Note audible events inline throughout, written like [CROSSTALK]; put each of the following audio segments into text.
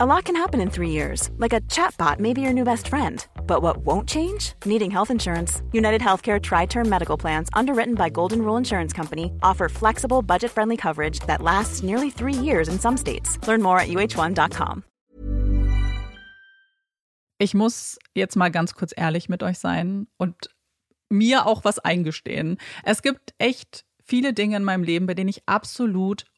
A lot can happen in three years, like a chatbot may be your new best friend. But what won't change? Needing health insurance. United Healthcare Tri Term Medical Plans, underwritten by Golden Rule Insurance Company, offer flexible, budget friendly coverage that lasts nearly three years in some states. Learn more at uh1.com. Ich muss jetzt mal ganz kurz ehrlich mit euch sein und mir auch was eingestehen. Es gibt echt viele Dinge in meinem Leben, bei denen ich absolut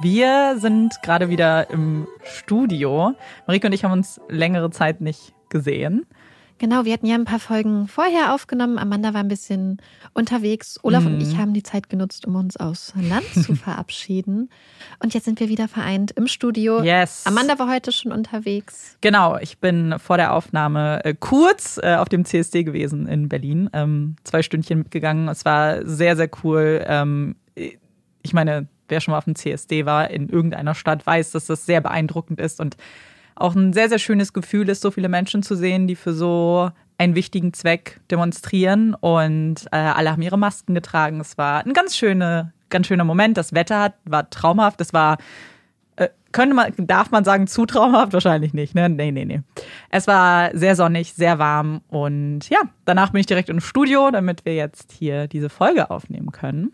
Wir sind gerade wieder im Studio. Marike und ich haben uns längere Zeit nicht gesehen. Genau, wir hatten ja ein paar Folgen vorher aufgenommen. Amanda war ein bisschen unterwegs. Olaf mhm. und ich mhm. haben die Zeit genutzt, um uns aus Land zu [LAUGHS] verabschieden. Und jetzt sind wir wieder vereint im Studio. Yes. Amanda war heute schon unterwegs. Genau, ich bin vor der Aufnahme äh, kurz äh, auf dem CSD gewesen in Berlin. Ähm, zwei Stündchen mitgegangen. Es war sehr, sehr cool. Ähm, ich meine, wer schon mal auf dem CSD war in irgendeiner Stadt, weiß, dass das sehr beeindruckend ist und auch ein sehr, sehr schönes Gefühl ist, so viele Menschen zu sehen, die für so einen wichtigen Zweck demonstrieren und äh, alle haben ihre Masken getragen. Es war ein ganz schöne, ganz schöner Moment. Das Wetter war traumhaft. Es war äh, könnte man, darf man sagen, zu traumhaft? Wahrscheinlich nicht, ne? Nee, nee, nee. Es war sehr sonnig, sehr warm und ja, danach bin ich direkt ins Studio, damit wir jetzt hier diese Folge aufnehmen können.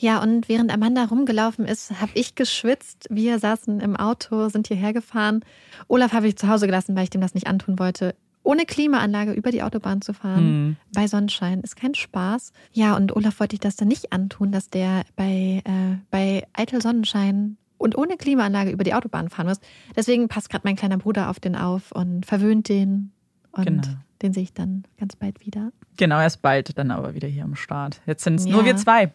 Ja, und während Amanda rumgelaufen ist, habe ich geschwitzt. Wir saßen im Auto, sind hierher gefahren. Olaf habe ich zu Hause gelassen, weil ich dem das nicht antun wollte. Ohne Klimaanlage über die Autobahn zu fahren, hm. bei Sonnenschein, ist kein Spaß. Ja, und Olaf wollte ich das dann nicht antun, dass der bei, äh, bei eitel Sonnenschein und ohne Klimaanlage über die Autobahn fahren muss. Deswegen passt gerade mein kleiner Bruder auf den auf und verwöhnt den. Und genau. den sehe ich dann ganz bald wieder. Genau, er ist bald dann aber wieder hier am Start. Jetzt sind es ja. nur wir zwei.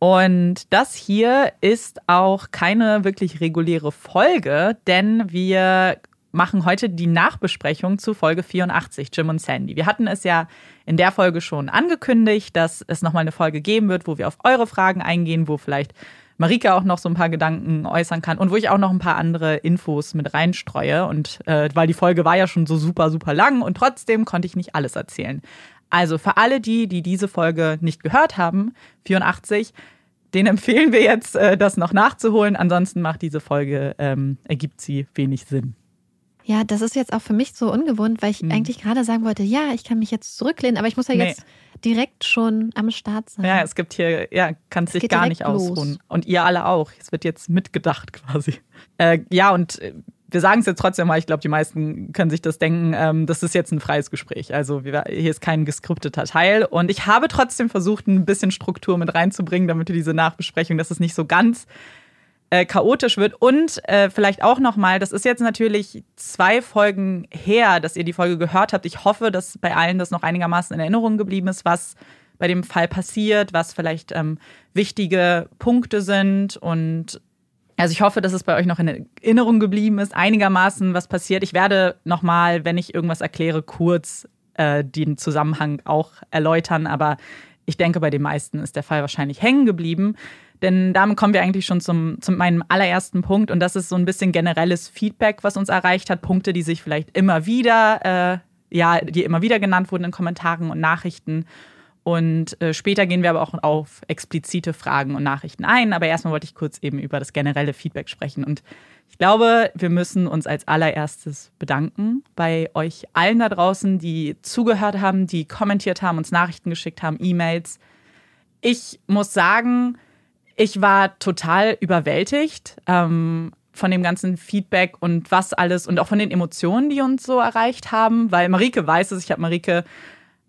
Und das hier ist auch keine wirklich reguläre Folge, denn wir machen heute die Nachbesprechung zu Folge 84, Jim und Sandy. Wir hatten es ja in der Folge schon angekündigt, dass es nochmal eine Folge geben wird, wo wir auf eure Fragen eingehen, wo vielleicht Marika auch noch so ein paar Gedanken äußern kann und wo ich auch noch ein paar andere Infos mit reinstreue. Und äh, weil die Folge war ja schon so super, super lang und trotzdem konnte ich nicht alles erzählen. Also für alle die, die diese Folge nicht gehört haben, 84, den empfehlen wir jetzt, äh, das noch nachzuholen. Ansonsten macht diese Folge, ähm, ergibt sie wenig Sinn. Ja, das ist jetzt auch für mich so ungewohnt, weil ich mhm. eigentlich gerade sagen wollte, ja, ich kann mich jetzt zurücklehnen, aber ich muss ja nee. jetzt direkt schon am Start sein. Ja, es gibt hier, ja, kannst dich gar nicht los. ausruhen. Und ihr alle auch. Es wird jetzt mitgedacht [LAUGHS] quasi. Äh, ja, und äh, wir sagen es jetzt trotzdem mal, ich glaube, die meisten können sich das denken, ähm, das ist jetzt ein freies Gespräch. Also wir, hier ist kein geskripteter Teil. Und ich habe trotzdem versucht, ein bisschen Struktur mit reinzubringen, damit wir diese Nachbesprechung, dass es nicht so ganz äh, chaotisch wird. Und äh, vielleicht auch nochmal, das ist jetzt natürlich zwei Folgen her, dass ihr die Folge gehört habt. Ich hoffe, dass bei allen das noch einigermaßen in Erinnerung geblieben ist, was bei dem Fall passiert, was vielleicht ähm, wichtige Punkte sind und also ich hoffe, dass es bei euch noch in Erinnerung geblieben ist, einigermaßen, was passiert. Ich werde nochmal, wenn ich irgendwas erkläre, kurz äh, den Zusammenhang auch erläutern, aber ich denke, bei den meisten ist der Fall wahrscheinlich hängen geblieben. Denn damit kommen wir eigentlich schon zum, zum meinem allerersten Punkt und das ist so ein bisschen generelles Feedback, was uns erreicht hat. Punkte, die sich vielleicht immer wieder, äh, ja, die immer wieder genannt wurden in Kommentaren und Nachrichten. Und äh, später gehen wir aber auch auf explizite Fragen und Nachrichten ein. Aber erstmal wollte ich kurz eben über das generelle Feedback sprechen. Und ich glaube, wir müssen uns als allererstes bedanken bei euch allen da draußen, die zugehört haben, die kommentiert haben, uns Nachrichten geschickt haben, E-Mails. Ich muss sagen, ich war total überwältigt ähm, von dem ganzen Feedback und was alles und auch von den Emotionen, die uns so erreicht haben, weil Marike weiß es. Ich habe Marike,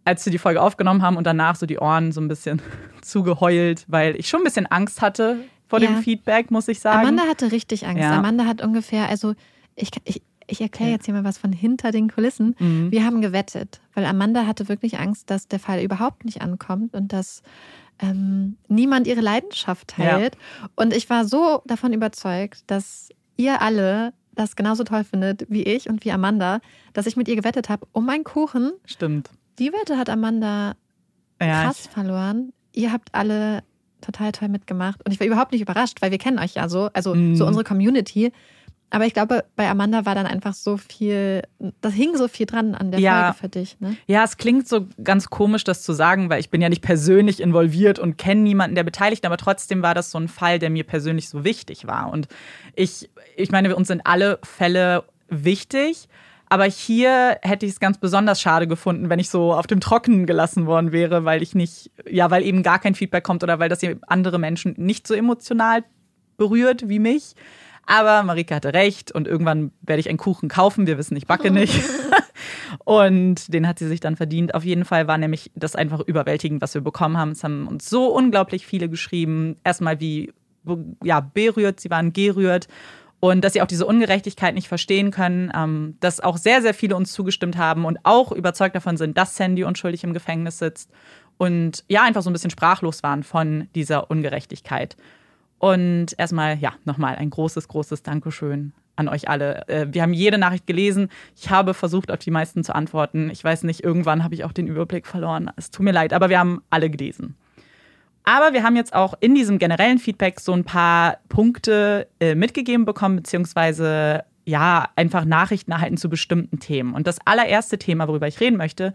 als wir die Folge aufgenommen haben und danach so die Ohren so ein bisschen [LAUGHS] zugeheult, weil ich schon ein bisschen Angst hatte vor ja. dem Feedback, muss ich sagen. Amanda hatte richtig Angst. Ja. Amanda hat ungefähr, also ich, ich, ich erkläre jetzt hier mal was von hinter den Kulissen. Mhm. Wir haben gewettet, weil Amanda hatte wirklich Angst, dass der Fall überhaupt nicht ankommt und dass ähm, niemand ihre Leidenschaft teilt. Ja. Und ich war so davon überzeugt, dass ihr alle das genauso toll findet wie ich und wie Amanda, dass ich mit ihr gewettet habe um einen Kuchen. Stimmt. Die Wette hat Amanda ja, krass verloren. Ihr habt alle total toll mitgemacht. Und ich war überhaupt nicht überrascht, weil wir kennen euch ja so, also mm. so unsere Community. Aber ich glaube, bei Amanda war dann einfach so viel, das hing so viel dran an der ja. Folge für dich. Ne? Ja, es klingt so ganz komisch, das zu sagen, weil ich bin ja nicht persönlich involviert und kenne niemanden, der beteiligt, aber trotzdem war das so ein Fall, der mir persönlich so wichtig war. Und ich, ich meine, uns sind alle Fälle wichtig. Aber hier hätte ich es ganz besonders schade gefunden, wenn ich so auf dem Trockenen gelassen worden wäre, weil ich nicht, ja, weil eben gar kein Feedback kommt oder weil das andere Menschen nicht so emotional berührt wie mich. Aber Marika hatte recht und irgendwann werde ich einen Kuchen kaufen. Wir wissen, ich backe [LAUGHS] nicht. und den hat sie sich dann verdient. Auf jeden Fall war nämlich das einfach überwältigend, was wir bekommen haben. Es haben uns so unglaublich viele geschrieben. Erstmal wie ja, berührt, sie waren gerührt. Und dass sie auch diese Ungerechtigkeit nicht verstehen können, ähm, dass auch sehr, sehr viele uns zugestimmt haben und auch überzeugt davon sind, dass Sandy unschuldig im Gefängnis sitzt. Und ja, einfach so ein bisschen sprachlos waren von dieser Ungerechtigkeit. Und erstmal, ja, nochmal ein großes, großes Dankeschön an euch alle. Äh, wir haben jede Nachricht gelesen. Ich habe versucht, auf die meisten zu antworten. Ich weiß nicht, irgendwann habe ich auch den Überblick verloren. Es tut mir leid, aber wir haben alle gelesen. Aber wir haben jetzt auch in diesem generellen Feedback so ein paar Punkte äh, mitgegeben bekommen, beziehungsweise ja, einfach Nachrichten erhalten zu bestimmten Themen. Und das allererste Thema, worüber ich reden möchte,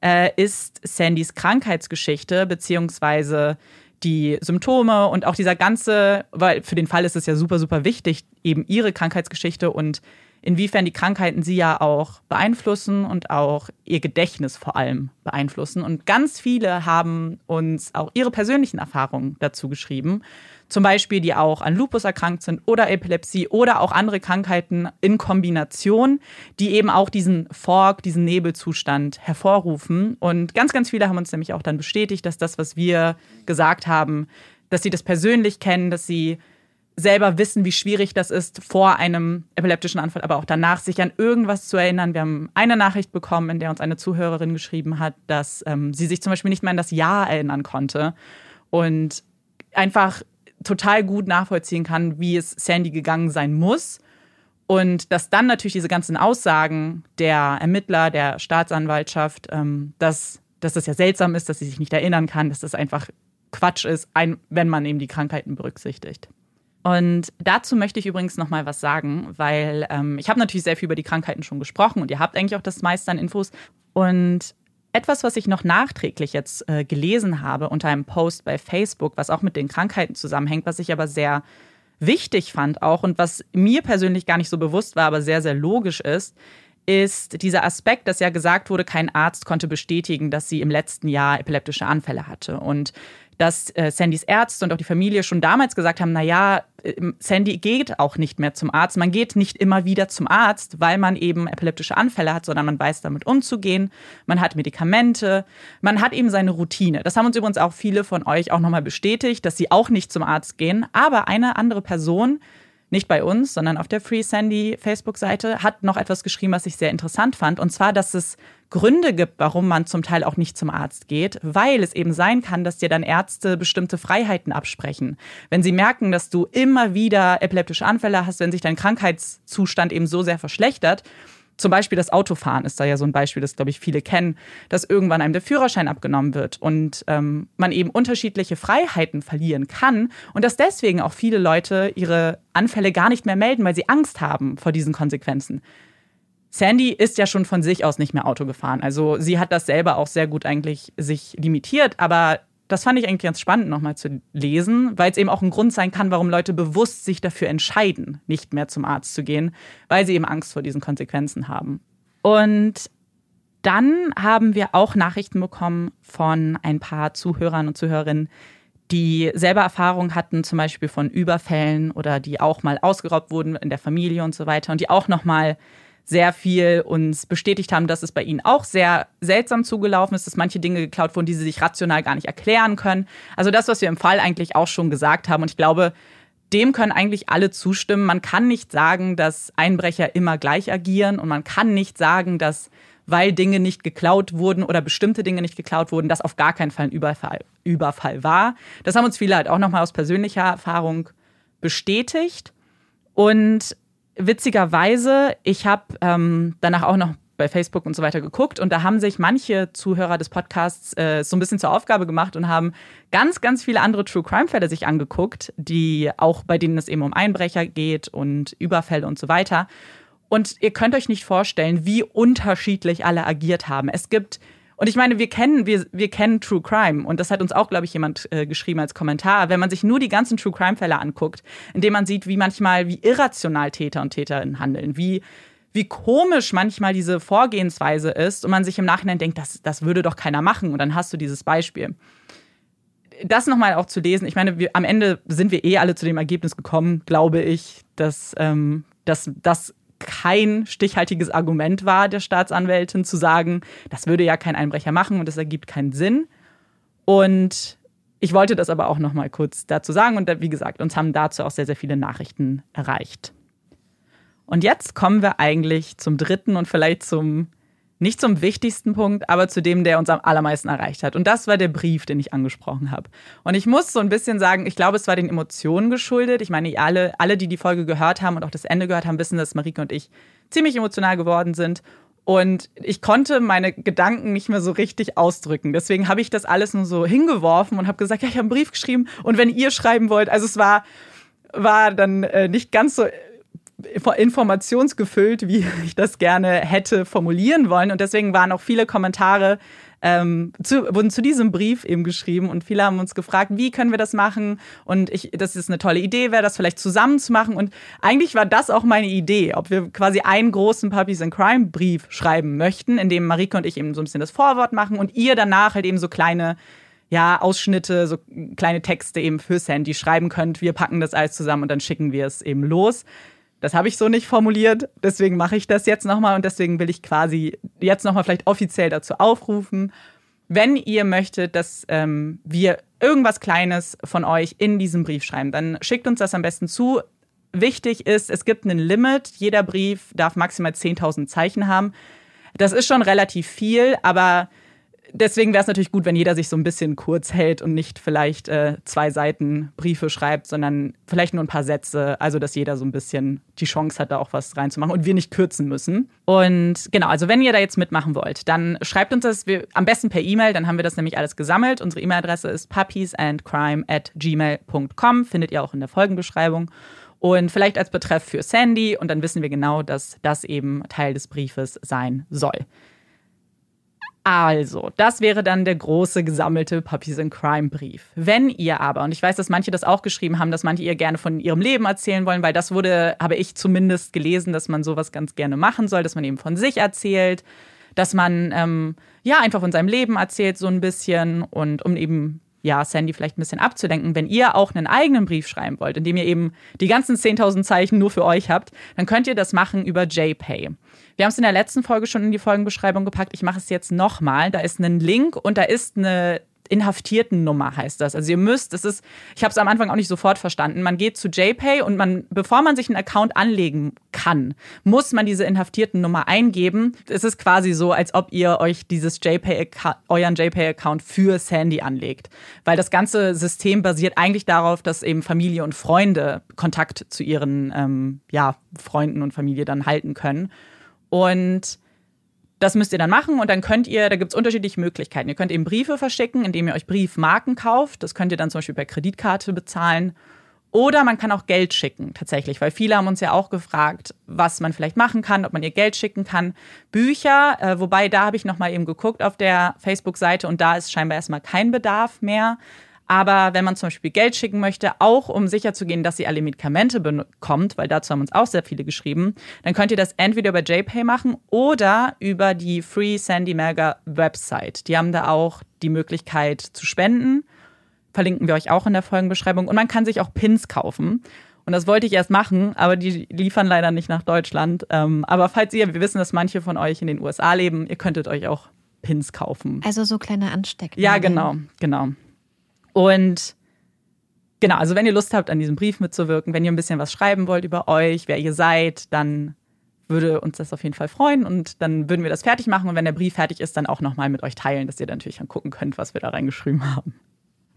äh, ist Sandys Krankheitsgeschichte, beziehungsweise die Symptome und auch dieser ganze, weil für den Fall ist es ja super, super wichtig, eben ihre Krankheitsgeschichte und inwiefern die Krankheiten sie ja auch beeinflussen und auch ihr Gedächtnis vor allem beeinflussen. Und ganz viele haben uns auch ihre persönlichen Erfahrungen dazu geschrieben. Zum Beispiel, die auch an Lupus erkrankt sind oder Epilepsie oder auch andere Krankheiten in Kombination, die eben auch diesen Fork, diesen Nebelzustand hervorrufen. Und ganz, ganz viele haben uns nämlich auch dann bestätigt, dass das, was wir gesagt haben, dass sie das persönlich kennen, dass sie selber wissen, wie schwierig das ist, vor einem epileptischen Anfall, aber auch danach sich an irgendwas zu erinnern. Wir haben eine Nachricht bekommen, in der uns eine Zuhörerin geschrieben hat, dass ähm, sie sich zum Beispiel nicht mehr an das Jahr erinnern konnte. Und einfach total gut nachvollziehen kann, wie es Sandy gegangen sein muss. Und dass dann natürlich diese ganzen Aussagen der Ermittler, der Staatsanwaltschaft, ähm, dass, dass das ja seltsam ist, dass sie sich nicht erinnern kann, dass das einfach Quatsch ist, ein, wenn man eben die Krankheiten berücksichtigt. Und dazu möchte ich übrigens noch mal was sagen, weil ähm, ich habe natürlich sehr viel über die Krankheiten schon gesprochen und ihr habt eigentlich auch das meiste an Infos. Und etwas, was ich noch nachträglich jetzt äh, gelesen habe unter einem Post bei Facebook, was auch mit den Krankheiten zusammenhängt, was ich aber sehr wichtig fand auch und was mir persönlich gar nicht so bewusst war, aber sehr, sehr logisch ist, ist dieser Aspekt, dass ja gesagt wurde, kein Arzt konnte bestätigen, dass sie im letzten Jahr epileptische Anfälle hatte. Und dass äh, Sandys Ärzte und auch die Familie schon damals gesagt haben, naja, ähm, Sandy geht auch nicht mehr zum Arzt. Man geht nicht immer wieder zum Arzt, weil man eben epileptische Anfälle hat, sondern man weiß damit umzugehen. Man hat Medikamente, man hat eben seine Routine. Das haben uns übrigens auch viele von euch auch nochmal bestätigt, dass sie auch nicht zum Arzt gehen. Aber eine andere Person, nicht bei uns, sondern auf der Free Sandy Facebook-Seite, hat noch etwas geschrieben, was ich sehr interessant fand. Und zwar, dass es Gründe gibt, warum man zum Teil auch nicht zum Arzt geht, weil es eben sein kann, dass dir dann Ärzte bestimmte Freiheiten absprechen. Wenn sie merken, dass du immer wieder epileptische Anfälle hast, wenn sich dein Krankheitszustand eben so sehr verschlechtert, zum Beispiel das Autofahren ist da ja so ein Beispiel, das, glaube ich, viele kennen, dass irgendwann einem der Führerschein abgenommen wird und ähm, man eben unterschiedliche Freiheiten verlieren kann und dass deswegen auch viele Leute ihre Anfälle gar nicht mehr melden, weil sie Angst haben vor diesen Konsequenzen. Sandy ist ja schon von sich aus nicht mehr Auto gefahren. Also sie hat das selber auch sehr gut eigentlich sich limitiert, aber das fand ich eigentlich ganz spannend nochmal zu lesen, weil es eben auch ein Grund sein kann, warum Leute bewusst sich dafür entscheiden, nicht mehr zum Arzt zu gehen, weil sie eben Angst vor diesen Konsequenzen haben. Und dann haben wir auch Nachrichten bekommen von ein paar Zuhörern und Zuhörerinnen, die selber Erfahrung hatten, zum Beispiel von Überfällen oder die auch mal ausgeraubt wurden in der Familie und so weiter und die auch nochmal sehr viel uns bestätigt haben, dass es bei ihnen auch sehr seltsam zugelaufen ist, dass manche Dinge geklaut wurden, die sie sich rational gar nicht erklären können. Also das, was wir im Fall eigentlich auch schon gesagt haben. Und ich glaube, dem können eigentlich alle zustimmen. Man kann nicht sagen, dass Einbrecher immer gleich agieren und man kann nicht sagen, dass weil Dinge nicht geklaut wurden oder bestimmte Dinge nicht geklaut wurden, das auf gar keinen Fall ein Überfall, Überfall war. Das haben uns viele halt auch nochmal aus persönlicher Erfahrung bestätigt. Und witzigerweise, ich habe ähm, danach auch noch bei Facebook und so weiter geguckt und da haben sich manche Zuhörer des Podcasts äh, so ein bisschen zur Aufgabe gemacht und haben ganz, ganz viele andere True Crime Fälle sich angeguckt, die auch bei denen es eben um Einbrecher geht und Überfälle und so weiter. Und ihr könnt euch nicht vorstellen, wie unterschiedlich alle agiert haben. Es gibt und ich meine, wir kennen, wir, wir kennen True Crime und das hat uns auch, glaube ich, jemand äh, geschrieben als Kommentar. Wenn man sich nur die ganzen True Crime-Fälle anguckt, indem man sieht, wie manchmal, wie irrational Täter und Täterinnen handeln, wie, wie komisch manchmal diese Vorgehensweise ist und man sich im Nachhinein denkt, das, das würde doch keiner machen und dann hast du dieses Beispiel. Das nochmal auch zu lesen, ich meine, wir, am Ende sind wir eh alle zu dem Ergebnis gekommen, glaube ich, dass, ähm, dass das kein stichhaltiges Argument war der Staatsanwältin zu sagen, das würde ja kein Einbrecher machen und das ergibt keinen Sinn. Und ich wollte das aber auch noch mal kurz dazu sagen und wie gesagt, uns haben dazu auch sehr sehr viele Nachrichten erreicht. Und jetzt kommen wir eigentlich zum dritten und vielleicht zum nicht zum wichtigsten Punkt, aber zu dem, der uns am allermeisten erreicht hat. Und das war der Brief, den ich angesprochen habe. Und ich muss so ein bisschen sagen, ich glaube, es war den Emotionen geschuldet. Ich meine, alle, alle, die die Folge gehört haben und auch das Ende gehört haben, wissen, dass Marike und ich ziemlich emotional geworden sind. Und ich konnte meine Gedanken nicht mehr so richtig ausdrücken. Deswegen habe ich das alles nur so hingeworfen und habe gesagt, ja, ich habe einen Brief geschrieben. Und wenn ihr schreiben wollt, also es war, war dann äh, nicht ganz so informationsgefüllt, wie [LAUGHS] ich das gerne hätte formulieren wollen. Und deswegen waren auch viele Kommentare ähm, zu, wurden zu diesem Brief eben geschrieben und viele haben uns gefragt, wie können wir das machen? Und ich, das ist eine tolle Idee, wäre das vielleicht zusammen zu machen. Und eigentlich war das auch meine Idee, ob wir quasi einen großen Puppies in Crime Brief schreiben möchten, in dem Marike und ich eben so ein bisschen das Vorwort machen und ihr danach halt eben so kleine ja, Ausschnitte, so kleine Texte eben für Sandy schreiben könnt. Wir packen das alles zusammen und dann schicken wir es eben los. Das habe ich so nicht formuliert, deswegen mache ich das jetzt nochmal und deswegen will ich quasi jetzt nochmal vielleicht offiziell dazu aufrufen, wenn ihr möchtet, dass ähm, wir irgendwas Kleines von euch in diesem Brief schreiben, dann schickt uns das am besten zu. Wichtig ist, es gibt ein Limit. Jeder Brief darf maximal 10.000 Zeichen haben. Das ist schon relativ viel, aber deswegen wäre es natürlich gut, wenn jeder sich so ein bisschen kurz hält und nicht vielleicht äh, zwei Seiten Briefe schreibt, sondern vielleicht nur ein paar Sätze. Also, dass jeder so ein bisschen die Chance hat, da auch was reinzumachen und wir nicht kürzen müssen. Und genau, also wenn ihr da jetzt mitmachen wollt, dann schreibt uns das wir, am besten per E-Mail, dann haben wir das nämlich alles gesammelt. Unsere E-Mail-Adresse ist puppiesandcrime at gmail.com, findet ihr auch in der Folgenbeschreibung. Und vielleicht als Betreff für Sandy und dann wissen wir genau, dass das eben Teil des Briefes sein soll. Also, das wäre dann der große gesammelte Puppies in Crime Brief. Wenn ihr aber, und ich weiß, dass manche das auch geschrieben haben, dass manche ihr gerne von ihrem Leben erzählen wollen, weil das wurde, habe ich zumindest gelesen, dass man sowas ganz gerne machen soll, dass man eben von sich erzählt, dass man ähm, ja einfach von seinem Leben erzählt so ein bisschen und um eben ja, Sandy vielleicht ein bisschen abzudenken, wenn ihr auch einen eigenen Brief schreiben wollt, in dem ihr eben die ganzen 10.000 Zeichen nur für euch habt, dann könnt ihr das machen über JPay. Wir haben es in der letzten Folge schon in die Folgenbeschreibung gepackt. Ich mache es jetzt nochmal. Da ist ein Link und da ist eine Inhaftiertennummer heißt das. Also ihr müsst, das ist, ich habe es am Anfang auch nicht sofort verstanden. Man geht zu JPay und man, bevor man sich einen Account anlegen kann, muss man diese Inhaftiertennummer eingeben. Es ist quasi so, als ob ihr euch dieses JPay, euren JPay-Account für Sandy anlegt. Weil das ganze System basiert eigentlich darauf, dass eben Familie und Freunde Kontakt zu ihren ähm, ja, Freunden und Familie dann halten können. Und das müsst ihr dann machen und dann könnt ihr, da gibt es unterschiedliche Möglichkeiten. Ihr könnt eben Briefe verschicken, indem ihr euch Briefmarken kauft. Das könnt ihr dann zum Beispiel per Kreditkarte bezahlen. Oder man kann auch Geld schicken, tatsächlich, weil viele haben uns ja auch gefragt, was man vielleicht machen kann, ob man ihr Geld schicken kann. Bücher, äh, wobei da habe ich nochmal eben geguckt auf der Facebook-Seite und da ist scheinbar erstmal kein Bedarf mehr. Aber wenn man zum Beispiel Geld schicken möchte, auch um sicherzugehen, dass sie alle Medikamente bekommt, weil dazu haben uns auch sehr viele geschrieben, dann könnt ihr das entweder über JPay machen oder über die Free Sandy Melga Website. Die haben da auch die Möglichkeit zu spenden. Verlinken wir euch auch in der Folgenbeschreibung. Und man kann sich auch Pins kaufen. Und das wollte ich erst machen, aber die liefern leider nicht nach Deutschland. Ähm, aber falls ihr, wir wissen, dass manche von euch in den USA leben, ihr könntet euch auch Pins kaufen. Also so kleine Anstecknadeln. Ja, genau, genau. Und genau, also wenn ihr Lust habt, an diesem Brief mitzuwirken, wenn ihr ein bisschen was schreiben wollt über euch, wer ihr seid, dann würde uns das auf jeden Fall freuen und dann würden wir das fertig machen und wenn der Brief fertig ist, dann auch nochmal mit euch teilen, dass ihr dann natürlich dann gucken könnt, was wir da reingeschrieben haben.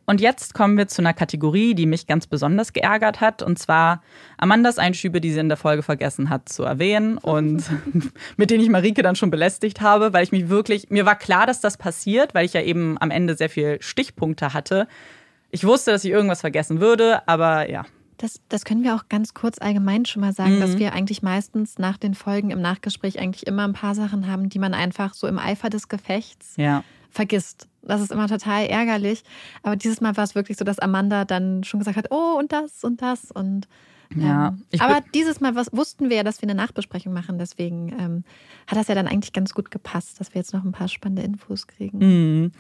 Und jetzt kommen wir zu einer Kategorie, die mich ganz besonders geärgert hat, und zwar Amandas Einschübe, die sie in der Folge vergessen hat zu erwähnen und [LAUGHS] mit denen ich Marike dann schon belästigt habe, weil ich mich wirklich, mir war klar, dass das passiert, weil ich ja eben am Ende sehr viel Stichpunkte hatte. Ich wusste, dass ich irgendwas vergessen würde, aber ja, das, das können wir auch ganz kurz allgemein schon mal sagen, mhm. dass wir eigentlich meistens nach den Folgen im Nachgespräch eigentlich immer ein paar Sachen haben, die man einfach so im Eifer des Gefechts ja. vergisst. Das ist immer total ärgerlich. Aber dieses Mal war es wirklich so, dass Amanda dann schon gesagt hat, oh, und das und das. Und ja, ähm, aber dieses Mal was, wussten wir ja, dass wir eine Nachbesprechung machen. Deswegen ähm, hat das ja dann eigentlich ganz gut gepasst, dass wir jetzt noch ein paar spannende Infos kriegen. Mhm.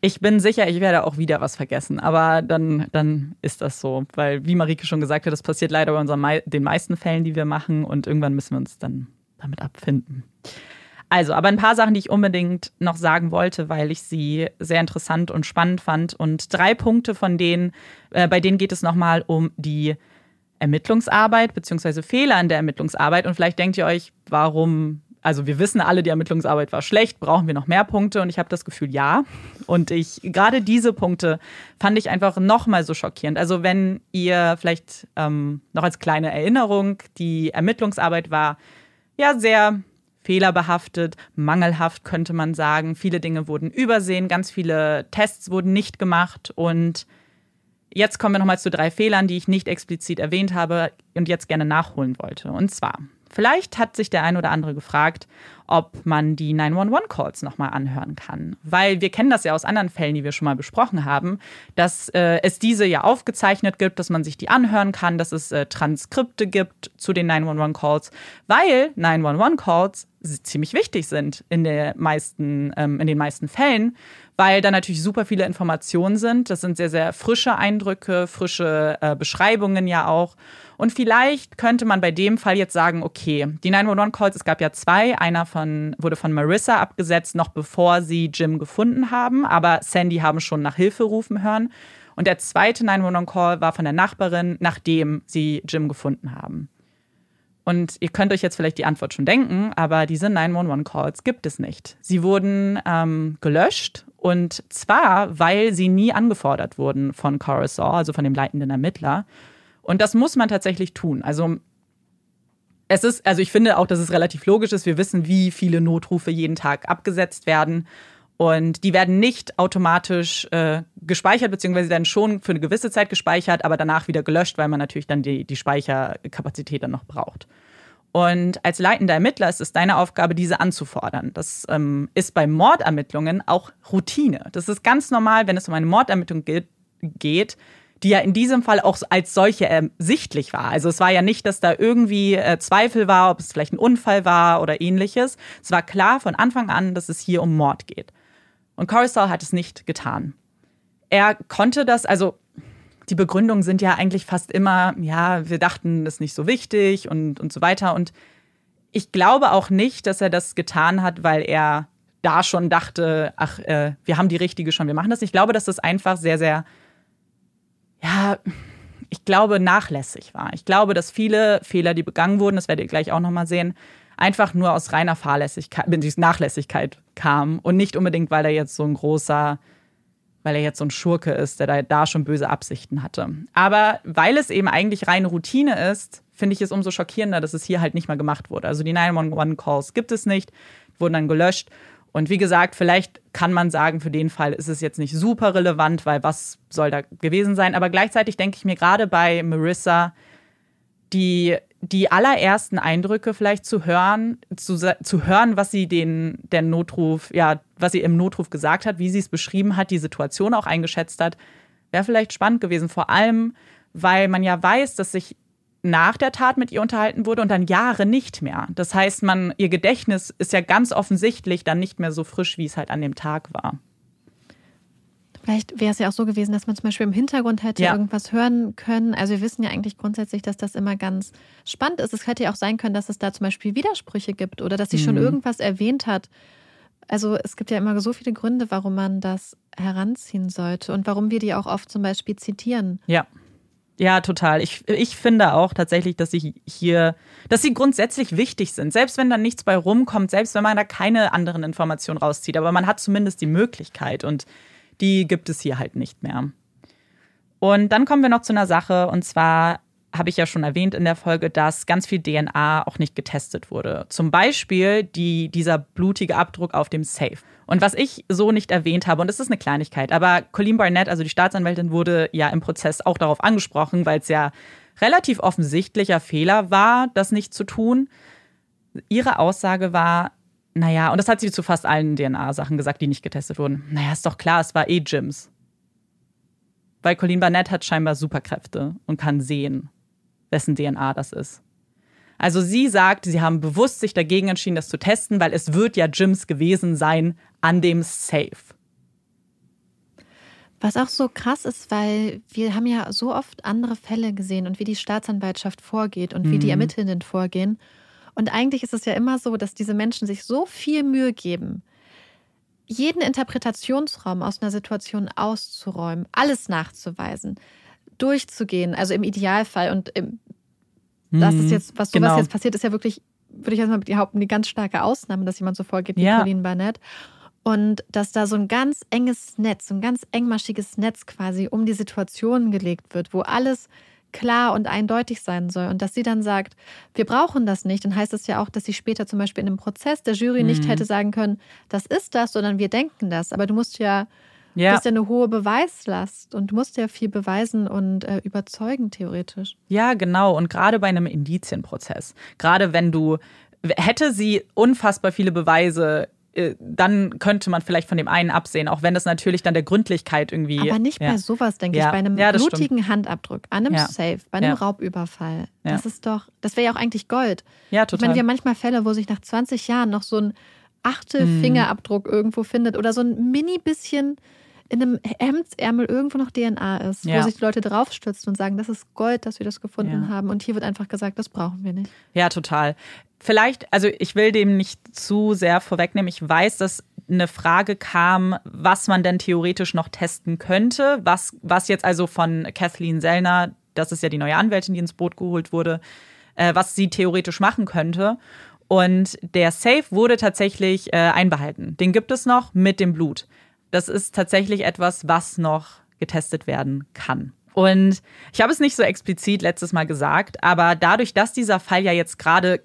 Ich bin sicher, ich werde auch wieder was vergessen. Aber dann, dann ist das so. Weil, wie Marike schon gesagt hat, das passiert leider bei unseren, den meisten Fällen, die wir machen. Und irgendwann müssen wir uns dann damit abfinden. Also, aber ein paar Sachen, die ich unbedingt noch sagen wollte, weil ich sie sehr interessant und spannend fand. Und drei Punkte von denen, äh, bei denen geht es nochmal um die Ermittlungsarbeit beziehungsweise Fehler in der Ermittlungsarbeit. Und vielleicht denkt ihr euch, warum, also wir wissen alle, die Ermittlungsarbeit war schlecht, brauchen wir noch mehr Punkte? Und ich habe das Gefühl, ja. Und ich, gerade diese Punkte fand ich einfach nochmal so schockierend. Also wenn ihr vielleicht ähm, noch als kleine Erinnerung, die Ermittlungsarbeit war ja sehr fehlerbehaftet, mangelhaft könnte man sagen. Viele Dinge wurden übersehen, ganz viele Tests wurden nicht gemacht und jetzt kommen wir nochmal zu drei Fehlern, die ich nicht explizit erwähnt habe und jetzt gerne nachholen wollte. Und zwar Vielleicht hat sich der ein oder andere gefragt, ob man die 911-Calls nochmal anhören kann. Weil wir kennen das ja aus anderen Fällen, die wir schon mal besprochen haben, dass äh, es diese ja aufgezeichnet gibt, dass man sich die anhören kann, dass es äh, Transkripte gibt zu den 911-Calls, weil 911-Calls ziemlich wichtig sind in, der meisten, ähm, in den meisten Fällen, weil da natürlich super viele Informationen sind. Das sind sehr, sehr frische Eindrücke, frische äh, Beschreibungen ja auch. Und vielleicht könnte man bei dem Fall jetzt sagen, okay, die 911-Calls, es gab ja zwei. Einer von, wurde von Marissa abgesetzt, noch bevor sie Jim gefunden haben. Aber Sandy haben schon nach Hilfe rufen hören. Und der zweite 911-Call war von der Nachbarin, nachdem sie Jim gefunden haben. Und ihr könnt euch jetzt vielleicht die Antwort schon denken, aber diese 911-Calls gibt es nicht. Sie wurden ähm, gelöscht Und zwar, weil sie nie angefordert wurden von Coruscant, also von dem leitenden Ermittler. Und das muss man tatsächlich tun. Also es ist, also ich finde auch, dass es relativ logisch ist. Wir wissen, wie viele Notrufe jeden Tag abgesetzt werden. Und die werden nicht automatisch äh, gespeichert, beziehungsweise werden schon für eine gewisse Zeit gespeichert, aber danach wieder gelöscht, weil man natürlich dann die, die Speicherkapazität dann noch braucht. Und als leitender Ermittler ist es deine Aufgabe, diese anzufordern. Das ähm, ist bei Mordermittlungen auch Routine. Das ist ganz normal, wenn es um eine Mordermittlung geht, geht die ja in diesem Fall auch als solche ersichtlich war. Also es war ja nicht, dass da irgendwie äh, Zweifel war, ob es vielleicht ein Unfall war oder ähnliches. Es war klar von Anfang an, dass es hier um Mord geht. Und Coruscant hat es nicht getan. Er konnte das, also die Begründungen sind ja eigentlich fast immer, ja, wir dachten, das ist nicht so wichtig und, und so weiter. Und ich glaube auch nicht, dass er das getan hat, weil er da schon dachte, ach, äh, wir haben die richtige schon, wir machen das. Ich glaube, dass das einfach sehr, sehr, ja, ich glaube, nachlässig war. Ich glaube, dass viele Fehler, die begangen wurden, das werdet ihr gleich auch nochmal sehen, einfach nur aus reiner Fahrlässigkeit, Nachlässigkeit kam und nicht unbedingt, weil er jetzt so ein großer weil er jetzt so ein Schurke ist, der da, da schon böse Absichten hatte. Aber weil es eben eigentlich reine Routine ist, finde ich es umso schockierender, dass es hier halt nicht mal gemacht wurde. Also die 911-Calls gibt es nicht, wurden dann gelöscht. Und wie gesagt, vielleicht kann man sagen, für den Fall ist es jetzt nicht super relevant, weil was soll da gewesen sein. Aber gleichzeitig denke ich mir gerade bei Marissa, die die allerersten Eindrücke vielleicht zu hören, zu, zu hören, was sie den, der Notruf, ja, was sie im Notruf gesagt hat, wie sie es beschrieben hat, die Situation auch eingeschätzt hat, wäre vielleicht spannend gewesen. Vor allem, weil man ja weiß, dass sich nach der Tat mit ihr unterhalten wurde und dann Jahre nicht mehr. Das heißt, man, ihr Gedächtnis ist ja ganz offensichtlich dann nicht mehr so frisch, wie es halt an dem Tag war. Vielleicht wäre es ja auch so gewesen, dass man zum Beispiel im Hintergrund hätte ja. irgendwas hören können. Also wir wissen ja eigentlich grundsätzlich, dass das immer ganz spannend ist. Es hätte ja auch sein können, dass es da zum Beispiel Widersprüche gibt oder dass sie mhm. schon irgendwas erwähnt hat. Also es gibt ja immer so viele Gründe, warum man das heranziehen sollte und warum wir die auch oft zum Beispiel zitieren. Ja. Ja, total. Ich, ich finde auch tatsächlich, dass sie hier, dass sie grundsätzlich wichtig sind. Selbst wenn da nichts bei rumkommt, selbst wenn man da keine anderen Informationen rauszieht. Aber man hat zumindest die Möglichkeit. Und die gibt es hier halt nicht mehr. Und dann kommen wir noch zu einer Sache, und zwar habe ich ja schon erwähnt in der Folge, dass ganz viel DNA auch nicht getestet wurde. Zum Beispiel die, dieser blutige Abdruck auf dem Safe. Und was ich so nicht erwähnt habe, und das ist eine Kleinigkeit, aber Colleen Barnett, also die Staatsanwältin, wurde ja im Prozess auch darauf angesprochen, weil es ja relativ offensichtlicher Fehler war, das nicht zu tun. Ihre Aussage war, naja, und das hat sie zu fast allen DNA-Sachen gesagt, die nicht getestet wurden. Naja, ist doch klar, es war eh Jims. Weil Colleen Barnett hat scheinbar Superkräfte und kann sehen, wessen DNA das ist. Also sie sagt, sie haben bewusst sich dagegen entschieden, das zu testen, weil es wird ja Jims gewesen sein an dem Safe. Was auch so krass ist, weil wir haben ja so oft andere Fälle gesehen und wie die Staatsanwaltschaft vorgeht und wie die mhm. Ermittelnden vorgehen. Und eigentlich ist es ja immer so, dass diese Menschen sich so viel Mühe geben, jeden Interpretationsraum aus einer Situation auszuräumen, alles nachzuweisen, durchzugehen, also im Idealfall und im, das ist mhm, jetzt, was sowas genau. jetzt passiert, ist ja wirklich, würde ich erstmal behaupten, die ganz starke Ausnahme, dass jemand so vorgeht wie ja. Pauline Barnett. Und dass da so ein ganz enges Netz, so ein ganz engmaschiges Netz quasi um die Situation gelegt wird, wo alles klar und eindeutig sein soll. Und dass sie dann sagt, wir brauchen das nicht, dann heißt das ja auch, dass sie später zum Beispiel in einem Prozess der Jury mhm. nicht hätte sagen können, das ist das, sondern wir denken das. Aber du musst ja, ja. Du hast ja eine hohe Beweislast und musst ja viel beweisen und äh, überzeugen, theoretisch. Ja, genau. Und gerade bei einem Indizienprozess, gerade wenn du, hätte sie unfassbar viele Beweise äh, dann könnte man vielleicht von dem einen absehen, auch wenn das natürlich dann der Gründlichkeit irgendwie. Aber nicht ja. bei sowas, denke ja. ich. Bei einem ja, blutigen stimmt. Handabdruck, an einem Safe, bei einem Raubüberfall. Das ist doch, das wäre ja auch eigentlich Gold. Ja, total. Ich meine, wir haben manchmal Fälle, wo sich nach 20 Jahren noch so ein Achtelfingerabdruck mhm. irgendwo findet oder so ein mini bisschen in einem Hemdsärmel irgendwo noch DNA ist, ja. wo sich die Leute draufstützen und sagen, das ist Gold, dass wir das gefunden ja. haben. Und hier wird einfach gesagt, das brauchen wir nicht. Ja, total. Vielleicht, also ich will dem nicht zu sehr vorwegnehmen. Ich weiß, dass eine Frage kam, was man denn theoretisch noch testen könnte, was, was jetzt also von Kathleen Sellner, das ist ja die neue Anwältin, die ins Boot geholt wurde, äh, was sie theoretisch machen könnte. Und der Safe wurde tatsächlich äh, einbehalten. Den gibt es noch mit dem Blut. Das ist tatsächlich etwas, was noch getestet werden kann. Und ich habe es nicht so explizit letztes Mal gesagt, aber dadurch, dass dieser Fall ja jetzt gerade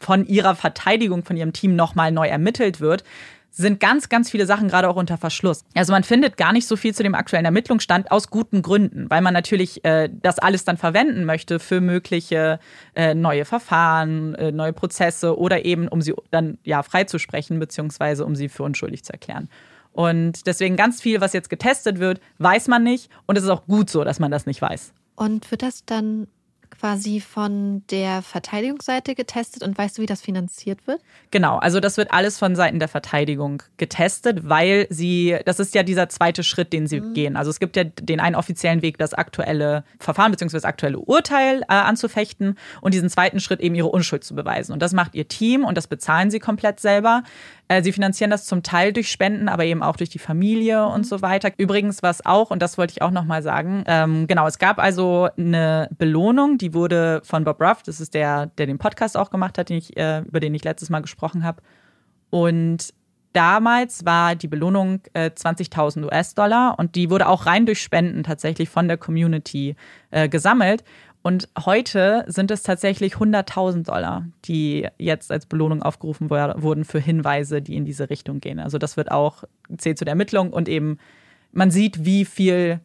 von ihrer Verteidigung, von ihrem Team nochmal neu ermittelt wird, sind ganz, ganz viele Sachen gerade auch unter Verschluss. Also man findet gar nicht so viel zu dem aktuellen Ermittlungsstand aus guten Gründen, weil man natürlich äh, das alles dann verwenden möchte für mögliche äh, neue Verfahren, äh, neue Prozesse oder eben, um sie dann ja freizusprechen, beziehungsweise um sie für unschuldig zu erklären. Und deswegen ganz viel, was jetzt getestet wird, weiß man nicht. Und es ist auch gut so, dass man das nicht weiß. Und wird das dann quasi von der Verteidigungsseite getestet und weißt du, wie das finanziert wird? Genau, also das wird alles von Seiten der Verteidigung getestet, weil sie, das ist ja dieser zweite Schritt, den sie mhm. gehen. Also es gibt ja den einen offiziellen Weg, das aktuelle Verfahren bzw. das aktuelle Urteil äh, anzufechten und diesen zweiten Schritt eben ihre Unschuld zu beweisen. Und das macht ihr Team und das bezahlen sie komplett selber. Äh, sie finanzieren das zum Teil durch Spenden, aber eben auch durch die Familie und mhm. so weiter. Übrigens, was auch, und das wollte ich auch nochmal sagen, ähm, genau, es gab also eine Belohnung, die wurde von Bob Ruff, das ist der, der den Podcast auch gemacht hat, den ich, äh, über den ich letztes Mal gesprochen habe. Und damals war die Belohnung äh, 20.000 US-Dollar und die wurde auch rein durch Spenden tatsächlich von der Community äh, gesammelt. Und heute sind es tatsächlich 100.000 Dollar, die jetzt als Belohnung aufgerufen wurden für Hinweise, die in diese Richtung gehen. Also das wird auch zählt zu der Ermittlung und eben man sieht, wie viel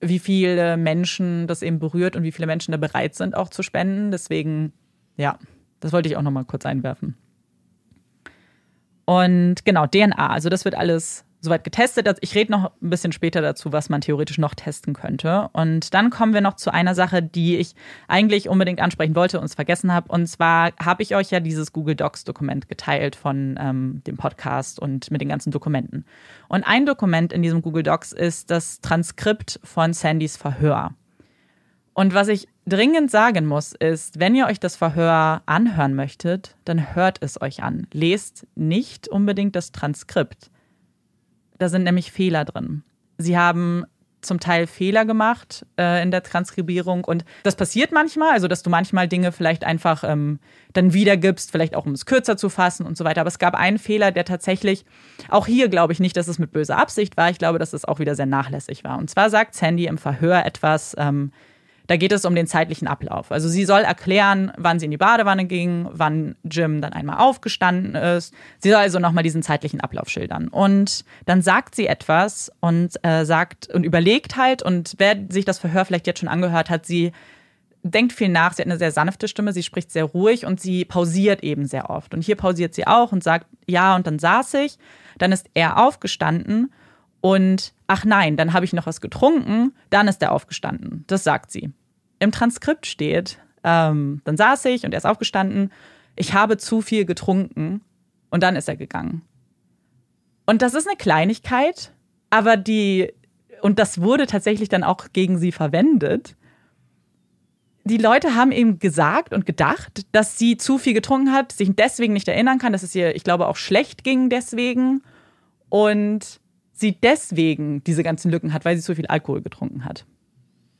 wie viele Menschen das eben berührt und wie viele Menschen da bereit sind auch zu spenden. Deswegen ja, das wollte ich auch noch mal kurz einwerfen. Und genau, DNA, also das wird alles soweit getestet. Also ich rede noch ein bisschen später dazu, was man theoretisch noch testen könnte. Und dann kommen wir noch zu einer Sache, die ich eigentlich unbedingt ansprechen wollte und es vergessen habe. Und zwar habe ich euch ja dieses Google Docs-Dokument geteilt von ähm, dem Podcast und mit den ganzen Dokumenten. Und ein Dokument in diesem Google Docs ist das Transkript von Sandys Verhör. Und was ich dringend sagen muss, ist, wenn ihr euch das Verhör anhören möchtet, dann hört es euch an. Lest nicht unbedingt das Transkript. Da sind nämlich Fehler drin. Sie haben zum Teil Fehler gemacht äh, in der Transkribierung und das passiert manchmal, also dass du manchmal Dinge vielleicht einfach ähm, dann wiedergibst, vielleicht auch um es kürzer zu fassen und so weiter. Aber es gab einen Fehler, der tatsächlich, auch hier glaube ich nicht, dass es mit böser Absicht war, ich glaube, dass es auch wieder sehr nachlässig war. Und zwar sagt Sandy im Verhör etwas, ähm, da geht es um den zeitlichen Ablauf. Also sie soll erklären, wann sie in die Badewanne ging, wann Jim dann einmal aufgestanden ist. Sie soll also nochmal diesen zeitlichen Ablauf schildern. Und dann sagt sie etwas und äh, sagt und überlegt halt, und wer sich das Verhör vielleicht jetzt schon angehört hat, sie denkt viel nach, sie hat eine sehr sanfte Stimme, sie spricht sehr ruhig und sie pausiert eben sehr oft. Und hier pausiert sie auch und sagt, ja, und dann saß ich, dann ist er aufgestanden und ach nein, dann habe ich noch was getrunken, dann ist er aufgestanden. Das sagt sie im Transkript steht, ähm, dann saß ich und er ist aufgestanden, ich habe zu viel getrunken und dann ist er gegangen. Und das ist eine Kleinigkeit, aber die, und das wurde tatsächlich dann auch gegen sie verwendet. Die Leute haben eben gesagt und gedacht, dass sie zu viel getrunken hat, sich deswegen nicht erinnern kann, dass es ihr, ich glaube, auch schlecht ging deswegen und sie deswegen diese ganzen Lücken hat, weil sie zu viel Alkohol getrunken hat.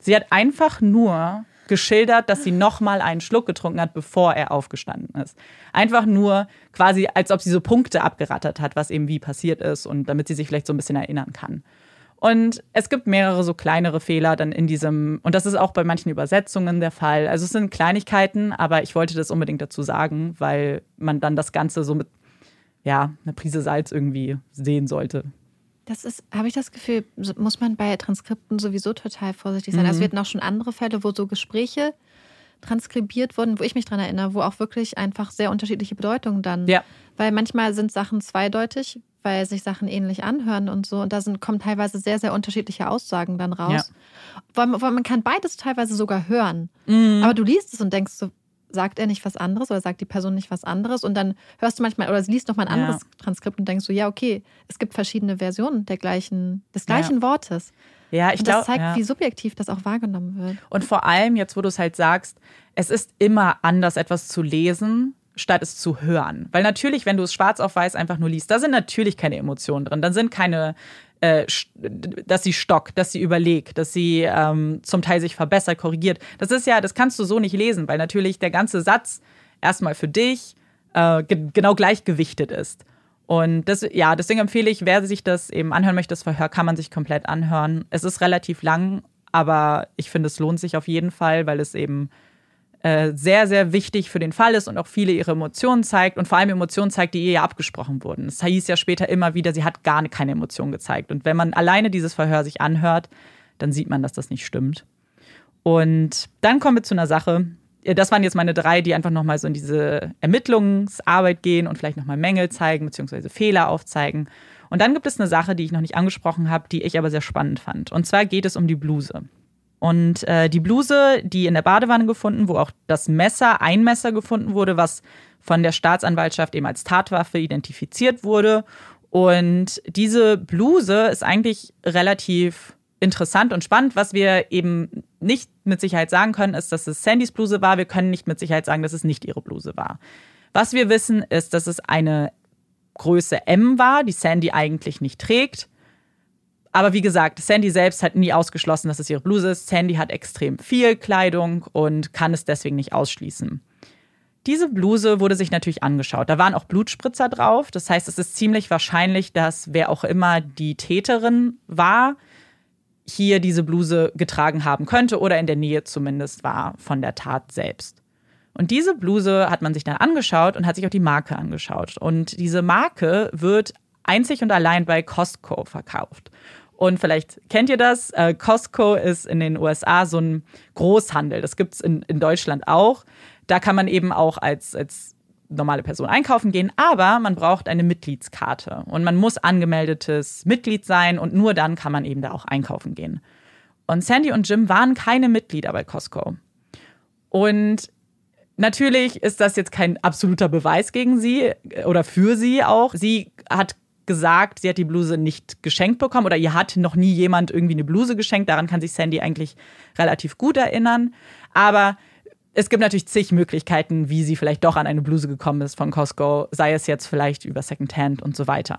Sie hat einfach nur geschildert, dass sie noch mal einen Schluck getrunken hat, bevor er aufgestanden ist. Einfach nur quasi, als ob sie so Punkte abgerattert hat, was eben wie passiert ist und damit sie sich vielleicht so ein bisschen erinnern kann. Und es gibt mehrere so kleinere Fehler dann in diesem, und das ist auch bei manchen Übersetzungen der Fall. Also es sind Kleinigkeiten, aber ich wollte das unbedingt dazu sagen, weil man dann das Ganze so mit, ja, einer Prise Salz irgendwie sehen sollte. Das ist, habe ich das Gefühl, muss man bei Transkripten sowieso total vorsichtig sein. Also mhm. Also wir hatten auch schon andere Fälle, wo so Gespräche transkribiert wurden, wo ich mich dran erinnere, wo auch wirklich einfach sehr unterschiedliche Bedeutungen dann. Ja. Weil manchmal sind Sachen zweideutig, weil sich Sachen ähnlich anhören und so. Und da sind, kommen teilweise sehr, sehr unterschiedliche Aussagen dann raus. Ja. Weil, weil man kann beides teilweise sogar hören. Mhm. Aber du liest es und denkst so, sagt er nicht was anderes oder sagt die Person nicht was anderes und dann hörst du manchmal oder liest noch mal ein anderes ja. Transkript und denkst so, ja, okay, es gibt verschiedene Versionen der gleichen, des gleichen ja. Wortes. Ja, ich glaube. Das zeigt, ja. wie subjektiv das auch wahrgenommen wird. Und vor allem, jetzt wo du es halt sagst, es ist immer anders, etwas zu lesen, statt es zu hören. Weil natürlich, wenn du es schwarz auf weiß einfach nur liest, da sind natürlich keine Emotionen drin. Dann sind keine äh, dass sie stockt, dass sie überlegt, dass sie ähm, zum Teil sich verbessert, korrigiert. Das ist ja, das kannst du so nicht lesen, weil natürlich der ganze Satz erstmal für dich äh, ge genau gleichgewichtet ist. Und das, ja, deswegen empfehle ich, wer sich das eben anhören möchte, das Verhör kann man sich komplett anhören. Es ist relativ lang, aber ich finde, es lohnt sich auf jeden Fall, weil es eben äh, sehr, sehr wichtig für den Fall ist und auch viele ihre Emotionen zeigt und vor allem Emotionen zeigt, die ihr ja abgesprochen wurden. Es hieß ja später immer wieder, sie hat gar keine Emotionen gezeigt. Und wenn man alleine dieses Verhör sich anhört, dann sieht man, dass das nicht stimmt. Und dann kommen wir zu einer Sache, das waren jetzt meine drei, die einfach nochmal so in diese Ermittlungsarbeit gehen und vielleicht nochmal Mängel zeigen, beziehungsweise Fehler aufzeigen. Und dann gibt es eine Sache, die ich noch nicht angesprochen habe, die ich aber sehr spannend fand. Und zwar geht es um die Bluse. Und äh, die Bluse, die in der Badewanne gefunden, wo auch das Messer, ein Messer gefunden wurde, was von der Staatsanwaltschaft eben als Tatwaffe identifiziert wurde. Und diese Bluse ist eigentlich relativ interessant und spannend. Was wir eben nicht mit Sicherheit sagen können, ist, dass es Sandys Bluse war. Wir können nicht mit Sicherheit sagen, dass es nicht ihre Bluse war. Was wir wissen, ist, dass es eine Größe M war, die Sandy eigentlich nicht trägt. Aber wie gesagt, Sandy selbst hat nie ausgeschlossen, dass es ihre Bluse ist. Sandy hat extrem viel Kleidung und kann es deswegen nicht ausschließen. Diese Bluse wurde sich natürlich angeschaut. Da waren auch Blutspritzer drauf. Das heißt, es ist ziemlich wahrscheinlich, dass wer auch immer die Täterin war, hier diese Bluse getragen haben könnte oder in der Nähe zumindest war von der Tat selbst. Und diese Bluse hat man sich dann angeschaut und hat sich auch die Marke angeschaut. Und diese Marke wird einzig und allein bei Costco verkauft. Und vielleicht kennt ihr das. Äh, Costco ist in den USA so ein Großhandel. Das gibt es in, in Deutschland auch. Da kann man eben auch als, als normale Person einkaufen gehen, aber man braucht eine Mitgliedskarte und man muss angemeldetes Mitglied sein und nur dann kann man eben da auch einkaufen gehen. Und Sandy und Jim waren keine Mitglieder bei Costco. Und natürlich ist das jetzt kein absoluter Beweis gegen sie äh, oder für sie auch. Sie hat gesagt, sie hat die Bluse nicht geschenkt bekommen oder ihr hat noch nie jemand irgendwie eine Bluse geschenkt. Daran kann sich Sandy eigentlich relativ gut erinnern. Aber es gibt natürlich zig Möglichkeiten, wie sie vielleicht doch an eine Bluse gekommen ist von Costco, sei es jetzt vielleicht über Secondhand und so weiter.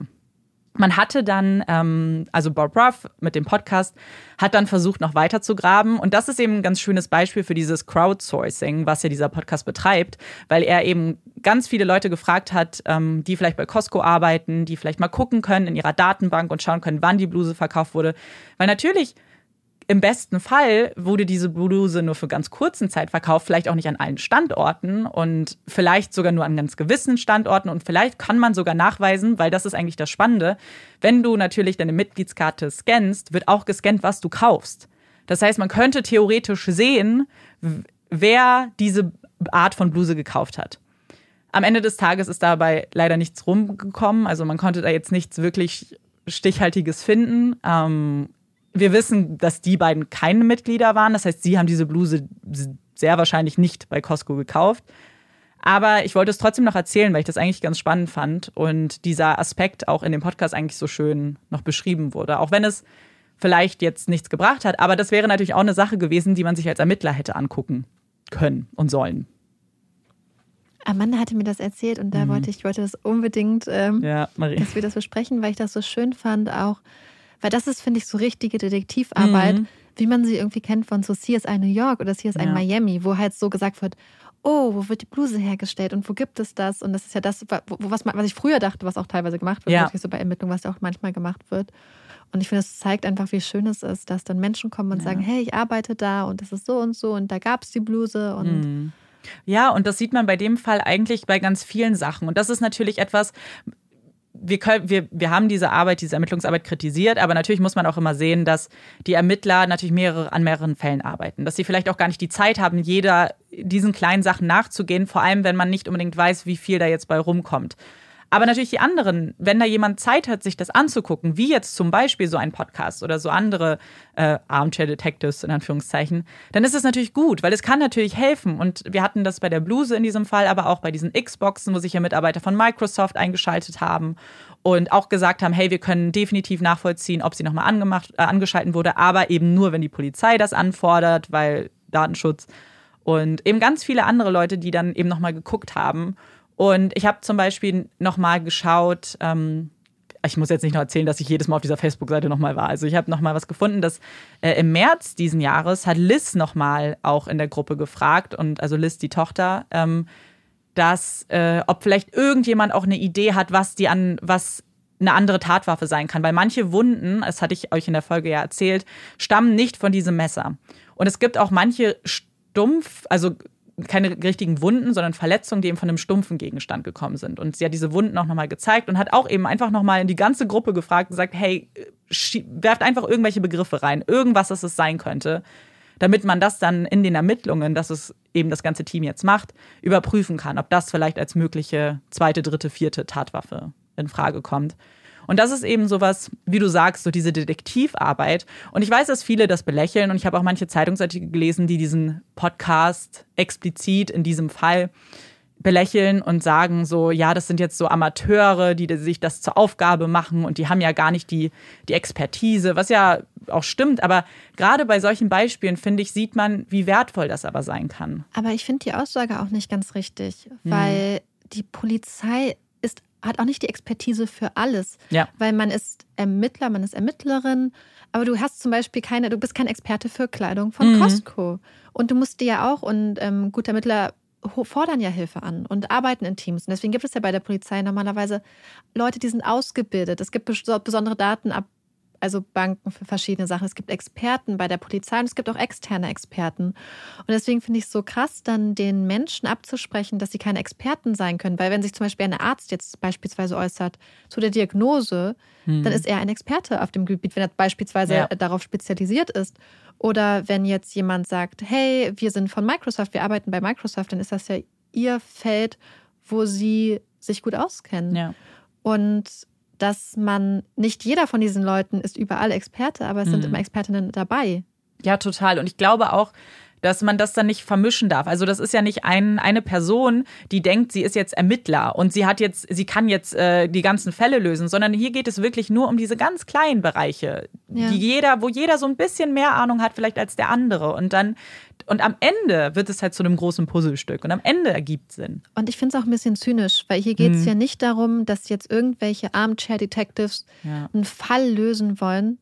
Man hatte dann, ähm, also Bob Ruff mit dem Podcast, hat dann versucht, noch weiter zu graben. Und das ist eben ein ganz schönes Beispiel für dieses Crowdsourcing, was ja dieser Podcast betreibt, weil er eben ganz viele Leute gefragt hat, ähm, die vielleicht bei Costco arbeiten, die vielleicht mal gucken können in ihrer Datenbank und schauen können, wann die Bluse verkauft wurde. Weil natürlich im besten Fall wurde diese Bluse nur für ganz kurzen Zeit verkauft, vielleicht auch nicht an allen Standorten und vielleicht sogar nur an ganz gewissen Standorten und vielleicht kann man sogar nachweisen, weil das ist eigentlich das Spannende, wenn du natürlich deine Mitgliedskarte scannst, wird auch gescannt, was du kaufst. Das heißt, man könnte theoretisch sehen, wer diese Art von Bluse gekauft hat. Am Ende des Tages ist dabei leider nichts rumgekommen, also man konnte da jetzt nichts wirklich Stichhaltiges finden. Ähm, wir wissen, dass die beiden keine Mitglieder waren. Das heißt, sie haben diese Bluse sehr wahrscheinlich nicht bei Costco gekauft. Aber ich wollte es trotzdem noch erzählen, weil ich das eigentlich ganz spannend fand und dieser Aspekt auch in dem Podcast eigentlich so schön noch beschrieben wurde. Auch wenn es vielleicht jetzt nichts gebracht hat, aber das wäre natürlich auch eine Sache gewesen, die man sich als Ermittler hätte angucken können und sollen. Amanda hatte mir das erzählt und da mhm. wollte ich wollte das unbedingt, ähm, ja, dass wir das besprechen, weil ich das so schön fand, auch weil das ist, finde ich, so richtige Detektivarbeit, mhm. wie man sie irgendwie kennt von so CSI New York oder CSI ja. Miami, wo halt so gesagt wird, oh, wo wird die Bluse hergestellt und wo gibt es das? Und das ist ja das, was, was ich früher dachte, was auch teilweise gemacht wird, ja. so bei Ermittlungen, was ja auch manchmal gemacht wird. Und ich finde, es zeigt einfach, wie schön es ist, dass dann Menschen kommen und ja. sagen, hey, ich arbeite da und das ist so und so und da gab es die Bluse und mhm. Ja, und das sieht man bei dem Fall eigentlich bei ganz vielen Sachen. Und das ist natürlich etwas, wir, können, wir, wir haben diese Arbeit, diese Ermittlungsarbeit kritisiert, aber natürlich muss man auch immer sehen, dass die Ermittler natürlich mehrere, an mehreren Fällen arbeiten. Dass sie vielleicht auch gar nicht die Zeit haben, jeder diesen kleinen Sachen nachzugehen, vor allem wenn man nicht unbedingt weiß, wie viel da jetzt bei rumkommt. Aber natürlich die anderen, wenn da jemand Zeit hat, sich das anzugucken, wie jetzt zum Beispiel so ein Podcast oder so andere äh, Armchair Detectives in Anführungszeichen, dann ist es natürlich gut, weil es kann natürlich helfen. Und wir hatten das bei der Bluse in diesem Fall, aber auch bei diesen Xboxen, wo sich ja Mitarbeiter von Microsoft eingeschaltet haben und auch gesagt haben, hey, wir können definitiv nachvollziehen, ob sie nochmal angemacht, äh, angeschalten wurde, aber eben nur, wenn die Polizei das anfordert, weil Datenschutz. Und eben ganz viele andere Leute, die dann eben nochmal geguckt haben und ich habe zum Beispiel nochmal geschaut, ähm, ich muss jetzt nicht noch erzählen, dass ich jedes Mal auf dieser Facebook-Seite nochmal war. Also ich habe nochmal was gefunden, dass äh, im März diesen Jahres hat Liz nochmal auch in der Gruppe gefragt und also Liz, die Tochter, ähm, dass äh, ob vielleicht irgendjemand auch eine Idee hat, was die an was eine andere Tatwaffe sein kann. Weil manche Wunden, das hatte ich euch in der Folge ja erzählt, stammen nicht von diesem Messer. Und es gibt auch manche stumpf, also keine richtigen Wunden, sondern Verletzungen, die eben von einem stumpfen Gegenstand gekommen sind. Und sie hat diese Wunden auch nochmal gezeigt und hat auch eben einfach nochmal in die ganze Gruppe gefragt und gesagt, hey, werft einfach irgendwelche Begriffe rein, irgendwas, das es sein könnte, damit man das dann in den Ermittlungen, dass es eben das ganze Team jetzt macht, überprüfen kann, ob das vielleicht als mögliche zweite, dritte, vierte Tatwaffe in Frage kommt. Und das ist eben sowas, wie du sagst, so diese Detektivarbeit. Und ich weiß, dass viele das belächeln und ich habe auch manche Zeitungsartikel gelesen, die diesen Podcast explizit in diesem Fall belächeln und sagen so, ja, das sind jetzt so Amateure, die sich das zur Aufgabe machen und die haben ja gar nicht die, die Expertise, was ja auch stimmt. Aber gerade bei solchen Beispielen, finde ich, sieht man, wie wertvoll das aber sein kann. Aber ich finde die Aussage auch nicht ganz richtig, weil hm. die Polizei hat auch nicht die Expertise für alles. Ja. Weil man ist Ermittler, man ist Ermittlerin, aber du hast zum Beispiel keine, du bist kein Experte für Kleidung von mhm. Costco. Und du musst dir ja auch, und ähm, gute Ermittler fordern ja Hilfe an und arbeiten in Teams. Und deswegen gibt es ja bei der Polizei normalerweise Leute, die sind ausgebildet. Es gibt besondere Datenab also Banken für verschiedene Sachen. Es gibt Experten bei der Polizei und es gibt auch externe Experten. Und deswegen finde ich es so krass, dann den Menschen abzusprechen, dass sie keine Experten sein können. Weil wenn sich zum Beispiel ein Arzt jetzt beispielsweise äußert zu der Diagnose, hm. dann ist er ein Experte auf dem Gebiet, wenn er beispielsweise ja. darauf spezialisiert ist. Oder wenn jetzt jemand sagt, hey, wir sind von Microsoft, wir arbeiten bei Microsoft, dann ist das ja ihr Feld, wo sie sich gut auskennen. Ja. Und dass man, nicht jeder von diesen Leuten ist überall Experte, aber es mhm. sind immer Expertinnen dabei. Ja, total. Und ich glaube auch, dass man das dann nicht vermischen darf. Also das ist ja nicht ein, eine Person, die denkt, sie ist jetzt Ermittler und sie hat jetzt, sie kann jetzt äh, die ganzen Fälle lösen, sondern hier geht es wirklich nur um diese ganz kleinen Bereiche, ja. die jeder, wo jeder so ein bisschen mehr Ahnung hat vielleicht als der andere und dann und am Ende wird es halt zu einem großen Puzzlestück und am Ende ergibt Sinn. Und ich finde es auch ein bisschen zynisch, weil hier geht es hm. ja nicht darum, dass jetzt irgendwelche Armchair-Detectives ja. einen Fall lösen wollen,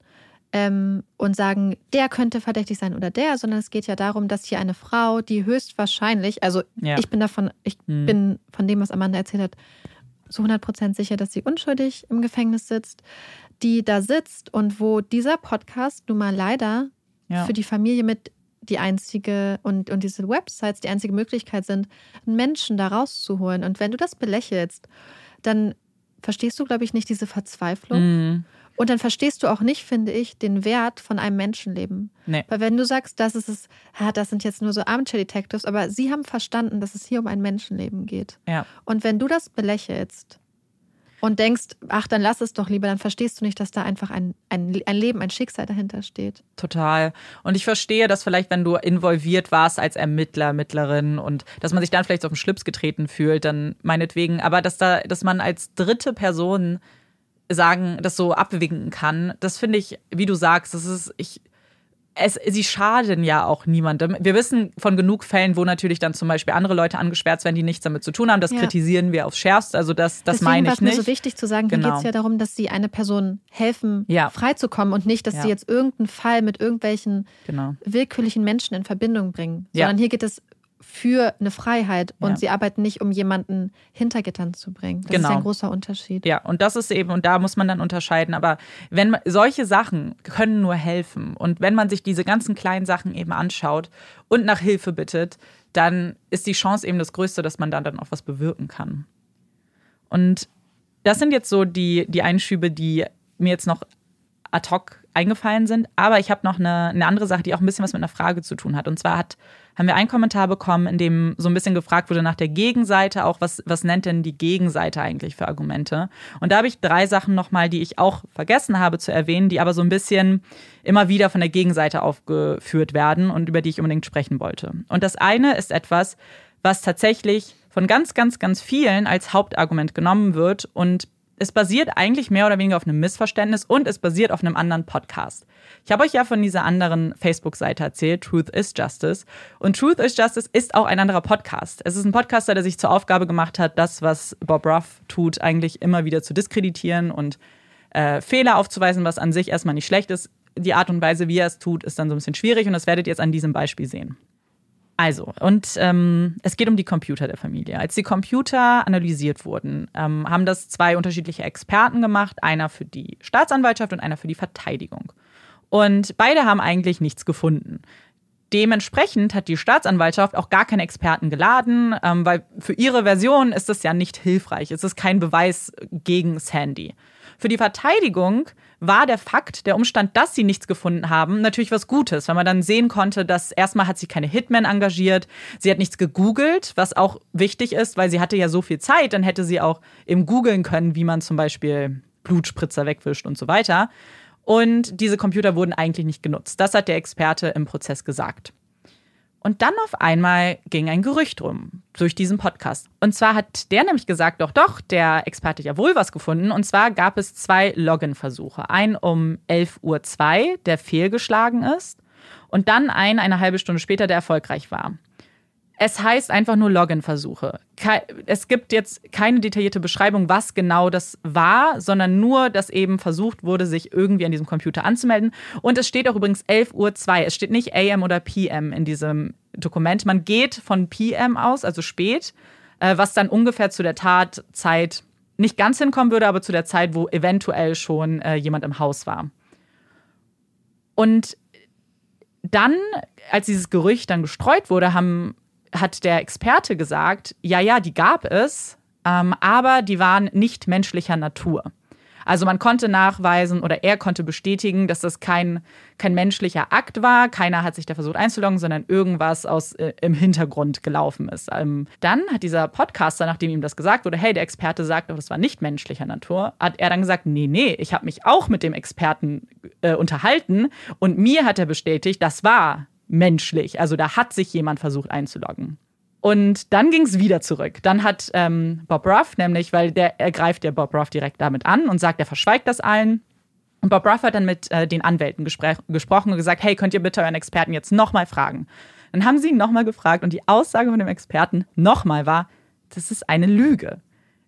ähm, und sagen, der könnte verdächtig sein oder der, sondern es geht ja darum, dass hier eine Frau, die höchstwahrscheinlich, also ja. ich bin davon, ich hm. bin von dem, was Amanda erzählt hat, zu 100 Prozent sicher, dass sie unschuldig im Gefängnis sitzt, die da sitzt und wo dieser Podcast nun mal leider ja. für die Familie mit die einzige und, und diese Websites die einzige Möglichkeit sind, Menschen da rauszuholen. Und wenn du das belächelst, dann verstehst du, glaube ich, nicht diese Verzweiflung. Mhm. Und dann verstehst du auch nicht, finde ich, den Wert von einem Menschenleben. Nee. Weil wenn du sagst, das ist es, das sind jetzt nur so Armchair-Detectives, aber sie haben verstanden, dass es hier um ein Menschenleben geht. Ja. Und wenn du das belächelst und denkst, ach, dann lass es doch lieber, dann verstehst du nicht, dass da einfach ein, ein, ein Leben, ein Schicksal dahinter steht. Total. Und ich verstehe, dass vielleicht, wenn du involviert warst als Ermittler, Ermittlerin und dass man sich dann vielleicht auf den Schlips getreten fühlt, dann meinetwegen, aber dass da, dass man als dritte Person sagen, das so abwinken kann. Das finde ich, wie du sagst, das ist, ich, es, sie schaden ja auch niemandem. Wir wissen von genug Fällen, wo natürlich dann zum Beispiel andere Leute angesperrt werden, die nichts damit zu tun haben. Das ja. kritisieren wir aufs Schärfste. Also das, das meine ich nicht. Deswegen war es mir so wichtig zu sagen, genau. hier geht es ja darum, dass sie eine Person helfen, ja. freizukommen und nicht, dass ja. sie jetzt irgendeinen Fall mit irgendwelchen genau. willkürlichen Menschen in Verbindung bringen. Sondern hier geht es für eine Freiheit und ja. sie arbeiten nicht, um jemanden hinter Gittern zu bringen. Das genau. ist ein großer Unterschied. Ja, und das ist eben, und da muss man dann unterscheiden. Aber wenn man, solche Sachen können nur helfen. Und wenn man sich diese ganzen kleinen Sachen eben anschaut und nach Hilfe bittet, dann ist die Chance eben das Größte, dass man da dann auch was bewirken kann. Und das sind jetzt so die, die Einschübe, die mir jetzt noch ad hoc eingefallen sind. Aber ich habe noch eine, eine andere Sache, die auch ein bisschen was mit einer Frage zu tun hat. Und zwar hat haben wir einen Kommentar bekommen, in dem so ein bisschen gefragt wurde nach der Gegenseite, auch was, was nennt denn die Gegenseite eigentlich für Argumente? Und da habe ich drei Sachen nochmal, die ich auch vergessen habe zu erwähnen, die aber so ein bisschen immer wieder von der Gegenseite aufgeführt werden und über die ich unbedingt sprechen wollte. Und das eine ist etwas, was tatsächlich von ganz, ganz, ganz vielen als Hauptargument genommen wird und es basiert eigentlich mehr oder weniger auf einem Missverständnis und es basiert auf einem anderen Podcast. Ich habe euch ja von dieser anderen Facebook-Seite erzählt, Truth is Justice. Und Truth is Justice ist auch ein anderer Podcast. Es ist ein Podcaster, der sich zur Aufgabe gemacht hat, das, was Bob Ruff tut, eigentlich immer wieder zu diskreditieren und äh, Fehler aufzuweisen, was an sich erstmal nicht schlecht ist. Die Art und Weise, wie er es tut, ist dann so ein bisschen schwierig und das werdet ihr jetzt an diesem Beispiel sehen. Also, und ähm, es geht um die Computer der Familie. Als die Computer analysiert wurden, ähm, haben das zwei unterschiedliche Experten gemacht, einer für die Staatsanwaltschaft und einer für die Verteidigung. Und beide haben eigentlich nichts gefunden. Dementsprechend hat die Staatsanwaltschaft auch gar keine Experten geladen, ähm, weil für ihre Version ist das ja nicht hilfreich. Es ist kein Beweis gegen Sandy. Für die Verteidigung war der Fakt, der Umstand, dass sie nichts gefunden haben, natürlich was Gutes, weil man dann sehen konnte, dass erstmal hat sie keine Hitman engagiert, sie hat nichts gegoogelt, was auch wichtig ist, weil sie hatte ja so viel Zeit, dann hätte sie auch eben googeln können, wie man zum Beispiel Blutspritzer wegwischt und so weiter. Und diese Computer wurden eigentlich nicht genutzt. Das hat der Experte im Prozess gesagt. Und dann auf einmal ging ein Gerücht rum durch diesen Podcast. Und zwar hat der nämlich gesagt, doch, doch, der Experte hat ja wohl was gefunden. Und zwar gab es zwei Login-Versuche. Einen um 11.02 Uhr, der fehlgeschlagen ist. Und dann einen eine halbe Stunde später, der erfolgreich war. Es heißt einfach nur Login-Versuche. Es gibt jetzt keine detaillierte Beschreibung, was genau das war, sondern nur, dass eben versucht wurde, sich irgendwie an diesem Computer anzumelden. Und es steht auch übrigens 11.02 Uhr. Es steht nicht AM oder PM in diesem Dokument. Man geht von PM aus, also spät, äh, was dann ungefähr zu der Tatzeit nicht ganz hinkommen würde, aber zu der Zeit, wo eventuell schon äh, jemand im Haus war. Und dann, als dieses Gerücht dann gestreut wurde, haben hat der Experte gesagt, ja, ja, die gab es, ähm, aber die waren nicht menschlicher Natur. Also man konnte nachweisen oder er konnte bestätigen, dass das kein, kein menschlicher Akt war. Keiner hat sich da versucht einzuloggen, sondern irgendwas aus äh, im Hintergrund gelaufen ist. Ähm, dann hat dieser Podcaster, nachdem ihm das gesagt wurde, hey, der Experte sagt doch, das war nicht menschlicher Natur, hat er dann gesagt, nee, nee, ich habe mich auch mit dem Experten äh, unterhalten und mir hat er bestätigt, das war menschlich. Also da hat sich jemand versucht einzuloggen. Und dann ging es wieder zurück. Dann hat ähm, Bob Ruff nämlich, weil der er greift ja Bob Ruff direkt damit an und sagt, er verschweigt das allen. Und Bob Ruff hat dann mit äh, den Anwälten gesprochen und gesagt, hey, könnt ihr bitte euren Experten jetzt nochmal fragen? Dann haben sie ihn nochmal gefragt und die Aussage von dem Experten nochmal war, das ist eine Lüge.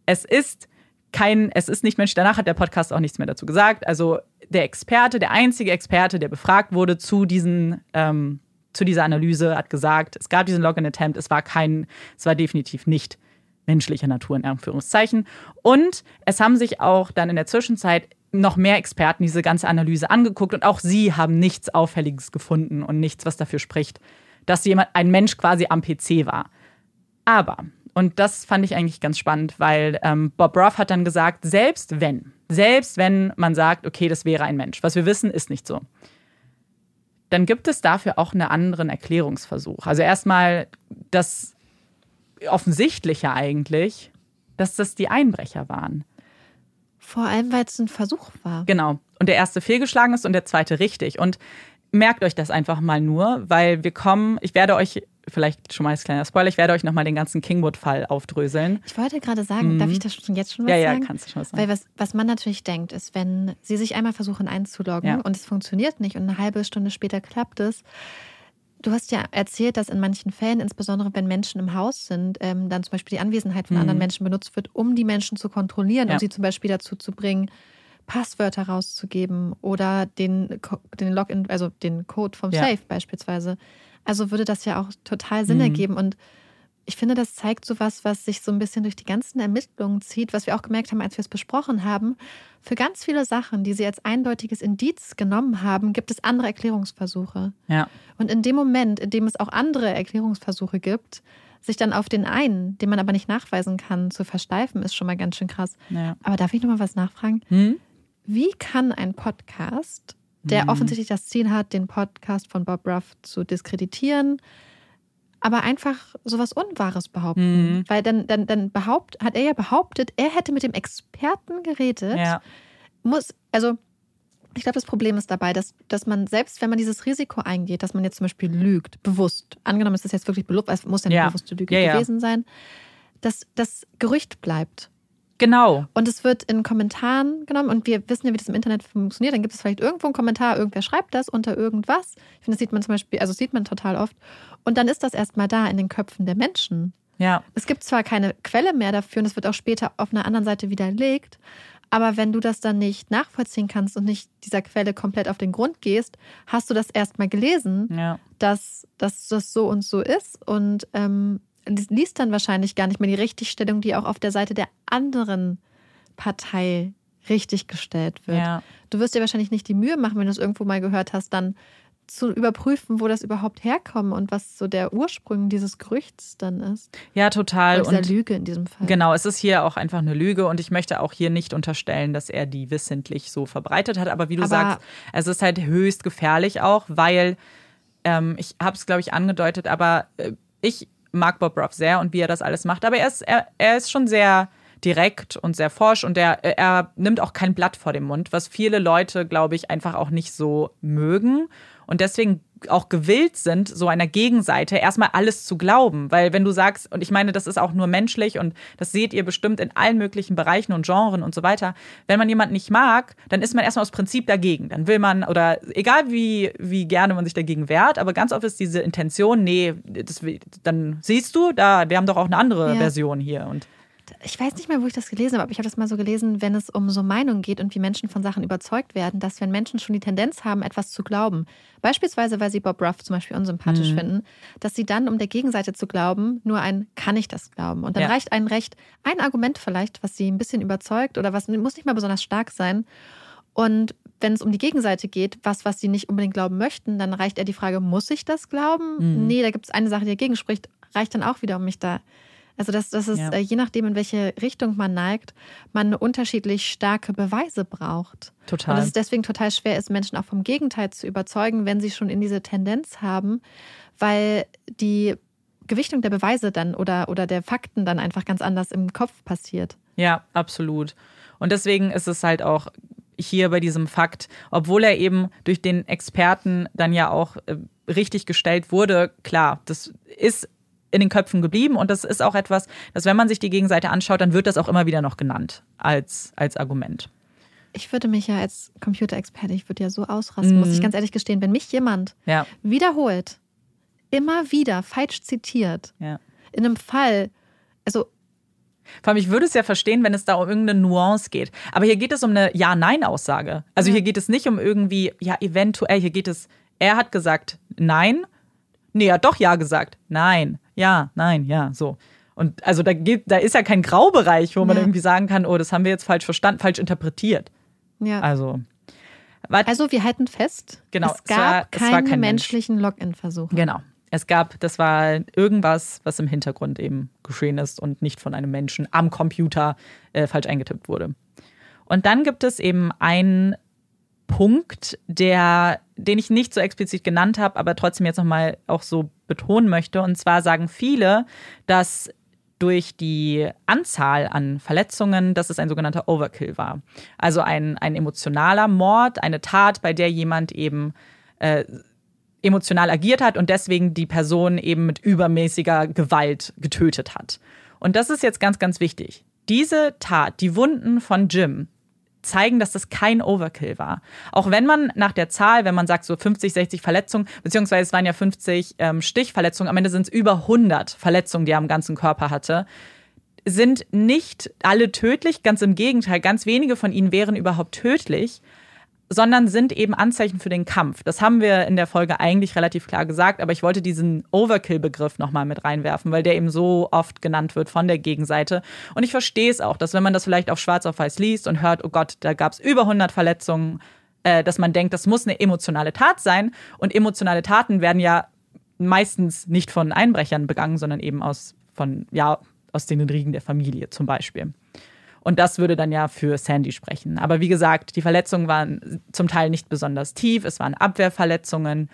Es ist kein, es ist nicht Mensch. Danach hat der Podcast auch nichts mehr dazu gesagt. Also der Experte, der einzige Experte, der befragt wurde zu diesen ähm, zu dieser Analyse hat gesagt, es gab diesen Login-Attempt, es war kein, es war definitiv nicht menschlicher Natur in Anführungszeichen. Und es haben sich auch dann in der Zwischenzeit noch mehr Experten diese ganze Analyse angeguckt und auch sie haben nichts Auffälliges gefunden und nichts, was dafür spricht, dass jemand, ein Mensch quasi am PC war. Aber, und das fand ich eigentlich ganz spannend, weil ähm, Bob Ruff hat dann gesagt, selbst wenn, selbst wenn man sagt, okay, das wäre ein Mensch, was wir wissen, ist nicht so dann gibt es dafür auch einen anderen Erklärungsversuch. Also erstmal das Offensichtliche eigentlich, dass das die Einbrecher waren. Vor allem, weil es ein Versuch war. Genau. Und der erste fehlgeschlagen ist und der zweite richtig. Und merkt euch das einfach mal nur, weil wir kommen, ich werde euch vielleicht schon mal als kleiner Spoiler, ich werde euch nochmal den ganzen Kingwood-Fall aufdröseln. Ich wollte gerade sagen, mhm. darf ich das schon jetzt schon was ja, sagen? Ja, kannst du schon was sagen. Weil was, was man natürlich denkt, ist, wenn sie sich einmal versuchen einzuloggen ja. und es funktioniert nicht und eine halbe Stunde später klappt es, Du hast ja erzählt, dass in manchen Fällen, insbesondere wenn Menschen im Haus sind, ähm, dann zum Beispiel die Anwesenheit von mhm. anderen Menschen benutzt wird, um die Menschen zu kontrollieren, ja. um sie zum Beispiel dazu zu bringen, Passwörter rauszugeben oder den, den Login, also den Code vom ja. Safe beispielsweise. Also würde das ja auch total Sinn mhm. ergeben. Und ich finde, das zeigt so was, was sich so ein bisschen durch die ganzen Ermittlungen zieht, was wir auch gemerkt haben, als wir es besprochen haben. Für ganz viele Sachen, die sie als eindeutiges Indiz genommen haben, gibt es andere Erklärungsversuche. Ja. Und in dem Moment, in dem es auch andere Erklärungsversuche gibt, sich dann auf den einen, den man aber nicht nachweisen kann, zu versteifen, ist schon mal ganz schön krass. Ja. Aber darf ich noch mal was nachfragen? Hm? Wie kann ein Podcast der mhm. offensichtlich das Ziel hat, den Podcast von Bob Ruff zu diskreditieren, aber einfach sowas Unwahres behaupten. Mhm. Weil dann, dann, dann behaupt, hat er ja behauptet, er hätte mit dem Experten geredet. Ja. Muss, also ich glaube, das Problem ist dabei, dass, dass man selbst, wenn man dieses Risiko eingeht, dass man jetzt zum Beispiel lügt, bewusst, angenommen ist das jetzt wirklich belobt, es muss ja eine ja. bewusste Lüge ja, gewesen sein, dass das Gerücht bleibt. Genau. Und es wird in Kommentaren genommen und wir wissen ja, wie das im Internet funktioniert. Dann gibt es vielleicht irgendwo einen Kommentar, irgendwer schreibt das unter irgendwas. Ich finde, das sieht man zum Beispiel, also sieht man total oft. Und dann ist das erstmal da in den Köpfen der Menschen. Ja. Es gibt zwar keine Quelle mehr dafür und es wird auch später auf einer anderen Seite widerlegt, aber wenn du das dann nicht nachvollziehen kannst und nicht dieser Quelle komplett auf den Grund gehst, hast du das erstmal gelesen, ja. dass, dass das so und so ist und ähm, liest dann wahrscheinlich gar nicht mehr die Richtigstellung, die auch auf der Seite der anderen Partei richtig gestellt wird. Ja. Du wirst dir wahrscheinlich nicht die Mühe machen, wenn du es irgendwo mal gehört hast, dann zu überprüfen, wo das überhaupt herkommt und was so der Ursprung dieses Gerüchts dann ist. Ja, total. Oder dieser Lüge in diesem Fall. Genau, es ist hier auch einfach eine Lüge und ich möchte auch hier nicht unterstellen, dass er die wissentlich so verbreitet hat. Aber wie du Aber- sagst, es ist halt höchst gefährlich auch, weil ähm, ich habe es, glaube ich, angedeutet, aber äh, ich mag Bob Ruff sehr und wie er das alles macht. Aber er ist, er, er ist schon sehr direkt und sehr forsch und er, er nimmt auch kein Blatt vor den Mund, was viele Leute, glaube ich, einfach auch nicht so mögen und deswegen auch gewillt sind, so einer Gegenseite erstmal alles zu glauben. Weil wenn du sagst, und ich meine, das ist auch nur menschlich und das seht ihr bestimmt in allen möglichen Bereichen und Genren und so weiter, wenn man jemanden nicht mag, dann ist man erstmal aus Prinzip dagegen. Dann will man, oder egal wie, wie gerne man sich dagegen wehrt, aber ganz oft ist diese Intention, nee, das, dann siehst du, da, wir haben doch auch eine andere Ja. Version hier. Und ich weiß nicht mehr, wo ich das gelesen habe, aber ich habe das mal so gelesen, wenn es um so Meinungen geht und wie Menschen von Sachen überzeugt werden, dass wenn Menschen schon die Tendenz haben, etwas zu glauben, beispielsweise weil sie Bob Ruff zum Beispiel unsympathisch finden, dass sie dann, um der Gegenseite zu glauben, nur ein kann ich das glauben. Und dann Ja. reicht ein Recht, ein Argument vielleicht, was sie ein bisschen überzeugt oder was muss nicht mal besonders stark sein. Und wenn es um die Gegenseite geht, was, was sie nicht unbedingt glauben möchten, dann reicht eher die Frage, muss ich das glauben? Mhm. Nee, da gibt es eine Sache, die dagegen spricht, reicht dann auch wieder, um mich da. Also, das, das ist, Ja. äh, je nachdem, in welche Richtung man neigt, man unterschiedlich starke Beweise braucht. Total. Und dass es deswegen total schwer ist, Menschen auch vom Gegenteil zu überzeugen, wenn sie schon in diese Tendenz haben, weil die Gewichtung der Beweise dann oder, oder der Fakten dann einfach ganz anders im Kopf passiert. Ja, absolut. Und deswegen ist es halt auch hier bei diesem Fakt, obwohl er eben durch den Experten dann ja auch äh, richtig gestellt wurde, klar, das ist in den Köpfen geblieben und das ist auch etwas, dass wenn man sich die Gegenseite anschaut, dann wird das auch immer wieder noch genannt als, als Argument. Ich würde mich ja als Computerexperte, ich würde ja so ausrasten, muss ich ganz ehrlich gestehen, wenn mich jemand Ja, wiederholt, immer wieder falsch zitiert, ja. in einem Fall, also Vor allem, ich würde es ja verstehen, wenn es da um irgendeine Nuance geht. Aber hier geht es um eine Ja-Nein-Aussage. Also Ja. hier geht es nicht um irgendwie, ja, eventuell. Hier geht es, er hat gesagt Nein. Nee, er hat doch Ja gesagt. Nein. Ja, nein, ja, so. Und also da, geht, da ist ja kein Graubereich, wo man Ja. irgendwie sagen kann, oh, das haben wir jetzt falsch verstanden, falsch interpretiert. ja. Also. Also wir halten fest, Genau, es es gab war- es war keine kein Mensch. menschlichen Login-Versuche. Genau. Es gab, das war irgendwas, was im Hintergrund eben geschehen ist und nicht von einem Menschen am Computer äh, falsch eingetippt wurde. Und dann gibt es eben einen Punkt, der, den ich nicht so explizit genannt habe, aber trotzdem jetzt nochmal auch so betonen möchte. Und zwar sagen viele, dass durch die Anzahl an Verletzungen, dass es ein sogenannter Overkill war. Also ein, ein emotionaler Mord, eine Tat, bei der jemand eben äh, emotional agiert hat und deswegen die Person eben mit übermäßiger Gewalt getötet hat. Und das ist jetzt ganz, ganz wichtig. Diese Tat, die Wunden von Jim, zeigen, dass das kein Overkill war. Auch wenn man nach der Zahl, wenn man sagt so 50, 60 Verletzungen, beziehungsweise es waren ja 50 ähm, Stichverletzungen, am Ende sind es über 100 Verletzungen, die er am ganzen Körper hatte, sind nicht alle tödlich, ganz im Gegenteil, ganz wenige von ihnen wären überhaupt tödlich, sondern sind eben Anzeichen für den Kampf. Das haben wir in der Folge eigentlich relativ klar gesagt, aber ich wollte diesen Overkill-Begriff nochmal mit reinwerfen, weil der eben so oft genannt wird von der Gegenseite. Und ich verstehe es auch, dass wenn man das vielleicht auf schwarz auf weiß liest und hört, oh Gott, da gab es über 100 Verletzungen, äh, dass man denkt, das muss eine emotionale Tat sein. Und emotionale Taten werden ja meistens nicht von Einbrechern begangen, sondern eben aus, von, ja, aus den Riegen der Familie zum Beispiel. Und das würde dann ja für Sandy sprechen. Aber wie gesagt, die Verletzungen waren zum Teil nicht besonders tief. Es waren Abwehrverletzungen.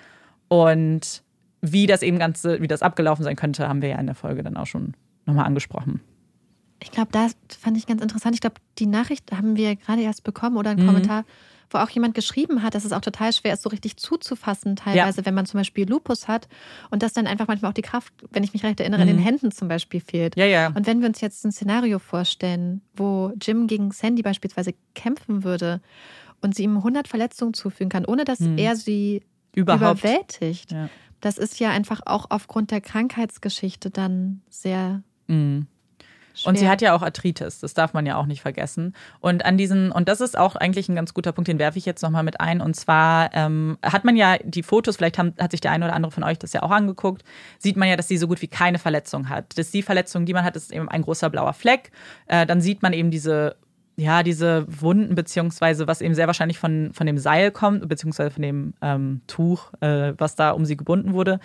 Und wie das eben ganze, wie das abgelaufen sein könnte, haben wir ja in der Folge dann auch schon nochmal angesprochen. Ich glaube, das fand ich ganz interessant. Ich glaube, die Nachricht haben wir gerade erst bekommen oder einen Mhm. Kommentar, wo auch jemand geschrieben hat, dass es auch total schwer ist, so richtig zuzufassen, teilweise, wenn man zum Beispiel Lupus hat und dass dann einfach manchmal auch die Kraft, wenn ich mich recht erinnere, in den Händen zum Beispiel fehlt. Mhm. Ja, ja. Und wenn wir uns jetzt ein Szenario vorstellen, wo Jim gegen Sandy beispielsweise kämpfen würde und sie ihm 100 Verletzungen zufügen kann, ohne dass er sie Mhm. Überhaupt. überwältigt, Ja. das ist ja einfach auch aufgrund der Krankheitsgeschichte dann sehr Mhm. Schwer. Und sie hat ja auch Arthritis, das darf man ja auch nicht vergessen. Und an diesen, und das ist auch eigentlich ein ganz guter Punkt, den werfe ich jetzt nochmal mit ein. Und zwar ähm, hat man ja die Fotos, vielleicht haben, hat sich der eine oder andere von euch das ja auch angeguckt, sieht man ja, dass sie so gut wie keine Verletzung hat. Dass die Verletzung, die man hat, ist eben ein großer blauer Fleck. Äh, dann sieht man eben diese ja, diese Wunden, beziehungsweise was eben sehr wahrscheinlich von, von dem Seil kommt, beziehungsweise von dem ähm, Tuch, äh, was da um sie gebunden wurde.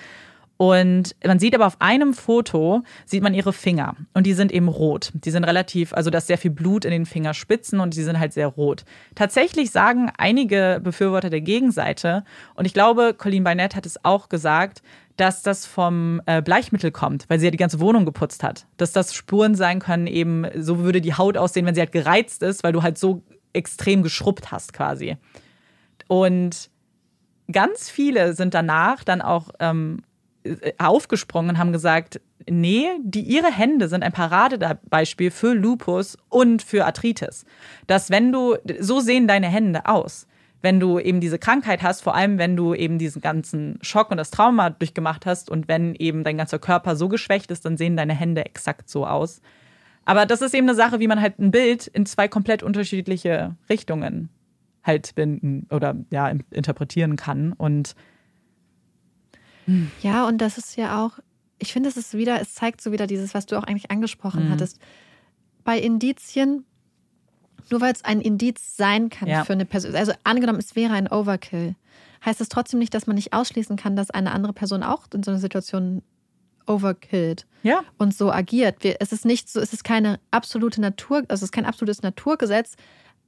Und man sieht aber auf einem Foto, sieht man ihre Finger. Und die sind eben rot. Die sind relativ, also da ist sehr viel Blut in den Fingerspitzen und die sind halt sehr rot. Tatsächlich sagen einige Befürworter der Gegenseite, und ich glaube, Colleen Barnett hat es auch gesagt, dass das vom äh, Bleichmittel kommt, weil sie ja die ganze Wohnung geputzt hat. Dass das Spuren sein können, eben so würde die Haut aussehen, wenn sie halt gereizt ist, weil du halt so extrem geschrubbt hast quasi. Und ganz viele sind danach dann auch ähm, aufgesprungen und haben gesagt, nee, die, ihre Hände sind ein Paradebeispiel für Lupus und für Arthritis. Dass wenn du, so sehen deine Hände aus wenn du eben diese Krankheit hast, vor allem wenn du eben diesen ganzen Schock und das Trauma durchgemacht hast und wenn eben dein ganzer Körper so geschwächt ist, dann sehen deine Hände exakt so aus. Aber das ist eben eine Sache, wie man halt ein Bild in zwei komplett unterschiedliche Richtungen halt binden oder ja interpretieren kann und ja, und das ist ja auch, ich finde, es ist wieder, es zeigt so wieder dieses, was du auch eigentlich angesprochen mhm. hattest. Bei Indizien nur weil es ein Indiz sein kann ja. für eine Person, also angenommen, es wäre ein Overkill, heißt das trotzdem nicht, dass man nicht ausschließen kann, dass eine andere Person auch in so einer Situation overkillt ja. und so agiert. es ist nicht so, es ist keine absolute Natur, also es ist kein absolutes Naturgesetz.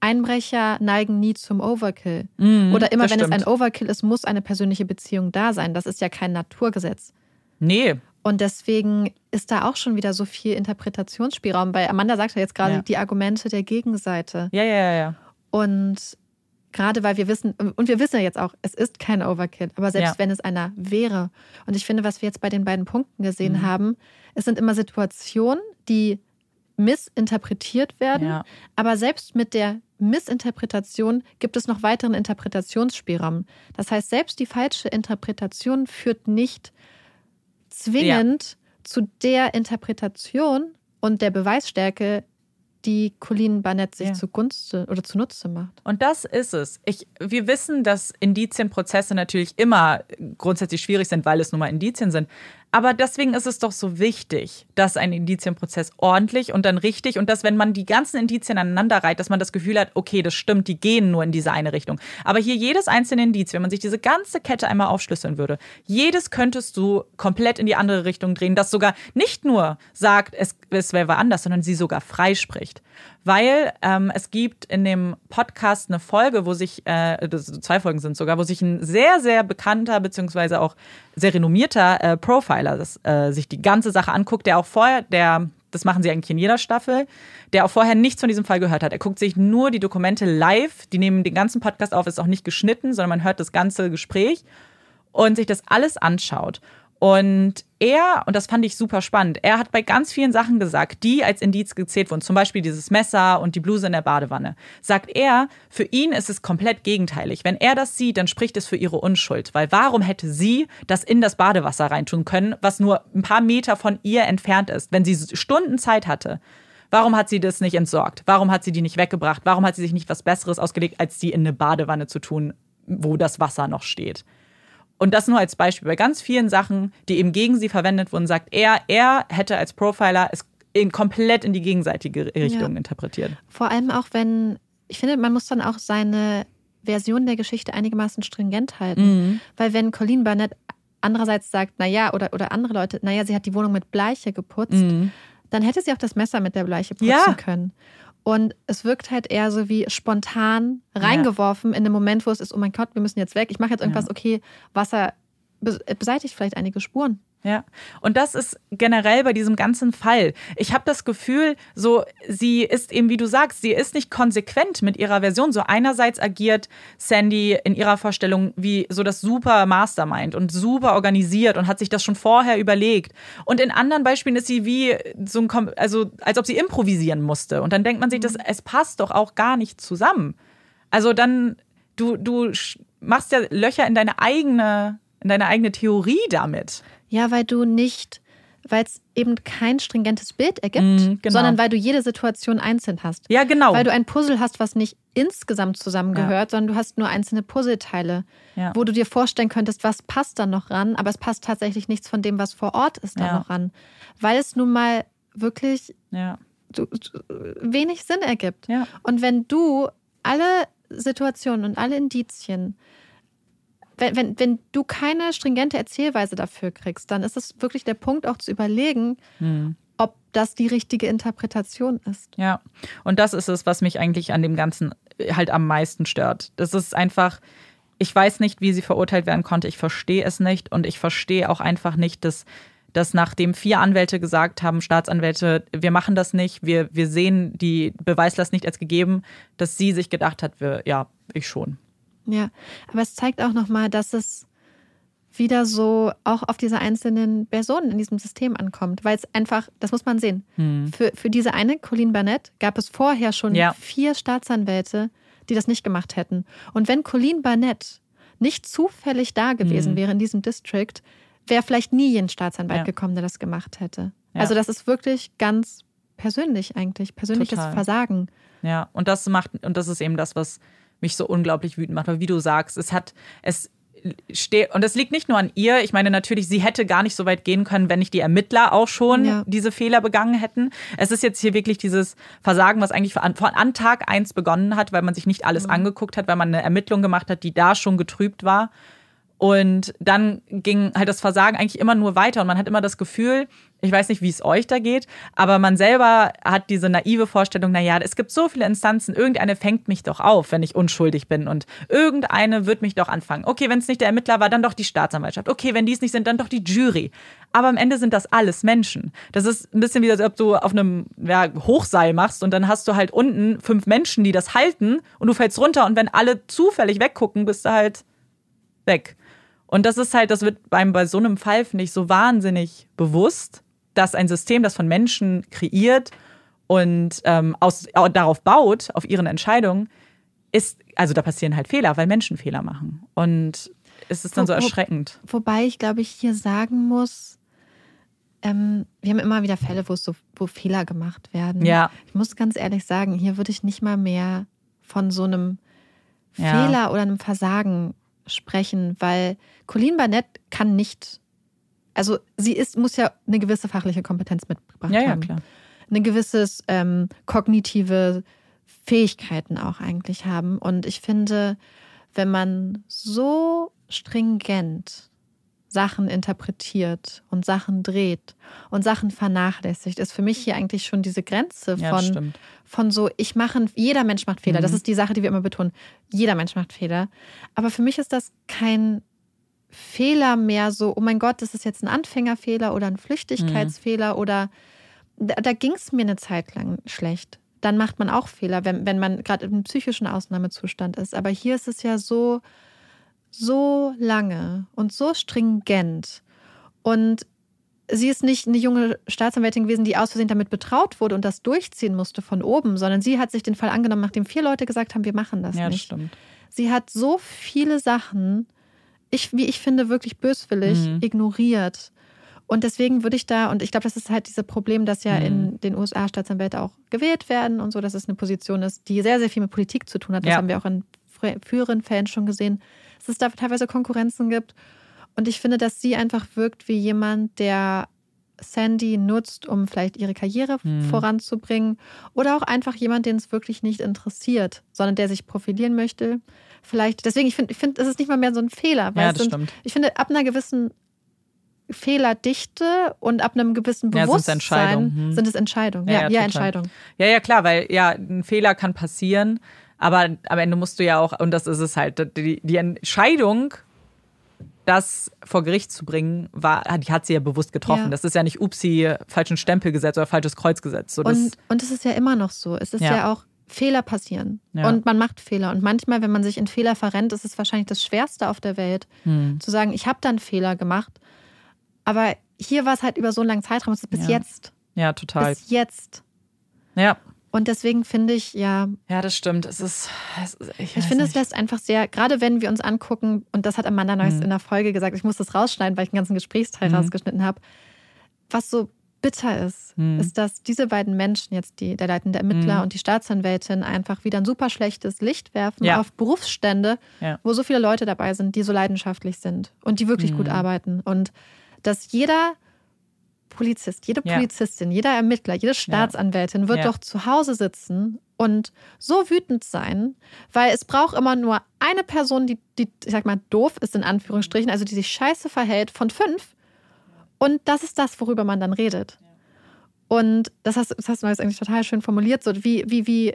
Einbrecher neigen nie zum Overkill. Mhm, Oder immer wenn stimmt. es ein Overkill ist, muss eine persönliche Beziehung da sein. Das ist ja kein Naturgesetz. Nee. Und deswegen ist da auch schon wieder so viel Interpretationsspielraum, weil Amanda sagt ja jetzt gerade Ja. die Argumente der Gegenseite. Ja, ja, ja, ja. Und gerade weil wir wissen, und wir wissen ja jetzt auch, es ist kein Overkill, aber selbst Ja. wenn es einer wäre. Und ich finde, was wir jetzt bei den beiden Punkten gesehen Mhm. haben, es sind immer Situationen, die missinterpretiert werden, Ja. aber selbst mit der Missinterpretation gibt es noch weiteren Interpretationsspielraum. Das heißt, selbst die falsche Interpretation führt nicht zwingend zu der Interpretation und der Beweisstärke, die Colleen Barnett sich Ja. zugunsten oder zunutze macht. Und das ist es. Ich, wir wissen, dass Indizienprozesse natürlich immer grundsätzlich schwierig sind, weil es nun mal Indizien sind. Aber deswegen ist es doch so wichtig, dass ein Indizienprozess ordentlich und dann richtig und dass, wenn man die ganzen Indizien aneinander reiht, dass man das Gefühl hat, okay, das stimmt, die gehen nur in diese eine Richtung. Aber hier jedes einzelne Indiz, wenn man sich diese ganze Kette einmal aufschlüsseln würde, jedes könntest du komplett in die andere Richtung drehen, das sogar nicht nur sagt, es, es wäre anders, sondern sie sogar freispricht. Weil ähm, es gibt in dem Podcast eine Folge, wo sich, äh, zwei Folgen sind sogar, wo sich ein sehr, sehr bekannter, beziehungsweise auch sehr renommierter äh, Profiler das, äh, sich die ganze Sache anguckt, der auch vorher, der, das machen sie eigentlich in jeder Staffel, der auch vorher nichts von diesem Fall gehört hat. Er guckt sich nur die Dokumente live, die nehmen den ganzen Podcast auf, ist auch nicht geschnitten, sondern man hört das ganze Gespräch und sich das alles anschaut. Und er, und das fand ich super spannend, er hat bei ganz vielen Sachen gesagt, die als Indiz gezählt wurden, zum Beispiel dieses Messer und die Bluse in der Badewanne, sagt er, für ihn ist es komplett gegenteilig. Wenn er das sieht, dann spricht es für ihre Unschuld. Weil warum hätte sie das in das Badewasser reintun können, was nur ein paar Meter von ihr entfernt ist, wenn sie Stunden Zeit hatte? Warum hat sie das nicht entsorgt? Warum hat sie die nicht weggebracht? Warum hat sie sich nicht was Besseres ausgelegt, als die in eine Badewanne zu tun, wo das Wasser noch steht? Und das nur als Beispiel. Bei ganz vielen Sachen, die eben gegen sie verwendet wurden, sagt er, er hätte als Profiler es in komplett in die gegenseitige Richtung Ja. interpretiert. Vor allem auch, wenn, ich finde, man muss dann auch seine Version der Geschichte einigermaßen stringent halten. Mhm. Weil wenn Colleen Barnett andererseits sagt, naja, oder, oder andere Leute, naja, sie hat die Wohnung mit Bleiche geputzt, Mhm. dann hätte sie auch das Messer mit der Bleiche putzen Ja. können. Und es wirkt halt eher so wie spontan reingeworfen in dem Moment, wo es ist, oh mein Gott, wir müssen jetzt weg. Ich mache jetzt irgendwas, Ja. okay, Wasser be- beseitigt vielleicht einige Spuren. Ja, und das ist generell bei diesem ganzen Fall. Ich habe das Gefühl, so sie ist eben, wie du sagst, sie ist nicht konsequent mit ihrer Version. So einerseits agiert Sandy in ihrer Vorstellung wie so das super Mastermind und super organisiert und hat sich das schon vorher überlegt. Und in anderen Beispielen ist sie wie so ein, Kom- also als ob sie improvisieren musste. Und dann denkt man sich, das, es passt doch auch gar nicht zusammen. Also dann du du machst ja Löcher in deine eigene in deine eigene Theorie damit. Ja, weil du nicht, weil es eben kein stringentes Bild ergibt, Mhm, genau. sondern weil du jede Situation einzeln hast. Ja, genau. Weil du ein Puzzle hast, was nicht insgesamt zusammengehört, sondern du hast nur einzelne Puzzleteile, Ja. wo du dir vorstellen könntest, was passt da noch ran, aber es passt tatsächlich nichts von dem, was vor Ort ist, da Ja. noch ran. Weil es nun mal wirklich ja. wenig Sinn ergibt. Ja. Und wenn du alle Situationen und alle Indizien, wenn, wenn, wenn du keine stringente Erzählweise dafür kriegst, dann ist es wirklich der Punkt, auch zu überlegen, Hm. ob das die richtige Interpretation ist. Ja, und das ist es, was mich eigentlich an dem Ganzen halt am meisten stört. Das ist einfach, ich weiß nicht, wie sie verurteilt werden konnte. Ich verstehe es nicht und ich verstehe auch einfach nicht, dass, dass nachdem vier Anwälte gesagt haben, Staatsanwälte, wir machen das nicht, wir, wir sehen die Beweislast nicht als gegeben, dass sie sich gedacht hat, wir, ja, ich schon. Ja, aber es zeigt auch nochmal, dass es wieder so auch auf diese einzelnen Personen in diesem System ankommt, weil es einfach, das muss man sehen, für, für diese eine, Colleen Barnett, gab es vorher schon Ja. vier Staatsanwälte, die das nicht gemacht hätten. Und wenn Colleen Barnett nicht zufällig da gewesen wäre in diesem District, wäre vielleicht nie ein Staatsanwalt Ja. gekommen, der das gemacht hätte. Ja. Also das ist wirklich ganz persönlich eigentlich, persönliches Total. Versagen. Ja, und das macht, und das ist eben das, was mich so unglaublich wütend macht, weil wie du sagst, es hat, es steht, und es liegt nicht nur an ihr, ich meine natürlich, sie hätte gar nicht so weit gehen können, wenn nicht die Ermittler auch schon Ja. diese Fehler begangen hätten. Es ist jetzt hier wirklich dieses Versagen, was eigentlich von, von an Tag eins begonnen hat, weil man sich nicht alles angeguckt hat, weil man eine Ermittlung gemacht hat, die da schon getrübt war. Und dann ging halt das Versagen eigentlich immer nur weiter und man hat immer das Gefühl, ich weiß nicht, wie es euch da geht, aber man selber hat diese naive Vorstellung, naja, es gibt so viele Instanzen, irgendeine fängt mich doch auf, wenn ich unschuldig bin und irgendeine wird mich doch anfangen. Okay, wenn es nicht der Ermittler war, dann doch die Staatsanwaltschaft. Okay, wenn die es nicht sind, dann doch die Jury. Aber am Ende sind das alles Menschen. Das ist ein bisschen wie, als ob du auf einem ja, Hochseil machst und dann hast du halt unten fünf Menschen, die das halten und du fällst runter und wenn alle zufällig weggucken, bist du halt weg. Und das ist halt, das wird beim, bei so einem Fall, finde ich, so wahnsinnig bewusst, dass ein System, das von Menschen kreiert und ähm, aus, au- darauf baut, auf ihren Entscheidungen, ist, also da passieren halt Fehler, weil Menschen Fehler machen. Und es ist dann so Wo- wo- erschreckend. Wobei ich, glaube ich, hier sagen muss, ähm, wir haben immer wieder Fälle, wo so, wo Fehler gemacht werden. Ja. Ich muss ganz ehrlich sagen, hier würde ich nicht mal mehr von so einem Ja. Fehler oder einem Versagen sprechen, weil Colleen Barnett kann nicht, also sie ist, muss ja eine gewisse fachliche Kompetenz mitgebracht Ja, ja, haben. klar. Eine gewisses ähm, kognitive Fähigkeiten auch eigentlich haben. Und ich finde, wenn man so stringent Sachen interpretiert und Sachen dreht und Sachen vernachlässigt, ist für mich hier eigentlich schon diese Grenze Ja, das von, stimmt. von so, ich mache, jeder Mensch macht Fehler. Das Mhm. ist die Sache, die wir immer betonen. Jeder Mensch macht Fehler. Aber für mich ist das kein Fehler mehr so, oh mein Gott, das ist jetzt ein Anfängerfehler oder ein Flüchtigkeitsfehler oder da, da ging es mir eine Zeit lang schlecht. Dann macht man auch Fehler, wenn, wenn man gerade im psychischen Ausnahmezustand ist. Aber hier ist es ja so, so lange und so stringent. Und sie ist nicht eine junge Staatsanwältin gewesen, die aus Versehen damit betraut wurde und das durchziehen musste von oben, sondern sie hat sich den Fall angenommen, nachdem vier Leute gesagt haben, wir machen das Ja, das nicht. stimmt. Sie hat so viele Sachen, ich, wie ich finde, wirklich böswillig Mhm. ignoriert. Und deswegen würde ich da, und ich glaube, das ist halt dieses Problem, dass ja Mhm. in den USA Staatsanwälte auch gewählt werden und so, dass es eine Position ist, die sehr, sehr viel mit Politik zu tun hat. Das Ja. haben wir auch in frü- früheren Fällen schon gesehen, dass es da teilweise Konkurrenzen gibt. Und ich finde, dass sie einfach wirkt wie jemand, der Sandy nutzt, um vielleicht ihre Karriere Mhm. voranzubringen. Oder auch einfach jemand, den es wirklich nicht interessiert, sondern der sich profilieren möchte. Vielleicht, deswegen, ich finde, ich finde, es ist nicht mal mehr so ein Fehler. Ja, es das sind, stimmt. Ich finde, ab einer gewissen Fehlerdichte und ab einem gewissen Ja, sind's Bewusstsein Entscheidungen. Hm. sind es Entscheidungen. Ja, Ja, ja. Entscheidungen. Ja, ja, klar, weil ja, ein Fehler kann passieren, aber am Ende musst du ja auch, und das ist es halt, die, die Entscheidung, das vor Gericht zu bringen, war, die hat sie ja bewusst getroffen. Ja. Das ist ja nicht Upsi, falschen Stempel gesetzt oder falsches Kreuz gesetzt. So, Und, und es ist ja immer noch so. Es ist Ja. ja, auch Fehler passieren. Ja. Und man macht Fehler. Und manchmal, wenn man sich in Fehler verrennt, ist es wahrscheinlich das Schwerste auf der Welt, Hm. zu sagen, ich habe da einen Fehler gemacht. Aber hier war es halt über so einen langen Zeitraum. Es ist bis Ja. jetzt. ja, total. Bis jetzt. Ja. Und deswegen finde ich, ja, ja, das stimmt. Es ist, es ist ich, ich finde, es lässt einfach sehr, gerade wenn wir uns angucken, und das hat Amanda Neuss Mhm. in der Folge gesagt, ich muss das rausschneiden, weil ich den ganzen Gesprächsteil Mhm. rausgeschnitten habe. was so bitter ist, Hm. ist, dass diese beiden Menschen, jetzt die, der leitende Ermittler Hm. und die Staatsanwältin, einfach wieder ein super schlechtes Licht werfen Ja. auf Berufsstände, Ja. wo so viele Leute dabei sind, die so leidenschaftlich sind und die wirklich gut Hm. arbeiten. Und dass jeder Polizist, jede Ja. Polizistin, jeder Ermittler, jede Staatsanwältin wird Ja. doch zu Hause sitzen und so wütend sein, weil es braucht immer nur eine Person, die, die, ich sag mal, doof ist in Anführungsstrichen, also die sich scheiße verhält, von fünf. Und das ist das, worüber man dann redet. Und das hast, das hast du jetzt eigentlich total schön formuliert, so wie, wie, wie,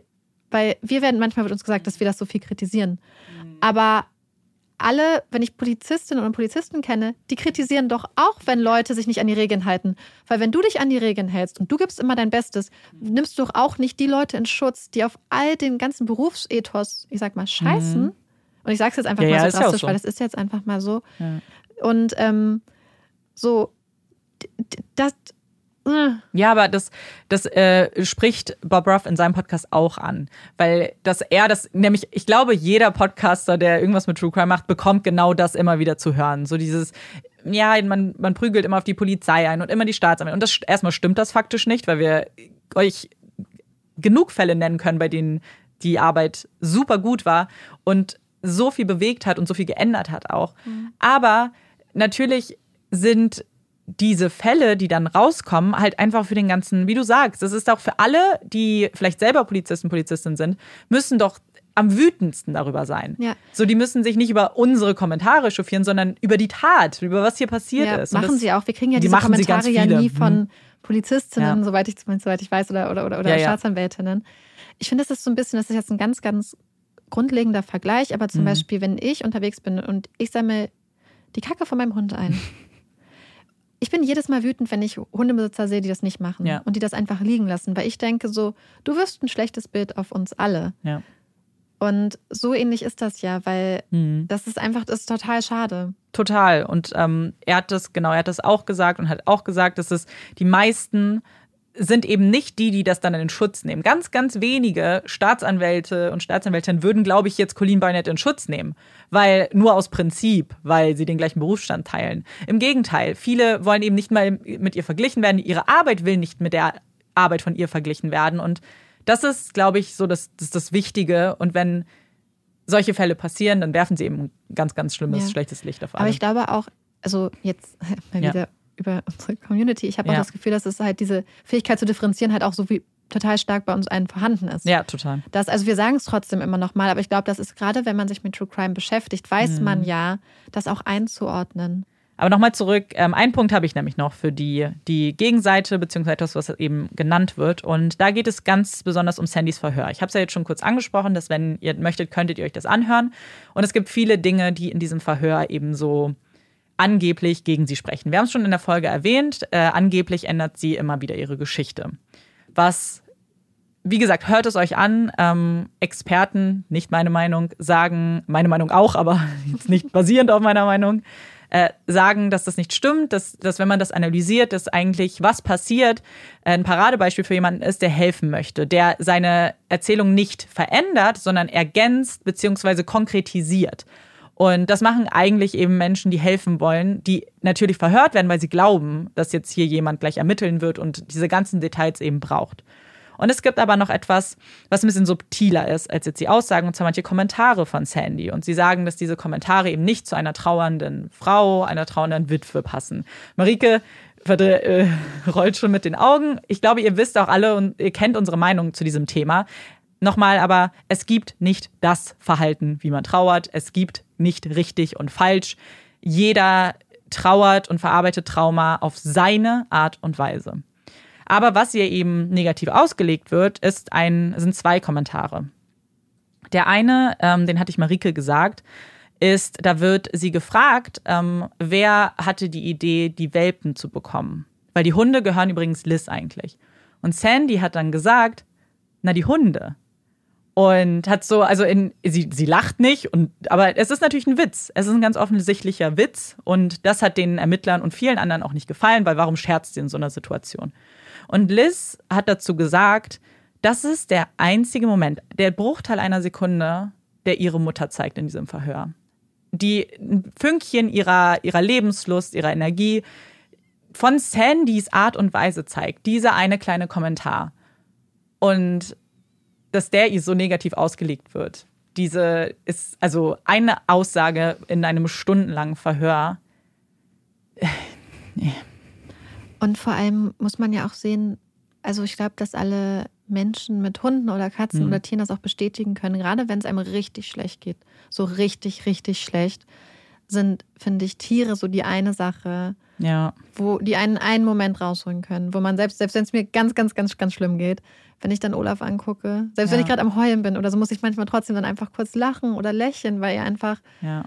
weil wir werden, manchmal wird uns gesagt, dass wir das so viel kritisieren. Aber alle, wenn ich Polizistinnen und Polizisten kenne, die kritisieren doch auch, wenn Leute sich nicht an die Regeln halten. Weil wenn du dich an die Regeln hältst und du gibst immer dein Bestes, nimmst du doch auch nicht die Leute in Schutz, die auf all den ganzen Berufsethos, ich sag mal, scheißen. Mhm. Und ich sag's jetzt einfach Ja, mal so ja drastisch, so. weil das ist jetzt einfach mal so. Und ähm, so, das, Ja, aber das, das äh, spricht Bob Ruff in seinem Podcast auch an. Weil dass er das, nämlich, ich glaube, jeder Podcaster, der irgendwas mit True Crime macht, bekommt genau das immer wieder zu hören. So dieses, ja, man, man prügelt immer auf die Polizei ein und immer die Staatsanwälte. Und das erstmal stimmt das faktisch nicht, weil wir euch genug Fälle nennen können, bei denen die Arbeit super gut war und so viel bewegt hat und so viel geändert hat auch. Aber natürlich sind diese Fälle, die dann rauskommen, halt einfach für den ganzen, wie du sagst, das ist auch für alle, die vielleicht selber Polizisten, Polizistinnen sind, müssen doch am wütendsten darüber sein. Ja. So, die müssen sich nicht über unsere Kommentare chauffieren, sondern über die Tat, über was hier passiert ja, ist. Und machen das, sie auch. Wir kriegen ja die diese Kommentare ja nie von Mhm. Polizistinnen, Ja. soweit ich zumindest soweit ich weiß, oder, oder, oder, oder. Staatsanwältinnen. Ich finde, das ist so ein bisschen, das ist jetzt ein ganz, ganz grundlegender Vergleich, aber zum Mhm. Beispiel, wenn ich unterwegs bin und ich sammle die Kacke von meinem Hund ein. Ich bin jedes Mal wütend, wenn ich Hundebesitzer sehe, die das nicht machen Ja. und die das einfach liegen lassen, weil ich denke so, du wirst ein schlechtes Bild auf uns alle. Ja. Und so ähnlich ist das ja, weil Mhm. das ist einfach, das ist total schade. Total. Und ähm, er hat das, genau, er hat das auch gesagt und hat auch gesagt, dass es die meisten sind eben nicht die, die das dann in den Schutz nehmen. Ganz, ganz wenige Staatsanwälte und Staatsanwältinnen würden, glaube ich, jetzt Colleen Barnett in Schutz nehmen. Weil, nur aus Prinzip, weil sie den gleichen Berufsstand teilen. Im Gegenteil, viele wollen eben nicht mal mit ihr verglichen werden. Ihre Arbeit will nicht mit der Arbeit von ihr verglichen werden. Und das ist, glaube ich, so das, das, ist das Wichtige. Und wenn solche Fälle passieren, dann werfen sie eben ein ganz, ganz schlimmes, Ja. schlechtes Licht auf alle. Aber ich glaube auch, also jetzt [LAUGHS] mal Ja. Über unsere Community, ich habe auch Ja. das Gefühl, dass es halt diese Fähigkeit zu differenzieren halt auch so wie total stark bei uns allen vorhanden ist. Ja, total. Das, also wir sagen es trotzdem immer noch mal, aber ich glaube, das ist gerade, wenn man sich mit True Crime beschäftigt, weiß Mhm. man ja, das auch einzuordnen. Aber nochmal zurück, ähm, einen Punkt habe ich nämlich noch für die, die Gegenseite, beziehungsweise das, was eben genannt wird. Und da geht es ganz besonders um Sandys Verhör. Ich habe es ja jetzt schon kurz angesprochen, dass wenn ihr möchtet, könntet ihr euch das anhören. Und es gibt viele Dinge, die in diesem Verhör eben so angeblich gegen sie sprechen. Wir haben es schon in der Folge erwähnt, äh, angeblich ändert sie immer wieder ihre Geschichte. Was, wie gesagt, hört es euch an. Ähm, Experten, nicht meine Meinung, sagen, meine Meinung auch, aber [LAUGHS] jetzt nicht basierend auf meiner Meinung, äh, sagen, dass das nicht stimmt, dass, dass wenn man das analysiert, dass eigentlich was passiert, äh, ein Paradebeispiel für jemanden ist, der helfen möchte, der seine Erzählung nicht verändert, sondern ergänzt bzw. konkretisiert. Und das machen eigentlich eben Menschen, die helfen wollen, die natürlich verhört werden, weil sie glauben, dass jetzt hier jemand gleich ermitteln wird und diese ganzen Details eben braucht. Und es gibt aber noch etwas, was ein bisschen subtiler ist als jetzt die Aussagen, und zwar manche Kommentare von Sandy. Und sie sagen, dass diese Kommentare eben nicht zu einer trauernden Frau, einer trauernden Witwe passen. Marike äh, rollt schon mit den Augen. Ich glaube, ihr wisst auch alle und ihr kennt unsere Meinung zu diesem Thema. Nochmal, aber es gibt nicht das Verhalten, wie man trauert. Es gibt nicht richtig und falsch. Jeder trauert und verarbeitet Trauma auf seine Art und Weise. Aber was ihr eben negativ ausgelegt wird, ist ein, sind zwei Kommentare. Der eine, ähm, den hatte ich Marike gesagt, ist, da wird sie gefragt, ähm, wer hatte die Idee, die Welpen zu bekommen? Weil die Hunde gehören übrigens Liz eigentlich. Und Sandy hat dann gesagt, na die Hunde. Und hat so, also in, sie, sie lacht nicht, und, aber es ist natürlich ein Witz. Es ist ein ganz offensichtlicher Witz. Und das hat den Ermittlern und vielen anderen auch nicht gefallen, weil warum scherzt sie in so einer Situation? Und Liz hat dazu gesagt, das ist der einzige Moment, der Bruchteil einer Sekunde, der ihre Mutter zeigt in diesem Verhör. Die Fünkchen ihrer, ihrer Lebenslust, ihrer Energie, von Sandys Art und Weise zeigt, dieser eine kleine Kommentar und dass der ihr so negativ ausgelegt wird. Diese ist also eine Aussage in einem stundenlangen Verhör. [SIGHS] nee. Und vor allem muss man ja auch sehen, also ich glaube, dass alle Menschen mit Hunden oder Katzen mhm. oder Tieren das auch bestätigen können, gerade wenn es einem richtig schlecht geht, so richtig, richtig schlecht, sind, finde ich, Tiere so die eine Sache, ja. wo die einen einen Moment rausholen können, wo man selbst, selbst wenn es mir ganz, ganz, ganz, ganz schlimm geht, wenn ich dann Olaf angucke, selbst ja. wenn ich gerade am Heulen bin oder so, muss ich manchmal trotzdem dann einfach kurz lachen oder lächeln, weil ihr einfach ja.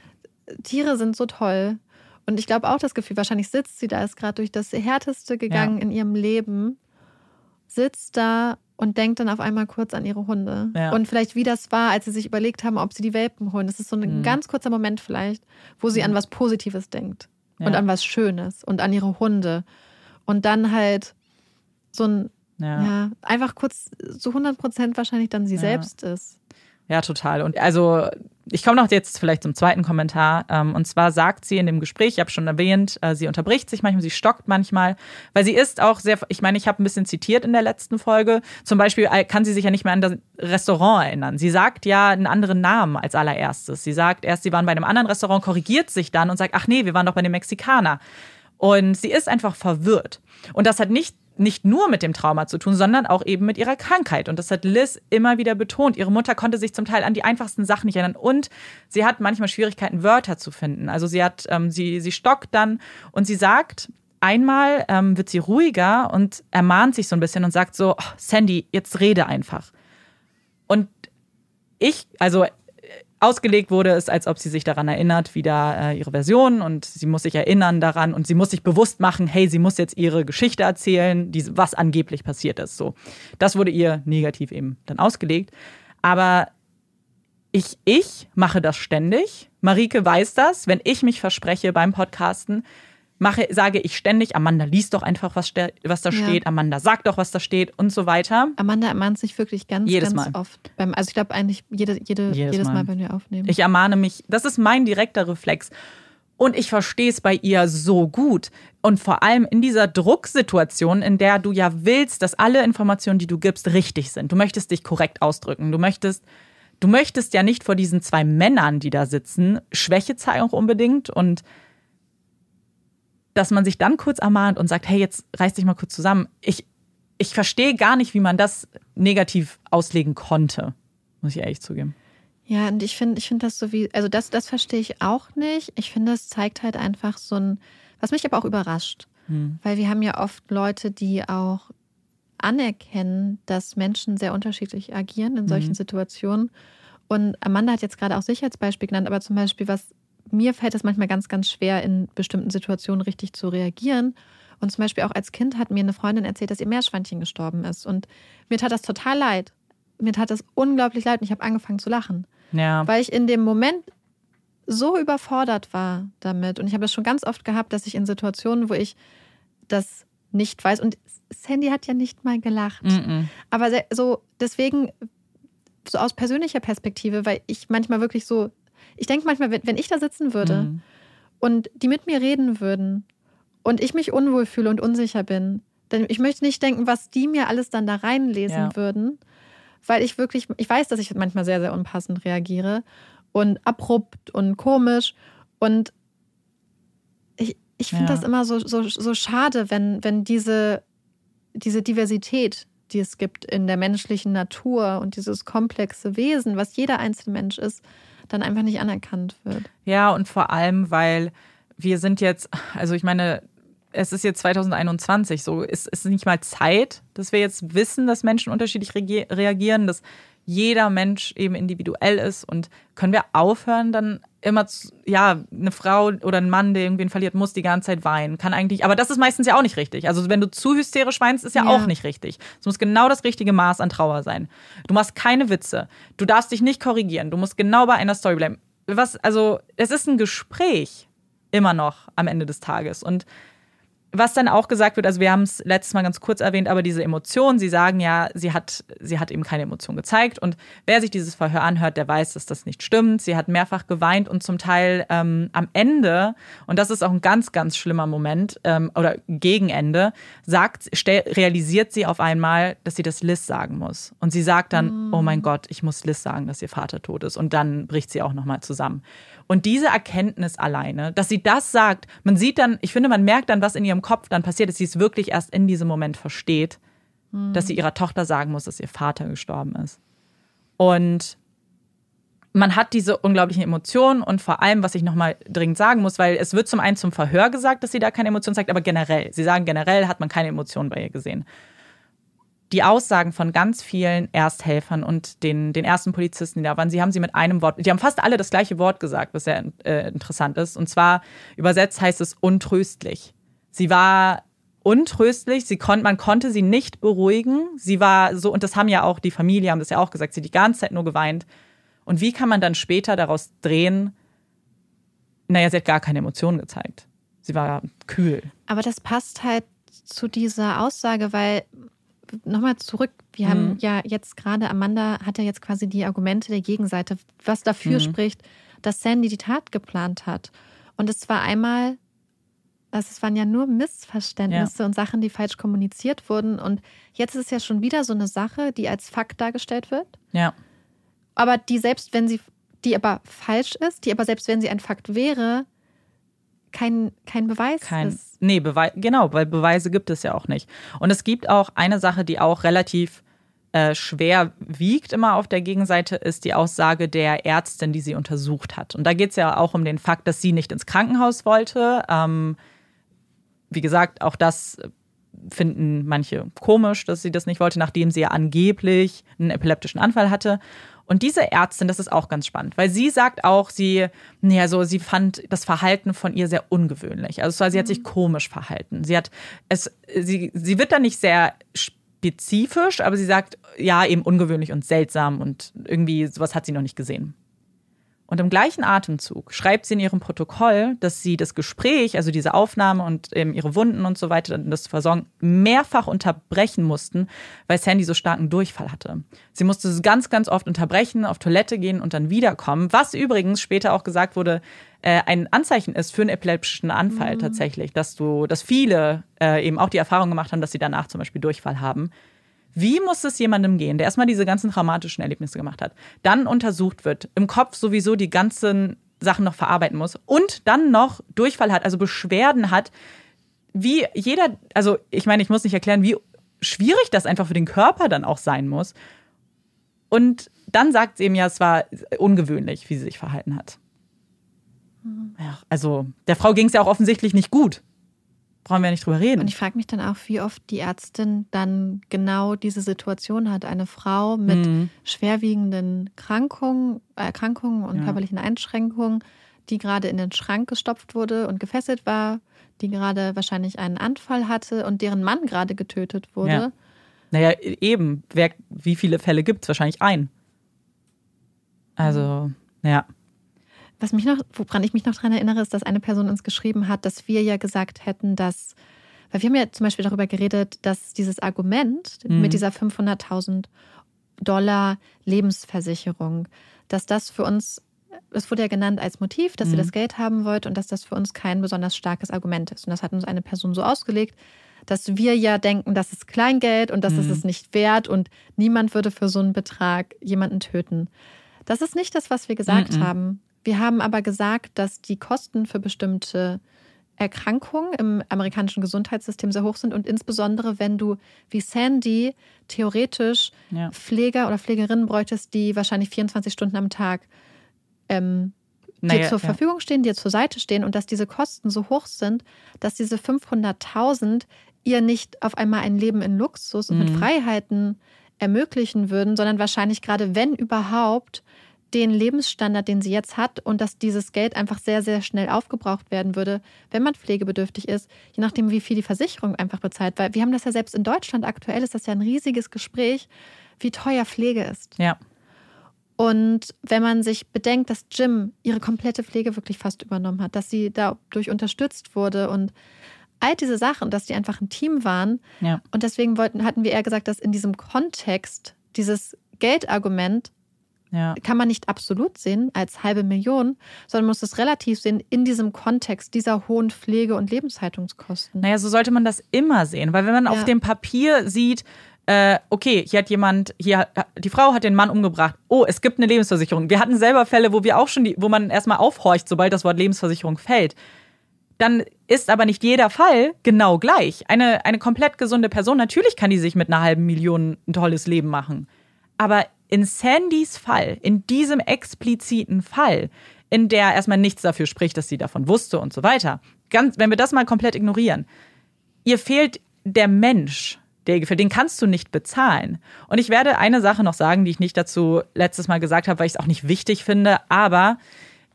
Tiere sind so toll. Und ich glaube auch das Gefühl, wahrscheinlich sitzt sie da, ist gerade durch das Härteste gegangen ja. in ihrem Leben, sitzt da und denkt dann auf einmal kurz an ihre Hunde. Ja. Und vielleicht, wie das war, als sie sich überlegt haben, ob sie die Welpen holen. Das ist so ein mhm. ganz kurzer Moment vielleicht, wo sie mhm. an was Positives denkt ja. und an was Schönes und an ihre Hunde. Und dann halt so ein, ja, ja einfach kurz zu 100 Prozent wahrscheinlich dann sie selbst ist. Ja, total. Und also ich komme noch jetzt vielleicht zum zweiten Kommentar. Ähm, und zwar sagt sie in dem Gespräch, ich habe schon erwähnt, äh, sie unterbricht sich manchmal, sie stockt manchmal, weil sie ist auch sehr, ich meine, ich habe ein bisschen zitiert in der letzten Folge. Zum Beispiel äh, kann sie sich ja nicht mehr an das Restaurant erinnern. Sie sagt ja einen anderen Namen als allererstes. Sie sagt erst, sie waren bei einem anderen Restaurant, korrigiert sich dann und sagt, ach nee, wir waren doch bei dem Mexikaner. Und sie ist einfach verwirrt. Und das hat nicht nicht nur mit dem Trauma zu tun, sondern auch eben mit ihrer Krankheit. Und das hat Liz immer wieder betont. Ihre Mutter konnte sich zum Teil an die einfachsten Sachen nicht erinnern. Und sie hat manchmal Schwierigkeiten, Wörter zu finden. Also sie hat, ähm, sie, sie stockt dann und sie sagt, einmal ähm, wird sie ruhiger und ermahnt sich so ein bisschen und sagt so, oh, Sandy, jetzt rede einfach. Und ich, also ausgelegt wurde, ist, als ob sie sich daran erinnert, wieder äh, ihre Version und sie muss sich erinnern daran und sie muss sich bewusst machen, hey, sie muss jetzt ihre Geschichte erzählen, die, was angeblich passiert ist. So, das wurde ihr negativ eben dann ausgelegt. Aber ich, ich mache das ständig. Marike weiß das. Wenn ich mich verspreche beim Podcasten, mache, sage ich ständig, Amanda liest doch einfach, was, was da ja. steht, Amanda sagt doch, was da steht und so weiter. Amanda ermahnt sich wirklich ganz, jedes ganz Mal. oft. Beim, also ich glaube eigentlich jede, jede, jedes, jedes Mal. Mal, wenn wir aufnehmen. Ich ermahne mich, das ist mein direkter Reflex. Und ich verstehe es bei ihr so gut. Und vor allem in dieser Drucksituation, in der du ja willst, dass alle Informationen, die du gibst, richtig sind. Du möchtest dich korrekt ausdrücken. Du möchtest, du möchtest ja nicht vor diesen zwei Männern, die da sitzen, Schwäche zeigen auch unbedingt. Und dass man sich dann kurz ermahnt und sagt, hey, jetzt reiß dich mal kurz zusammen. Ich, ich verstehe gar nicht, wie man das negativ auslegen konnte, muss ich ehrlich zugeben. Ja, und ich finde, ich finde das so wie, also das, das verstehe ich auch nicht. Ich finde, es zeigt halt einfach so ein, was mich aber auch überrascht. Hm. Weil wir haben ja oft Leute, die auch anerkennen, dass Menschen sehr unterschiedlich agieren in solchen hm. Situationen. Und Amanda hat jetzt gerade auch Sicherheitsbeispiel genannt, aber zum Beispiel, was mir fällt es manchmal ganz, ganz schwer, in bestimmten Situationen richtig zu reagieren. Und zum Beispiel auch als Kind hat mir eine Freundin erzählt, dass ihr Meerschweinchen gestorben ist. Und mir tat das total leid. Mir tat das unglaublich leid und ich habe angefangen zu lachen. Ja. Weil ich in dem Moment so überfordert war damit. Und ich habe es schon ganz oft gehabt, dass ich in Situationen, wo ich das nicht weiß, und Sandy hat ja nicht mal gelacht. Mm -mm. Aber so deswegen, so aus persönlicher Perspektive, weil ich manchmal wirklich so ich denke manchmal, wenn, ich da sitzen würde mhm. und die mit mir reden würden und ich mich unwohl fühle und unsicher bin, denn ich möchte nicht denken, was die mir alles dann da reinlesen ja. würden, weil ich wirklich, ich weiß, dass ich manchmal sehr, sehr unpassend reagiere und abrupt und komisch und ich, ich finde ja. das immer so, so, so schade, wenn, wenn diese, diese Diversität, die es gibt in der menschlichen Natur und dieses komplexe Wesen, was jeder einzelne Mensch ist, dann einfach nicht anerkannt wird. Ja, und vor allem, weil wir sind jetzt, also ich meine, es ist jetzt 2021, so ist es nicht mal Zeit, dass wir jetzt wissen, dass Menschen unterschiedlich reagieren, dass jeder Mensch eben individuell ist und können wir aufhören, dann immer, zu, ja, eine Frau oder ein Mann, der irgendwen verliert, muss die ganze Zeit weinen. Kann eigentlich, aber das ist meistens ja auch nicht richtig. Also wenn du zu hysterisch weinst, ist ja, ja. auch nicht richtig. Es muss genau das richtige Maß an Trauer sein. Du machst keine Witze. Du darfst dich nicht korrigieren. Du musst genau bei einer Story bleiben. Was, also, es ist ein Gespräch immer noch am Ende des Tages. Und was dann auch gesagt wird, also wir haben es letztes Mal ganz kurz erwähnt, aber diese Emotion, sie sagen ja, sie hat, sie hat eben keine Emotion gezeigt. Und wer sich dieses Verhör anhört, der weiß, dass das nicht stimmt. Sie hat mehrfach geweint und zum Teil ähm, am Ende, und das ist auch ein ganz, ganz schlimmer Moment, ähm, oder gegen Ende, sagt, stell, realisiert sie auf einmal, dass sie das Liz sagen muss. Und sie sagt dann, mm. oh mein Gott, ich muss Liz sagen, dass ihr Vater tot ist. Und dann bricht sie auch nochmal zusammen. Und diese Erkenntnis alleine, dass sie das sagt, man sieht dann, ich finde, man merkt dann, was in ihrem Kopf dann passiert, dass sie es wirklich erst in diesem Moment versteht, mhm. dass sie ihrer Tochter sagen muss, dass ihr Vater gestorben ist. Und man hat diese unglaublichen Emotionen und vor allem, was ich nochmal dringend sagen muss, weil es wird zum einen zum Verhör gesagt, dass sie da keine Emotionen zeigt, aber generell, sie sagen generell hat man keine Emotionen bei ihr gesehen die Aussagen von ganz vielen Ersthelfern und den, den ersten Polizisten, die da waren, sie haben sie mit einem Wort, die haben fast alle das gleiche Wort gesagt, was sehr äh, interessant ist. Und zwar übersetzt heißt es untröstlich. Sie war untröstlich, sie kon man konnte sie nicht beruhigen. Sie war so, und das haben ja auch die Familie, haben das ja auch gesagt, sie hat die ganze Zeit nur geweint. Und wie kann man dann später daraus drehen, naja, sie hat gar keine Emotionen gezeigt. Sie war kühl. Aber das passt halt zu dieser Aussage, weil nochmal zurück. Wir mhm. haben ja jetzt gerade, Amanda hat ja jetzt quasi die Argumente der Gegenseite, was dafür mhm. spricht, dass Sandy die Tat geplant hat. Und es war einmal, also es waren ja nur Missverständnisse ja. und Sachen, die falsch kommuniziert wurden. Und jetzt ist es ja schon wieder so eine Sache, die als Fakt dargestellt wird. Ja. Aber die selbst wenn sie, die aber falsch ist, die aber selbst wenn sie ein Fakt wäre, kein, kein Beweis kein, ist. Nee, Beweis, genau, weil Beweise gibt es ja auch nicht. Und es gibt auch eine Sache, die auch relativ äh, schwer wiegt immer auf der Gegenseite, ist die Aussage der Ärztin, die sie untersucht hat. Und da geht es ja auch um den Fakt, dass sie nicht ins Krankenhaus wollte. Ähm, wie gesagt, auch das finden manche komisch, dass sie das nicht wollte, nachdem sie ja angeblich einen epileptischen Anfall hatte. Und diese Ärztin, das ist auch ganz spannend, weil sie sagt auch, sie, naja, so, sie fand das Verhalten von ihr sehr ungewöhnlich. Also, sie hat sich mhm. komisch verhalten. Sie hat es, sie, sie wird da nicht sehr spezifisch, aber sie sagt, ja, eben ungewöhnlich und seltsam und irgendwie sowas hat sie noch nicht gesehen. Und im gleichen Atemzug schreibt sie in ihrem Protokoll, dass sie das Gespräch, also diese Aufnahme und ähm, ihre Wunden und so weiter, das Versorgen, mehrfach unterbrechen mussten, weil Sandy so starken Durchfall hatte. Sie musste es ganz, ganz oft unterbrechen, auf Toilette gehen und dann wiederkommen, was übrigens später auch gesagt wurde, äh, ein Anzeichen ist für einen epileptischen Anfall mhm. tatsächlich, dass du, dass viele äh, eben auch die Erfahrung gemacht haben, dass sie danach zum Beispiel Durchfall haben. Wie muss es jemandem gehen, der erstmal diese ganzen traumatischen Erlebnisse gemacht hat, dann untersucht wird, im Kopf sowieso die ganzen Sachen noch verarbeiten muss und dann noch Durchfall hat, also Beschwerden hat, wie jeder, also ich meine, ich muss nicht erklären, wie schwierig das einfach für den Körper dann auch sein muss. Und dann sagt sie ihm ja, es war ungewöhnlich, wie sie sich verhalten hat. Mhm. Ja, also der Frau ging es ja auch offensichtlich nicht gut brauchen wir nicht drüber reden. Und ich frage mich dann auch, wie oft die Ärztin dann genau diese Situation hat. Eine Frau mit mhm. schwerwiegenden Krankungen, Erkrankungen und ja. körperlichen Einschränkungen, die gerade in den Schrank gestopft wurde und gefesselt war, die gerade wahrscheinlich einen Anfall hatte und deren Mann gerade getötet wurde. Ja. Naja, eben. Wer, wie viele Fälle gibt es? Wahrscheinlich ein. Also, ja. Was mich noch, woran ich mich noch daran erinnere, ist, dass eine Person uns geschrieben hat, dass wir ja gesagt hätten, dass, weil wir haben ja zum Beispiel darüber geredet, dass dieses Argument mhm. mit dieser 500.000 Dollar Lebensversicherung, dass das für uns, es wurde ja genannt als Motiv, dass mhm. sie das Geld haben wollte und dass das für uns kein besonders starkes Argument ist. Und das hat uns eine Person so ausgelegt, dass wir ja denken, das ist Kleingeld und das mhm. ist es nicht wert und niemand würde für so einen Betrag jemanden töten. Das ist nicht das, was wir gesagt mhm. haben. Wir haben aber gesagt, dass die Kosten für bestimmte Erkrankungen im amerikanischen Gesundheitssystem sehr hoch sind und insbesondere, wenn du wie Sandy theoretisch ja. Pfleger oder Pflegerinnen bräuchtest, die wahrscheinlich 24 Stunden am Tag ähm, naja, dir zur ja. Verfügung stehen, dir zur Seite stehen und dass diese Kosten so hoch sind, dass diese 500.000 ihr nicht auf einmal ein Leben in Luxus und mhm. mit Freiheiten ermöglichen würden, sondern wahrscheinlich gerade wenn überhaupt den Lebensstandard, den sie jetzt hat und dass dieses Geld einfach sehr, sehr schnell aufgebraucht werden würde, wenn man pflegebedürftig ist, je nachdem, wie viel die Versicherung einfach bezahlt. Weil wir haben das ja selbst in Deutschland aktuell, ist das ja ein riesiges Gespräch, wie teuer Pflege ist. Ja. Und wenn man sich bedenkt, dass Jim ihre komplette Pflege wirklich fast übernommen hat, dass sie dadurch unterstützt wurde und all diese Sachen, dass die einfach ein Team waren. Ja. Und deswegen wollten, hatten wir eher gesagt, dass in diesem Kontext dieses Geldargument Ja. kann man nicht absolut sehen als halbe Million, sondern muss es relativ sehen in diesem Kontext dieser hohen Pflege- und Lebenshaltungskosten. Naja, so sollte man das immer sehen, weil wenn man Ja. auf dem Papier sieht, äh, okay, hier hat jemand, hier die Frau hat den Mann umgebracht. Oh, es gibt eine Lebensversicherung. Wir hatten selber Fälle, wo wir auch schon, die, wo man erstmal aufhorcht, sobald das Wort Lebensversicherung fällt. Dann ist aber nicht jeder Fall genau gleich. Eine, eine komplett gesunde Person, natürlich kann die sich mit einer halben Million ein tolles Leben machen. Aber in Sandys Fall, in diesem expliziten Fall, in der erstmal nichts dafür spricht, dass sie davon wusste und so weiter, ganz, wenn wir das mal komplett ignorieren, ihr fehlt der Mensch, der, für den kannst du nicht bezahlen. Und ich werde eine Sache noch sagen, die ich nicht dazu letztes Mal gesagt habe, weil ich es auch nicht wichtig finde, aber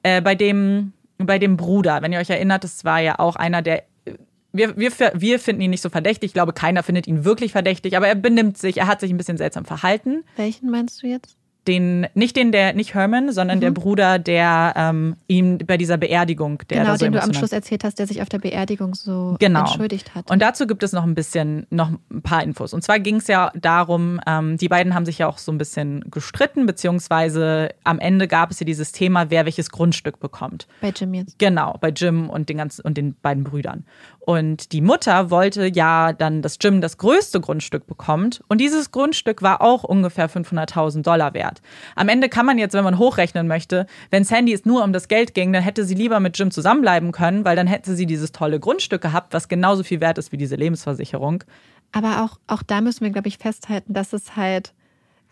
äh, bei, dem, bei dem Bruder, wenn ihr euch erinnert, das war ja auch einer, der. Wir, wir, wir finden ihn nicht so verdächtig. Ich glaube, keiner findet ihn wirklich verdächtig, aber er benimmt sich, er hat sich ein bisschen seltsam verhalten. Welchen meinst du jetzt? Den, nicht den, der, nicht Herman, sondern der Bruder, der ähm, ihm bei dieser Beerdigung, der genau, so den du am Schluss erzählt hast, der sich auf der Beerdigung so Genau. entschuldigt hat. Und dazu gibt es noch ein bisschen, noch ein paar Infos. Und zwar ging es ja darum, ähm, die beiden haben sich ja auch so ein bisschen gestritten, beziehungsweise am Ende gab es ja dieses Thema, wer welches Grundstück bekommt. Bei Jim jetzt. Genau, bei Jim und den ganzen und den beiden Brüdern. Und die Mutter wollte ja dann, dass Jim das größte Grundstück bekommt. Und dieses Grundstück war auch ungefähr 500.000 Dollar wert. Am Ende kann man jetzt, wenn man hochrechnen möchte, wenn Sandy es nur um das Geld ging, dann hätte sie lieber mit Jim zusammenbleiben können, weil dann hätte sie dieses tolle Grundstück gehabt, was genauso viel wert ist wie diese Lebensversicherung. Aber auch, auch da müssen wir, glaube ich, festhalten, dass es halt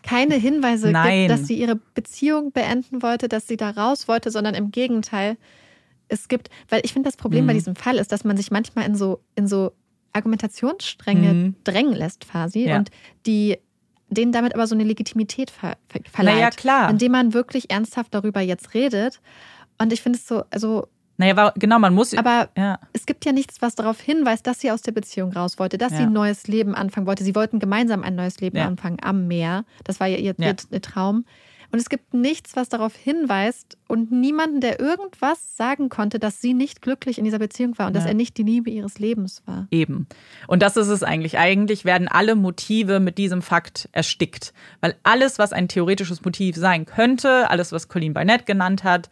keine Hinweise Nein. gibt, dass sie ihre Beziehung beenden wollte, dass sie da raus wollte, sondern im Gegenteil. Es gibt, weil ich finde, das Problem bei Mhm. diesem Fall ist, dass man sich manchmal in so, in so Argumentationsstränge Mhm. drängen lässt quasi Ja. und die denen damit aber so eine Legitimität ver ver verleiht. Naja, klar. Indem man wirklich ernsthaft darüber jetzt redet. Und ich finde es so, also, Naja, war, genau, man muss. aber ja. es gibt ja nichts, was darauf hinweist, dass sie aus der Beziehung raus wollte, dass Ja. sie ein neues Leben anfangen wollte. Sie wollten gemeinsam ein neues Leben Ja. anfangen am Meer. Das war ja ihr, ihr, ihr Traum. Und es gibt nichts, was darauf hinweist und niemanden, der irgendwas sagen konnte, dass sie nicht glücklich in dieser Beziehung war und dass Ja. er nicht die Liebe ihres Lebens war. Eben. Und das ist es eigentlich. Eigentlich werden alle Motive mit diesem Fakt erstickt. Weil alles, was ein theoretisches Motiv sein könnte, alles, was Colleen Barnett genannt hat,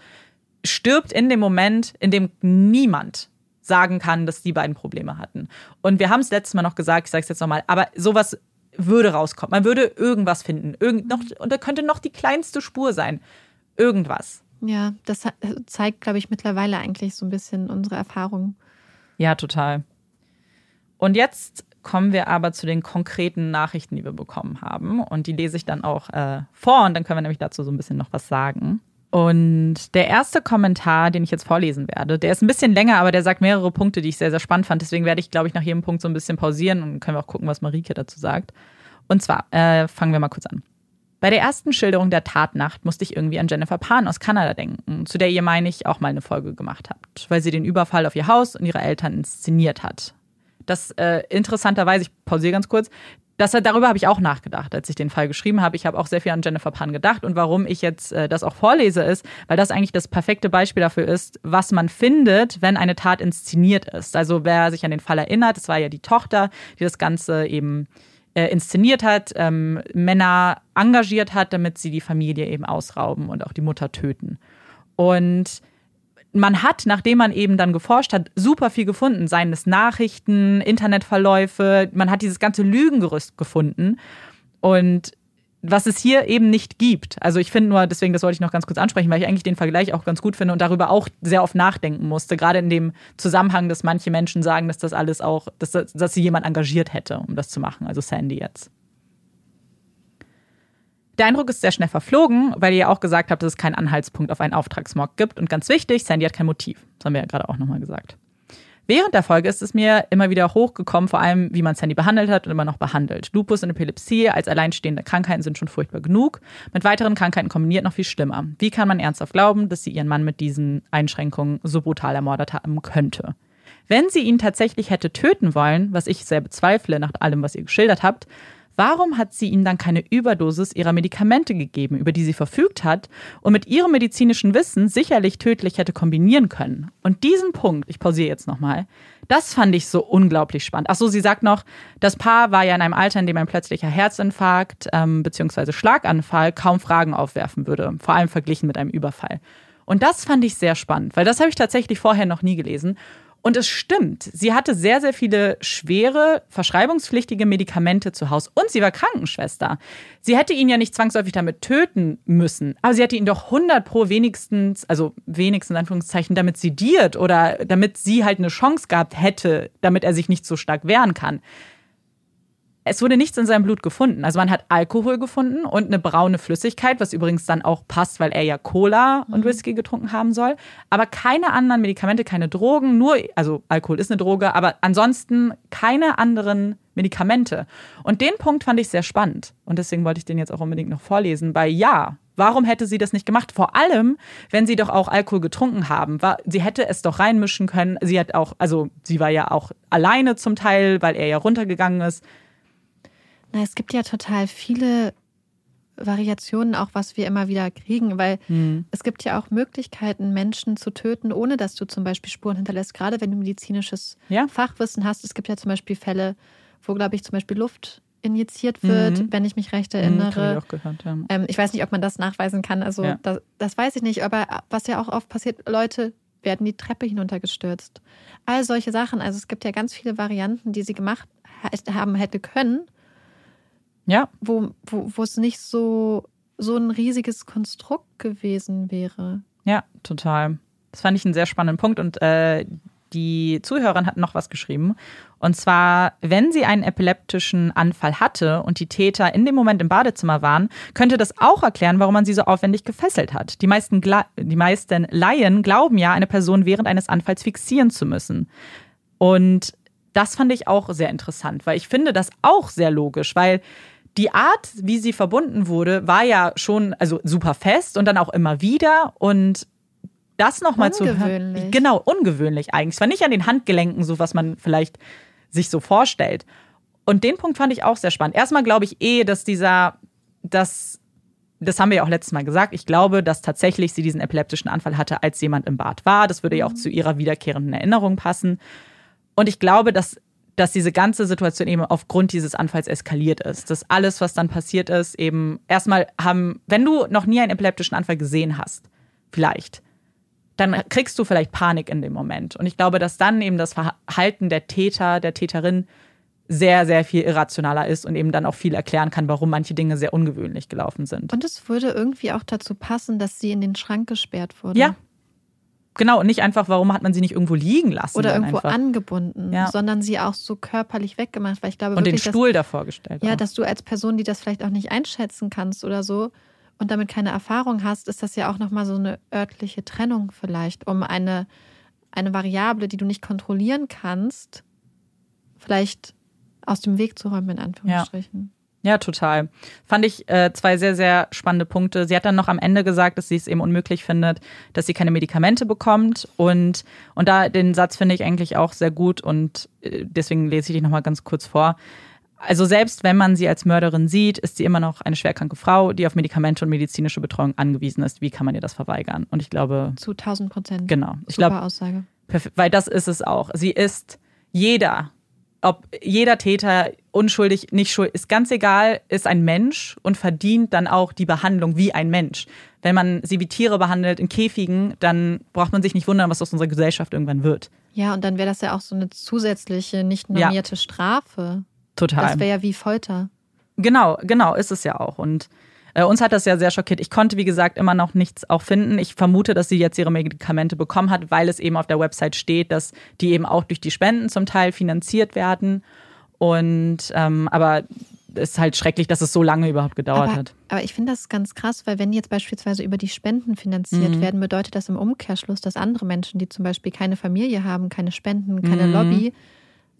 stirbt in dem Moment, in dem niemand sagen kann, dass die beiden Probleme hatten. Und wir haben es letztes Mal noch gesagt, ich sage es jetzt nochmal, aber sowas würde rauskommen. Man würde irgendwas finden. Irgend noch, und da könnte noch die kleinste Spur sein. Irgendwas. Ja, das hat- zeigt, glaube ich, mittlerweile eigentlich so ein bisschen unsere Erfahrung. Ja, total. Und jetzt kommen wir aber zu den konkreten Nachrichten, die wir bekommen haben. Und die lese ich dann auch äh, vor und dann können wir nämlich dazu so ein bisschen noch was sagen. Und der erste Kommentar, den ich jetzt vorlesen werde, der ist ein bisschen länger, aber der sagt mehrere Punkte, die ich sehr, sehr spannend fand. Deswegen werde ich, glaube ich, nach jedem Punkt so ein bisschen pausieren und können wir auch gucken, was Marike dazu sagt. Und zwar, äh, fangen wir mal kurz an. Bei der ersten Schilderung der Tatnacht musste ich irgendwie an Jennifer Pan aus Kanada denken, zu der ihr, meine ich, auch mal eine Folge gemacht habt, weil sie den Überfall auf ihr Haus und ihre Eltern inszeniert hat. Das äh, interessanterweise, ich pausiere ganz kurz, das, darüber habe ich auch nachgedacht, als ich den Fall geschrieben habe. Ich habe auch sehr viel an Jennifer Pan gedacht und warum ich jetzt äh, das auch vorlese ist, weil das eigentlich das perfekte Beispiel dafür ist, was man findet, wenn eine Tat inszeniert ist. Also wer sich an den Fall erinnert, es war ja die Tochter, die das Ganze eben äh, inszeniert hat, ähm, Männer engagiert hat, damit sie die Familie eben ausrauben und auch die Mutter töten. Und man hat, nachdem man eben dann geforscht hat, super viel gefunden, seien es Nachrichten, Internetverläufe, man hat dieses ganze Lügengerüst gefunden. Und was es hier eben nicht gibt. Also ich finde nur, deswegen, das wollte ich noch ganz kurz ansprechen, weil ich eigentlich den Vergleich auch ganz gut finde und darüber auch sehr oft nachdenken musste. Gerade in dem Zusammenhang, dass manche Menschen sagen, dass das alles auch, dass, dass sie jemand engagiert hätte, um das zu machen. Also Sandy jetzt. Der Eindruck ist sehr schnell verflogen, weil ihr ja auch gesagt habt, dass es keinen Anhaltspunkt auf einen Auftragsmord gibt. Und ganz wichtig, Sandy hat kein Motiv. Das haben wir ja gerade auch nochmal gesagt. Während der Folge ist es mir immer wieder hochgekommen, vor allem wie man Sandy behandelt hat und immer noch behandelt. Lupus und Epilepsie als alleinstehende Krankheiten sind schon furchtbar genug. Mit weiteren Krankheiten kombiniert noch viel schlimmer. Wie kann man ernsthaft glauben, dass sie ihren Mann mit diesen Einschränkungen so brutal ermordet haben könnte? Wenn sie ihn tatsächlich hätte töten wollen, was ich sehr bezweifle nach allem, was ihr geschildert habt, warum hat sie ihm dann keine Überdosis ihrer Medikamente gegeben, über die sie verfügt hat und mit ihrem medizinischen Wissen sicherlich tödlich hätte kombinieren können? Und diesen Punkt, ich pausiere jetzt nochmal, das fand ich so unglaublich spannend. Achso, sie sagt noch, das Paar war ja in einem Alter, in dem ein plötzlicher Herzinfarkt ähm, bzw. Schlaganfall kaum Fragen aufwerfen würde, vor allem verglichen mit einem Überfall. Und das fand ich sehr spannend, weil das habe ich tatsächlich vorher noch nie gelesen. Und es stimmt, sie hatte sehr, sehr viele schwere, verschreibungspflichtige Medikamente zu Hause. Und sie war Krankenschwester. Sie hätte ihn ja nicht zwangsläufig damit töten müssen. Aber sie hätte ihn doch 100 pro wenigstens, also wenigstens in Anführungszeichen, damit sediert oder damit sie halt eine Chance gehabt hätte, damit er sich nicht so stark wehren kann. Es wurde nichts in seinem Blut gefunden. Also man hat Alkohol gefunden und eine braune Flüssigkeit, was übrigens dann auch passt, weil er ja Cola und mhm. Whisky getrunken haben soll. Aber keine anderen Medikamente, keine Drogen, nur, also Alkohol ist eine Droge, aber ansonsten keine anderen Medikamente. Und den Punkt fand ich sehr spannend. Und deswegen wollte ich den jetzt auch unbedingt noch vorlesen. Weil ja, Warum hätte sie das nicht gemacht? Vor allem, wenn sie doch auch Alkohol getrunken haben. War, sie hätte es doch reinmischen können. Sie hat auch, also sie war ja auch alleine zum Teil, weil er ja runtergegangen ist. Na, es gibt ja total viele Variationen, auch was wir immer wieder kriegen, weil mhm. es gibt ja auch Möglichkeiten, Menschen zu töten, ohne dass du zum Beispiel Spuren hinterlässt, gerade wenn du medizinisches ja. Fachwissen hast. Es gibt ja zum Beispiel Fälle, wo, glaube ich, zum Beispiel Luft injiziert wird, mhm. wenn ich mich recht mhm, erinnere. Mhm, ich, gehört, ja. ähm, ich weiß nicht, ob man das nachweisen kann. Also ja. das, das weiß ich nicht. Aber was ja auch oft passiert, Leute werden die Treppe hinuntergestürzt. All solche Sachen. Also es gibt ja ganz viele Varianten, die sie gemacht haben hätte können. Ja. Wo, wo, wo es nicht so, so ein riesiges Konstrukt gewesen wäre. Ja, total. Das fand ich einen sehr spannenden Punkt und äh, die Zuhörerin hat noch was geschrieben. Und zwar, wenn sie einen epileptischen Anfall hatte und die Täter in dem Moment im Badezimmer waren, könnte das auch erklären, warum man sie so aufwendig gefesselt hat. Die meisten, die meisten Laien glauben ja, eine Person während eines Anfalls fixieren zu müssen. Und das fand ich auch sehr interessant, weil ich finde das auch sehr logisch, weil die Art, wie sie verbunden wurde, war ja schon also super fest und dann auch immer wieder und das nochmal zu hören. Genau, ungewöhnlich eigentlich. Es war nicht an den Handgelenken, so was man vielleicht sich so vorstellt. Und den Punkt fand ich auch sehr spannend. Erstmal glaube ich eh, dass dieser, dass, das haben wir ja auch letztes Mal gesagt, ich glaube, dass tatsächlich sie diesen epileptischen Anfall hatte, als jemand im Bad war. Das würde ja auch mhm. zu ihrer wiederkehrenden Erinnerung passen. Und ich glaube, dass dass diese ganze Situation eben aufgrund dieses Anfalls eskaliert ist. Dass alles, was dann passiert ist, eben erstmal haben, wenn du noch nie einen epileptischen Anfall gesehen hast, vielleicht, dann kriegst du vielleicht Panik in dem Moment. Und ich glaube, dass dann eben das Verhalten der Täter, der Täterin sehr, sehr viel irrationaler ist und eben dann auch viel erklären kann, warum manche Dinge sehr ungewöhnlich gelaufen sind. Und es würde irgendwie auch dazu passen, dass sie in den Schrank gesperrt wurde. Ja, Genau, und nicht einfach, warum hat man sie nicht irgendwo liegen lassen? Oder irgendwo einfach. angebunden, ja. sondern sie auch so körperlich weggemacht. Weil ich glaube, und wirklich, den Stuhl dass, davor gestellt. Ja, auch. dass du als Person, die das vielleicht auch nicht einschätzen kannst oder so und damit keine Erfahrung hast, ist das ja auch nochmal so eine örtliche Trennung vielleicht, um eine, eine Variable, die du nicht kontrollieren kannst, vielleicht aus dem Weg zu räumen, in Anführungsstrichen. Ja. Total. Fand ich äh, zwei sehr, sehr spannende Punkte. Sie hat dann noch am Ende gesagt, dass sie es eben unmöglich findet, dass sie keine Medikamente bekommt. Und, und da den Satz finde ich eigentlich auch sehr gut und äh, deswegen lese ich dich nochmal ganz kurz vor. Also selbst wenn man sie als Mörderin sieht, ist sie immer noch eine schwerkranke Frau, die auf Medikamente und medizinische Betreuung angewiesen ist. Wie kann man ihr das verweigern? Und ich glaube. Zu 1000 Prozent. Genau. Ich Super glaub, Aussage. Weil das ist es auch. Sie ist jeder ob jeder Täter unschuldig, nicht schuldig, ist ganz egal, ist ein Mensch und verdient dann auch die Behandlung wie ein Mensch. Wenn man sie wie Tiere behandelt in Käfigen, dann braucht man sich nicht wundern, was aus unserer Gesellschaft irgendwann wird. Ja, und dann wäre das ja auch so eine zusätzliche, nicht normierte ja. Strafe. Total. Das wäre ja wie Folter. Genau, genau, ist es ja auch. Und äh, uns hat das ja sehr schockiert. Ich konnte, wie gesagt, immer noch nichts auch finden. Ich vermute, dass sie jetzt ihre Medikamente bekommen hat, weil es eben auf der Website steht, dass die eben auch durch die Spenden zum Teil finanziert werden. Und ähm, aber es ist halt schrecklich, dass es so lange überhaupt gedauert aber, hat. Aber ich finde das ganz krass, weil wenn jetzt beispielsweise über die Spenden finanziert mhm. werden, bedeutet das im Umkehrschluss, dass andere Menschen, die zum Beispiel keine Familie haben, keine Spenden, keine mhm. Lobby,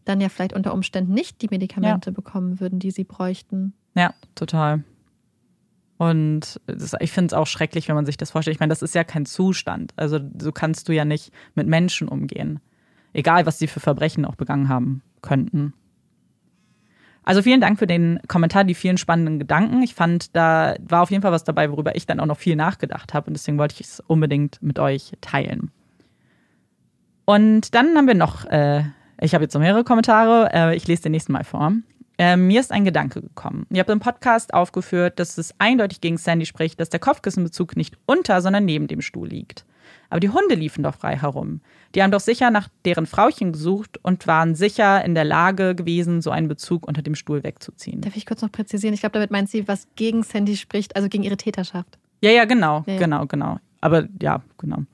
dann ja vielleicht unter Umständen nicht die Medikamente ja. bekommen würden, die sie bräuchten. Ja, total. Und das, ich finde es auch schrecklich, wenn man sich das vorstellt. Ich meine, das ist ja kein Zustand. Also so kannst du ja nicht mit Menschen umgehen. Egal, was sie für Verbrechen auch begangen haben könnten. Also vielen Dank für den Kommentar, die vielen spannenden Gedanken. Ich fand, da war auf jeden Fall was dabei, worüber ich dann auch noch viel nachgedacht habe und deswegen wollte ich es unbedingt mit euch teilen. Und dann haben wir noch, äh, ich habe jetzt noch mehrere Kommentare, äh, ich lese den nächsten Mal vor. Äh, mir ist ein Gedanke gekommen. Ihr habt im Podcast aufgeführt, dass es eindeutig gegen Sandy spricht, dass der Kopfkissenbezug nicht unter, sondern neben dem Stuhl liegt. Aber die Hunde liefen doch frei herum. Die haben doch sicher nach deren Frauchen gesucht und waren sicher in der Lage gewesen, so einen Bezug unter dem Stuhl wegzuziehen. Darf ich kurz noch präzisieren? Ich glaube, damit meint sie, was gegen Sandy spricht, also gegen ihre Täterschaft. Ja, ja, genau, ja, ja. genau, genau. Aber ja, genau.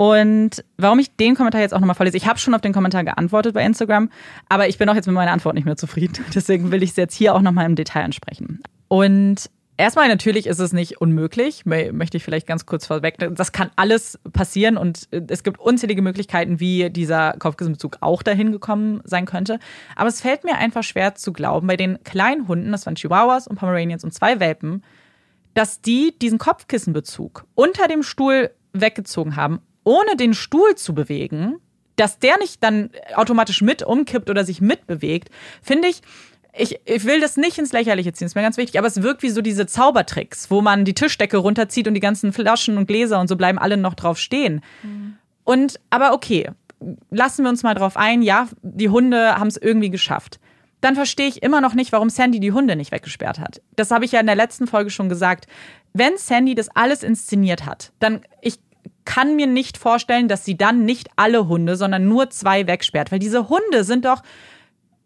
Und warum ich den Kommentar jetzt auch nochmal vorlese, ich habe schon auf den Kommentar geantwortet bei Instagram, aber ich bin auch jetzt mit meiner Antwort nicht mehr zufrieden. [LAUGHS] Deswegen will ich es jetzt hier auch nochmal im Detail ansprechen. Und Erstmal natürlich ist es nicht unmöglich, möchte ich vielleicht ganz kurz vorweg. Das kann alles passieren und es gibt unzählige Möglichkeiten, wie dieser Kopfkissenbezug auch dahin gekommen sein könnte. Aber es fällt mir einfach schwer zu glauben, bei den kleinen Hunden, das waren Chihuahuas und Pomeranians und zwei Welpen, dass die diesen Kopfkissenbezug unter dem Stuhl weggezogen haben, ohne den Stuhl zu bewegen, dass der nicht dann automatisch mit umkippt oder sich mitbewegt, finde ich, ich, ich will das nicht ins Lächerliche ziehen, ist mir ganz wichtig, aber es wirkt wie so diese Zaubertricks, wo man die Tischdecke runterzieht und die ganzen Flaschen und Gläser und so bleiben alle noch drauf stehen. Mhm. Und, aber okay, lassen wir uns mal drauf ein, ja, die Hunde haben es irgendwie geschafft. Dann verstehe ich immer noch nicht, warum Sandy die Hunde nicht weggesperrt hat. Das habe ich ja in der letzten Folge schon gesagt. Wenn Sandy das alles inszeniert hat, dann ich kann mir nicht vorstellen, dass sie dann nicht alle Hunde, sondern nur zwei wegsperrt, weil diese Hunde sind doch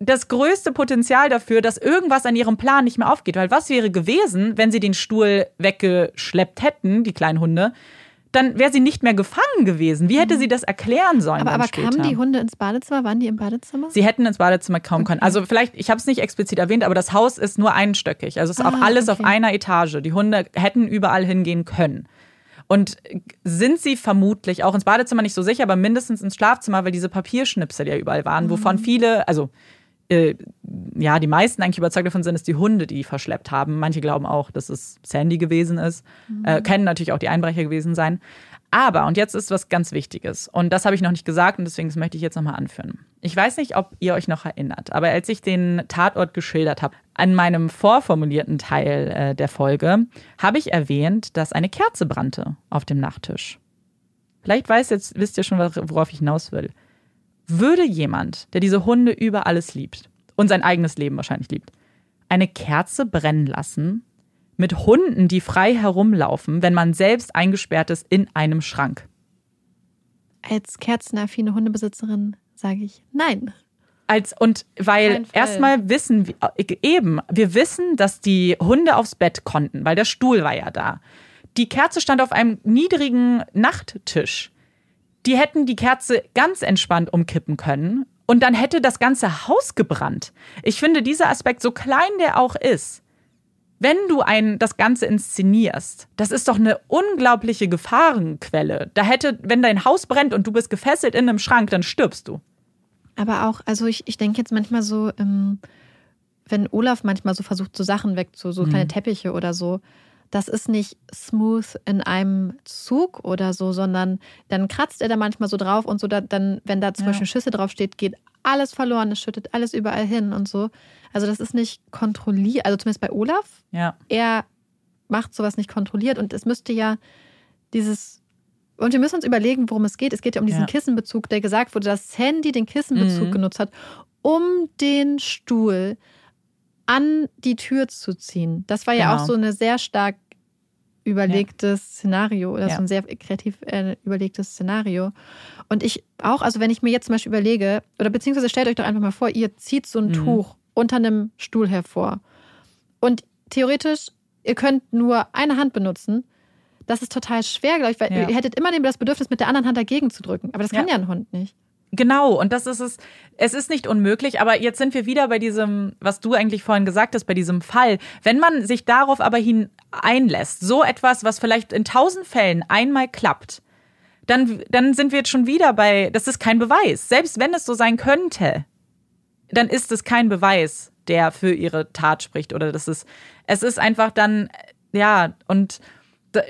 das größte Potenzial dafür, dass irgendwas an ihrem Plan nicht mehr aufgeht. Weil was wäre gewesen, wenn sie den Stuhl weggeschleppt hätten, die kleinen Hunde? Dann wäre sie nicht mehr gefangen gewesen. Wie hätte mhm. sie das erklären sollen? Aber, aber kamen die Hunde ins Badezimmer? Waren die im Badezimmer? Sie hätten ins Badezimmer kaum okay. können. Also vielleicht, ich habe es nicht explizit erwähnt, aber das Haus ist nur einstöckig. Also es ist ah, auch alles okay. auf einer Etage. Die Hunde hätten überall hingehen können. Und sind sie vermutlich auch ins Badezimmer nicht so sicher, aber mindestens ins Schlafzimmer, weil diese Papierschnipsel ja überall waren, wovon mhm. viele, also äh, ja, die meisten eigentlich überzeugt davon sind, dass die Hunde die verschleppt haben. Manche glauben auch, dass es Sandy gewesen ist. Mhm. Äh, können natürlich auch die Einbrecher gewesen sein. Aber, und jetzt ist was ganz Wichtiges, und das habe ich noch nicht gesagt, und deswegen möchte ich jetzt nochmal anführen. Ich weiß nicht, ob ihr euch noch erinnert, aber als ich den Tatort geschildert habe, an meinem vorformulierten Teil äh, der Folge, habe ich erwähnt, dass eine Kerze brannte auf dem Nachttisch. Vielleicht weiß jetzt, wisst ihr schon, worauf ich hinaus will. Würde jemand, der diese Hunde über alles liebt und sein eigenes Leben wahrscheinlich liebt, eine Kerze brennen lassen mit Hunden, die frei herumlaufen, wenn man selbst eingesperrt ist in einem Schrank? Als kerzenaffine Hundebesitzerin sage ich nein. Als, und weil erstmal wissen wir, eben, wir wissen, dass die Hunde aufs Bett konnten, weil der Stuhl war ja da. Die Kerze stand auf einem niedrigen Nachttisch die hätten die Kerze ganz entspannt umkippen können und dann hätte das ganze Haus gebrannt. Ich finde dieser Aspekt, so klein der auch ist, wenn du ein, das Ganze inszenierst, das ist doch eine unglaubliche Gefahrenquelle. Da hätte, wenn dein Haus brennt und du bist gefesselt in einem Schrank, dann stirbst du. Aber auch, also ich, ich denke jetzt manchmal so, ähm, wenn Olaf manchmal so versucht, so Sachen wegzu, so kleine mhm. Teppiche oder so, das ist nicht smooth in einem Zug oder so, sondern dann kratzt er da manchmal so drauf und so, da, dann, wenn da zum ja. Beispiel Schüsse draufsteht, geht alles verloren, es schüttet alles überall hin und so. Also das ist nicht kontrolliert, also zumindest bei Olaf. Ja. Er macht sowas nicht kontrolliert und es müsste ja dieses und wir müssen uns überlegen, worum es geht. Es geht ja um diesen ja. Kissenbezug, der gesagt wurde, dass Sandy den Kissenbezug mhm. genutzt hat, um den Stuhl an die Tür zu ziehen. Das war ja genau. auch so eine sehr stark überlegtes ja. Szenario oder ja. so ein sehr kreativ äh, überlegtes Szenario. Und ich auch, also wenn ich mir jetzt zum Beispiel überlege, oder beziehungsweise stellt euch doch einfach mal vor, ihr zieht so ein mhm. Tuch unter einem Stuhl hervor. Und theoretisch, ihr könnt nur eine Hand benutzen. Das ist total schwer, glaube ich, weil ja. ihr hättet immer das Bedürfnis, mit der anderen Hand dagegen zu drücken. Aber das kann ja ein Hund nicht. Genau, und das ist es. Es ist nicht unmöglich, aber jetzt sind wir wieder bei diesem, was du eigentlich vorhin gesagt hast, bei diesem Fall. Wenn man sich darauf aber hin einlässt, so etwas, was vielleicht in tausend Fällen einmal klappt, dann, dann sind wir jetzt schon wieder bei, das ist kein Beweis. Selbst wenn es so sein könnte, dann ist es kein Beweis, der für ihre Tat spricht. Oder das ist, es ist einfach dann, ja, und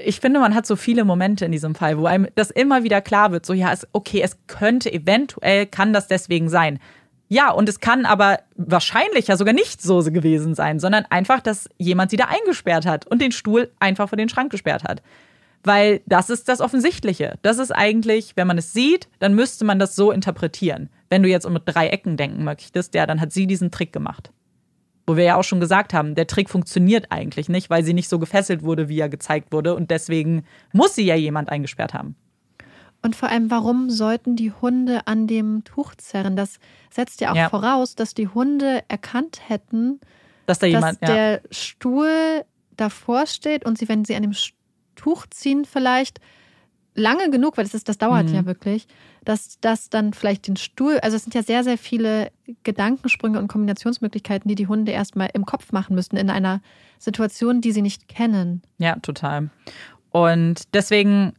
ich finde, man hat so viele Momente in diesem Fall, wo einem das immer wieder klar wird, so ja, es, okay, es könnte eventuell, kann das deswegen sein. Ja, und es kann aber wahrscheinlich ja sogar nicht so gewesen sein, sondern einfach, dass jemand sie da eingesperrt hat und den Stuhl einfach vor den Schrank gesperrt hat. Weil das ist das Offensichtliche. Das ist eigentlich, wenn man es sieht, dann müsste man das so interpretieren. Wenn du jetzt um drei Ecken denken möchtest, ja, dann hat sie diesen Trick gemacht. Wo wir ja auch schon gesagt haben, der Trick funktioniert eigentlich nicht, weil sie nicht so gefesselt wurde, wie er gezeigt wurde. Und deswegen muss sie ja jemand eingesperrt haben. Und vor allem, warum sollten die Hunde an dem Tuch zerren? Das setzt ja auch ja. voraus, dass die Hunde erkannt hätten, dass da jemand, dass der Stuhl davor steht und sie, wenn sie an dem Tuch ziehen, vielleicht lange genug, weil das, ist, das dauert mhm. ja wirklich, dass das dann vielleicht den Stuhl, also es sind ja sehr, sehr viele Gedankensprünge und Kombinationsmöglichkeiten, die die Hunde erstmal im Kopf machen müssen in einer Situation, die sie nicht kennen. Ja, total. Und deswegen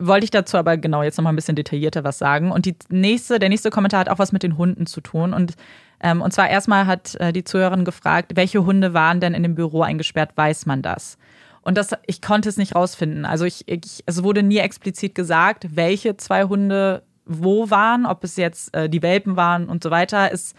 wollte ich dazu aber genau jetzt nochmal ein bisschen detaillierter was sagen. Und die nächste, der nächste Kommentar hat auch was mit den Hunden zu tun. Und, ähm, und zwar erstmal hat äh, die Zuhörerin gefragt, welche Hunde waren denn in dem Büro eingesperrt, weiß man das? Und das, ich konnte es nicht rausfinden. Also ich, ich, es wurde nie explizit gesagt, welche zwei Hunde wo waren, ob es jetzt äh, die Welpen waren und so weiter. Es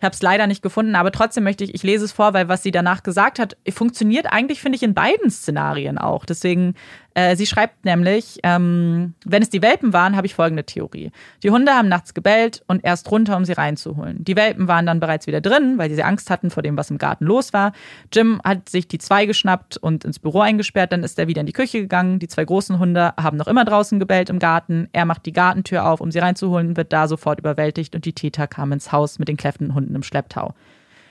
ich habe es leider nicht gefunden, aber trotzdem möchte ich, ich lese es vor, weil was sie danach gesagt hat, funktioniert eigentlich, finde ich, in beiden Szenarien auch. Deswegen äh, sie schreibt nämlich, ähm, wenn es die Welpen waren, habe ich folgende Theorie. Die Hunde haben nachts gebellt und erst runter, um sie reinzuholen. Die Welpen waren dann bereits wieder drin, weil sie Angst hatten vor dem, was im Garten los war. Jim hat sich die zwei geschnappt und ins Büro eingesperrt. Dann ist er wieder in die Küche gegangen. Die zwei großen Hunde haben noch immer draußen gebellt im Garten. Er macht die Gartentür auf, um sie reinzuholen, wird da sofort überwältigt und die Täter kamen ins Haus mit den kläffenden Hunden im Schlepptau.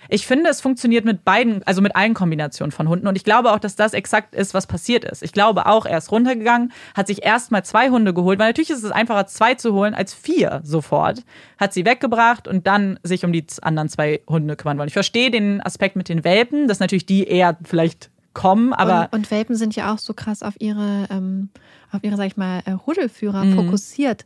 Ich finde, es funktioniert mit beiden, also mit allen Kombinationen von Hunden. Und ich glaube auch, dass das exakt ist, was passiert ist. Ich glaube auch, er ist runtergegangen, hat sich erstmal zwei Hunde geholt, weil natürlich ist es einfacher, zwei zu holen als vier sofort. Hat sie weggebracht und dann sich um die anderen zwei Hunde kümmern wollen. Ich verstehe den Aspekt mit den Welpen, dass natürlich die eher vielleicht kommen, aber. Und, und Welpen sind ja auch so krass auf ihre, ähm, auf ihre, sag ich mal, äh, Rudelführer mhm. fokussiert.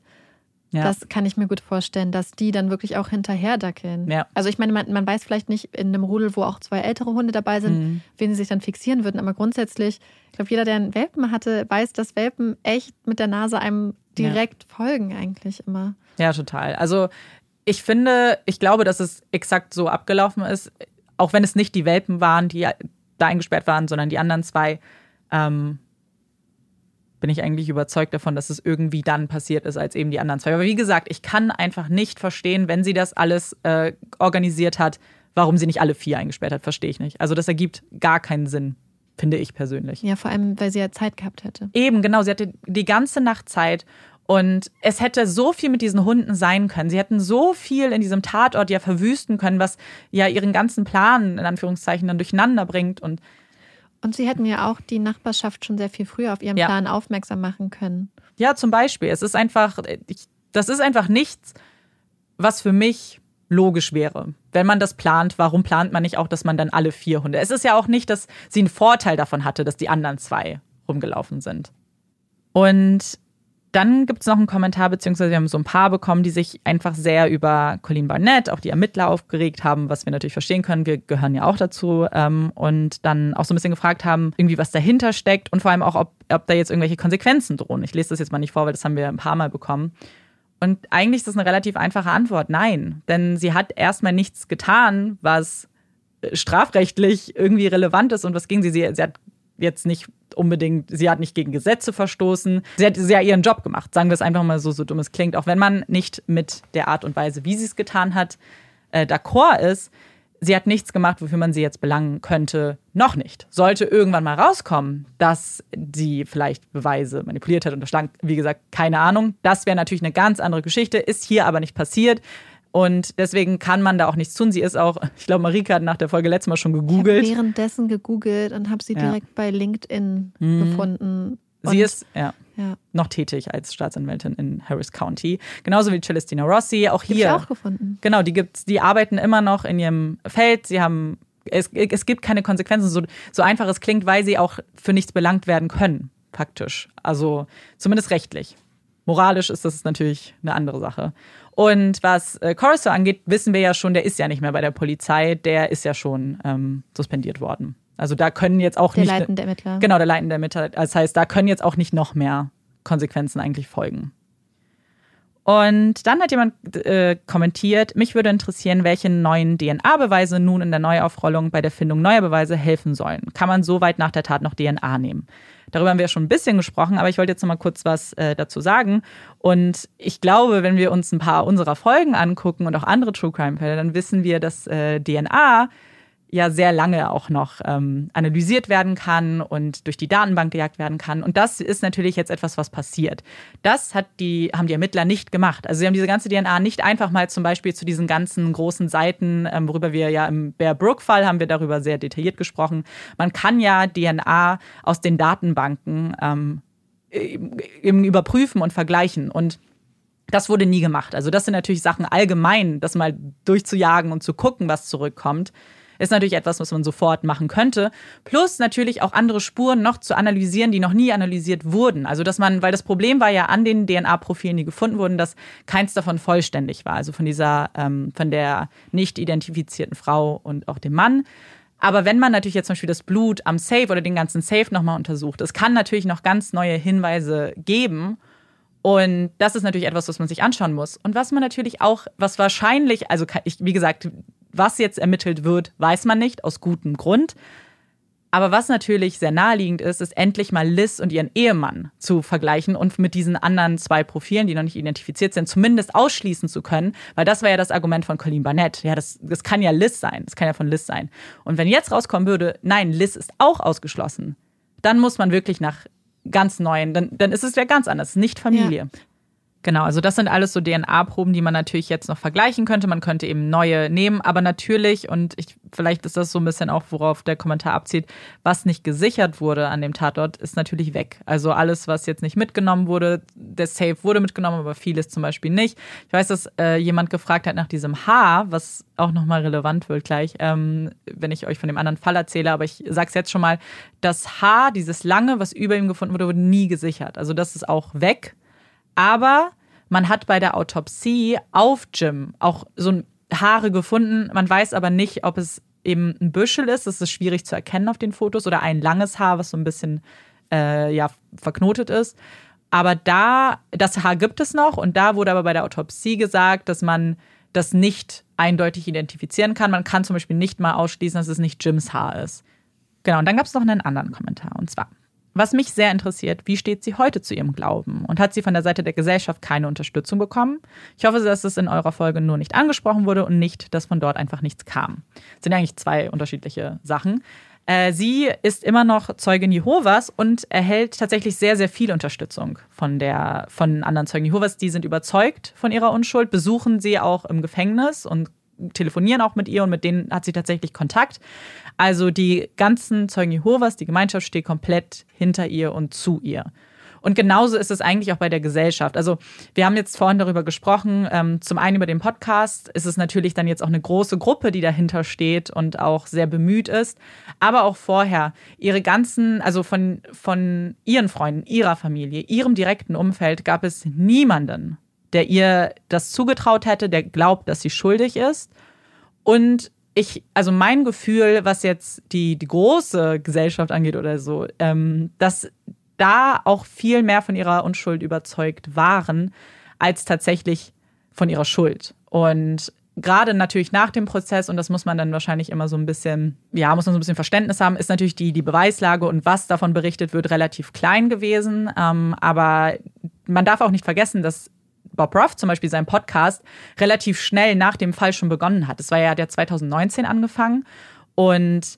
Ja. Das kann ich mir gut vorstellen, dass die dann wirklich auch hinterherdackeln. Ja. Also ich meine, man, man, weiß vielleicht nicht in einem Rudel, wo auch zwei ältere Hunde dabei sind, mhm. wen sie sich dann fixieren würden. Aber grundsätzlich, ich glaube, jeder, der einen Welpen hatte, weiß, dass Welpen echt mit der Nase einem direkt ja. folgen eigentlich immer. Ja, total. Also ich finde, ich glaube, dass es exakt so abgelaufen ist, auch wenn es nicht die Welpen waren, die da eingesperrt waren, sondern die anderen zwei. Ähm, bin ich eigentlich überzeugt davon, dass es irgendwie dann passiert ist als eben die anderen zwei. Aber wie gesagt, ich kann einfach nicht verstehen, wenn sie das alles äh, organisiert hat, warum sie nicht alle vier eingesperrt hat, verstehe ich nicht. Also das ergibt gar keinen Sinn, finde ich persönlich. Ja, vor allem, weil sie ja Zeit gehabt hätte. Eben, genau. Sie hatte die ganze Nacht Zeit. Und es hätte so viel mit diesen Hunden sein können. Sie hätten so viel in diesem Tatort ja verwüsten können, was ja ihren ganzen Plan in Anführungszeichen dann durcheinander bringt. Und und Sie hätten ja auch die Nachbarschaft schon sehr viel früher auf Ihren ja. Plan aufmerksam machen können. Ja, zum Beispiel. Es ist einfach, ich, das ist einfach nichts, was für mich logisch wäre. Wenn man das plant, warum plant man nicht auch, dass man dann alle vier Hunde? Es ist ja auch nicht, dass sie einen Vorteil davon hatte, dass die anderen zwei rumgelaufen sind. Und dann gibt es noch einen Kommentar, beziehungsweise wir haben so ein paar bekommen, die sich einfach sehr über Colleen Barnett, auch die Ermittler aufgeregt haben, was wir natürlich verstehen können. Wir gehören ja auch dazu. Ähm, und dann auch so ein bisschen gefragt haben, irgendwie was dahinter steckt und vor allem auch, ob, ob da jetzt irgendwelche Konsequenzen drohen. Ich lese das jetzt mal nicht vor, weil das haben wir ein paar Mal bekommen. Und eigentlich ist das eine relativ einfache Antwort. Nein, denn sie hat erstmal nichts getan, was strafrechtlich irgendwie relevant ist und was gegen sie. Sie, sie hat jetzt nicht unbedingt, sie hat nicht gegen Gesetze verstoßen. Sie hat, sie hat ihren Job gemacht, sagen wir es einfach mal so, so dumm es klingt. Auch wenn man nicht mit der Art und Weise, wie sie es getan hat, äh, d'accord ist. Sie hat nichts gemacht, wofür man sie jetzt belangen könnte. Noch nicht. Sollte irgendwann mal rauskommen, dass sie vielleicht Beweise manipuliert hat, unterschlagen, wie gesagt, keine Ahnung. Das wäre natürlich eine ganz andere Geschichte, ist hier aber nicht passiert. Und deswegen kann man da auch nichts tun. Sie ist auch, ich glaube, Marika hat nach der Folge letztes Mal schon gegoogelt. Ich habe währenddessen gegoogelt und habe sie ja. direkt bei LinkedIn mhm. gefunden. Und sie ist ja, ja, noch tätig als Staatsanwältin in Harris County. Genauso wie Celestina Rossi. Auch hier. Hab ich auch gefunden. Genau, die gibt's, die arbeiten immer noch in ihrem Feld. Sie haben, es, es gibt keine Konsequenzen, so, so einfach es klingt, weil sie auch für nichts belangt werden können, faktisch. Also zumindest rechtlich. Moralisch ist das natürlich eine andere Sache. Und was äh, Corso angeht, wissen wir ja schon, der ist ja nicht mehr bei der Polizei, der ist ja schon ähm, suspendiert worden. Also da können jetzt auch der nicht. Der leitende Ermittler. Genau, der leitende Ermittler. Das heißt, da können jetzt auch nicht noch mehr Konsequenzen eigentlich folgen. Und dann hat jemand äh, kommentiert, mich würde interessieren, welche neuen DNA-Beweise nun in der Neuaufrollung bei der Findung neuer Beweise helfen sollen. Kann man so weit nach der Tat noch DNA nehmen? Darüber haben wir schon ein bisschen gesprochen, aber ich wollte jetzt noch mal kurz was äh, dazu sagen. Und ich glaube, wenn wir uns ein paar unserer Folgen angucken und auch andere True Crime-Fälle, dann wissen wir, dass äh, DNA ja sehr lange auch noch ähm, analysiert werden kann und durch die Datenbank gejagt werden kann. Und das ist natürlich jetzt etwas, was passiert. Das hat die, haben die Ermittler nicht gemacht. Also sie haben diese ganze DNA nicht einfach mal zum Beispiel zu diesen ganzen großen Seiten, ähm, worüber wir ja im Bear Brook-Fall haben wir darüber sehr detailliert gesprochen. Man kann ja DNA aus den Datenbanken ähm, eben überprüfen und vergleichen. Und das wurde nie gemacht. Also das sind natürlich Sachen allgemein, das mal durchzujagen und zu gucken, was zurückkommt ist natürlich etwas, was man sofort machen könnte. Plus natürlich auch andere Spuren noch zu analysieren, die noch nie analysiert wurden. Also dass man, weil das Problem war ja an den DNA-Profilen, die gefunden wurden, dass keins davon vollständig war. Also von dieser, ähm, von der nicht identifizierten Frau und auch dem Mann. Aber wenn man natürlich jetzt zum Beispiel das Blut am Safe oder den ganzen Safe nochmal untersucht, es kann natürlich noch ganz neue Hinweise geben. Und das ist natürlich etwas, was man sich anschauen muss. Und was man natürlich auch, was wahrscheinlich, also ich, wie gesagt, was jetzt ermittelt wird, weiß man nicht, aus gutem Grund. Aber was natürlich sehr naheliegend ist, ist endlich mal Liz und ihren Ehemann zu vergleichen und mit diesen anderen zwei Profilen, die noch nicht identifiziert sind, zumindest ausschließen zu können. Weil das war ja das Argument von Colleen Barnett. Ja, das, das kann ja Liz sein. Das kann ja von Liz sein. Und wenn jetzt rauskommen würde, nein, Liz ist auch ausgeschlossen, dann muss man wirklich nach ganz neuen, dann, dann ist es ja ganz anders, nicht Familie. Ja. Genau, also das sind alles so DNA-Proben, die man natürlich jetzt noch vergleichen könnte. Man könnte eben neue nehmen, aber natürlich, und ich, vielleicht ist das so ein bisschen auch, worauf der Kommentar abzielt, was nicht gesichert wurde an dem Tatort, ist natürlich weg. Also alles, was jetzt nicht mitgenommen wurde, der Safe wurde mitgenommen, aber vieles zum Beispiel nicht. Ich weiß, dass äh, jemand gefragt hat nach diesem Haar, was auch nochmal relevant wird gleich, ähm, wenn ich euch von dem anderen Fall erzähle, aber ich sag's jetzt schon mal, das Haar, dieses lange, was über ihm gefunden wurde, wurde nie gesichert. Also das ist auch weg. Aber man hat bei der Autopsie auf Jim auch so Haare gefunden. Man weiß aber nicht, ob es eben ein Büschel ist. Das ist schwierig zu erkennen auf den Fotos oder ein langes Haar, was so ein bisschen äh, ja, verknotet ist. Aber da, das Haar gibt es noch und da wurde aber bei der Autopsie gesagt, dass man das nicht eindeutig identifizieren kann. Man kann zum Beispiel nicht mal ausschließen, dass es nicht Jims Haar ist. Genau, und dann gab es noch einen anderen Kommentar und zwar. Was mich sehr interessiert, wie steht sie heute zu ihrem Glauben? Und hat sie von der Seite der Gesellschaft keine Unterstützung bekommen? Ich hoffe, dass es in eurer Folge nur nicht angesprochen wurde und nicht, dass von dort einfach nichts kam. Das sind eigentlich zwei unterschiedliche Sachen. Äh, sie ist immer noch Zeugin Jehovas und erhält tatsächlich sehr, sehr viel Unterstützung von, der, von anderen Zeugen Jehovas. Die sind überzeugt von ihrer Unschuld, besuchen sie auch im Gefängnis und telefonieren auch mit ihr und mit denen hat sie tatsächlich Kontakt. Also die ganzen Zeugen Jehovas, die Gemeinschaft steht komplett hinter ihr und zu ihr. Und genauso ist es eigentlich auch bei der Gesellschaft. Also wir haben jetzt vorhin darüber gesprochen, ähm, zum einen über den Podcast ist es natürlich dann jetzt auch eine große Gruppe, die dahinter steht und auch sehr bemüht ist. Aber auch vorher, ihre ganzen, also von, von ihren Freunden, ihrer Familie, ihrem direkten Umfeld gab es niemanden, der ihr das zugetraut hätte, der glaubt, dass sie schuldig ist. Und ich, also mein Gefühl, was jetzt die, die große Gesellschaft angeht oder so, ähm, dass da auch viel mehr von ihrer Unschuld überzeugt waren, als tatsächlich von ihrer Schuld. Und gerade natürlich nach dem Prozess, und das muss man dann wahrscheinlich immer so ein bisschen, ja, muss man so ein bisschen Verständnis haben, ist natürlich die, die Beweislage und was davon berichtet wird, relativ klein gewesen. Ähm, aber man darf auch nicht vergessen, dass Bob Ruff zum Beispiel seinen Podcast relativ schnell nach dem Fall schon begonnen hat. Das war ja der 2019 angefangen und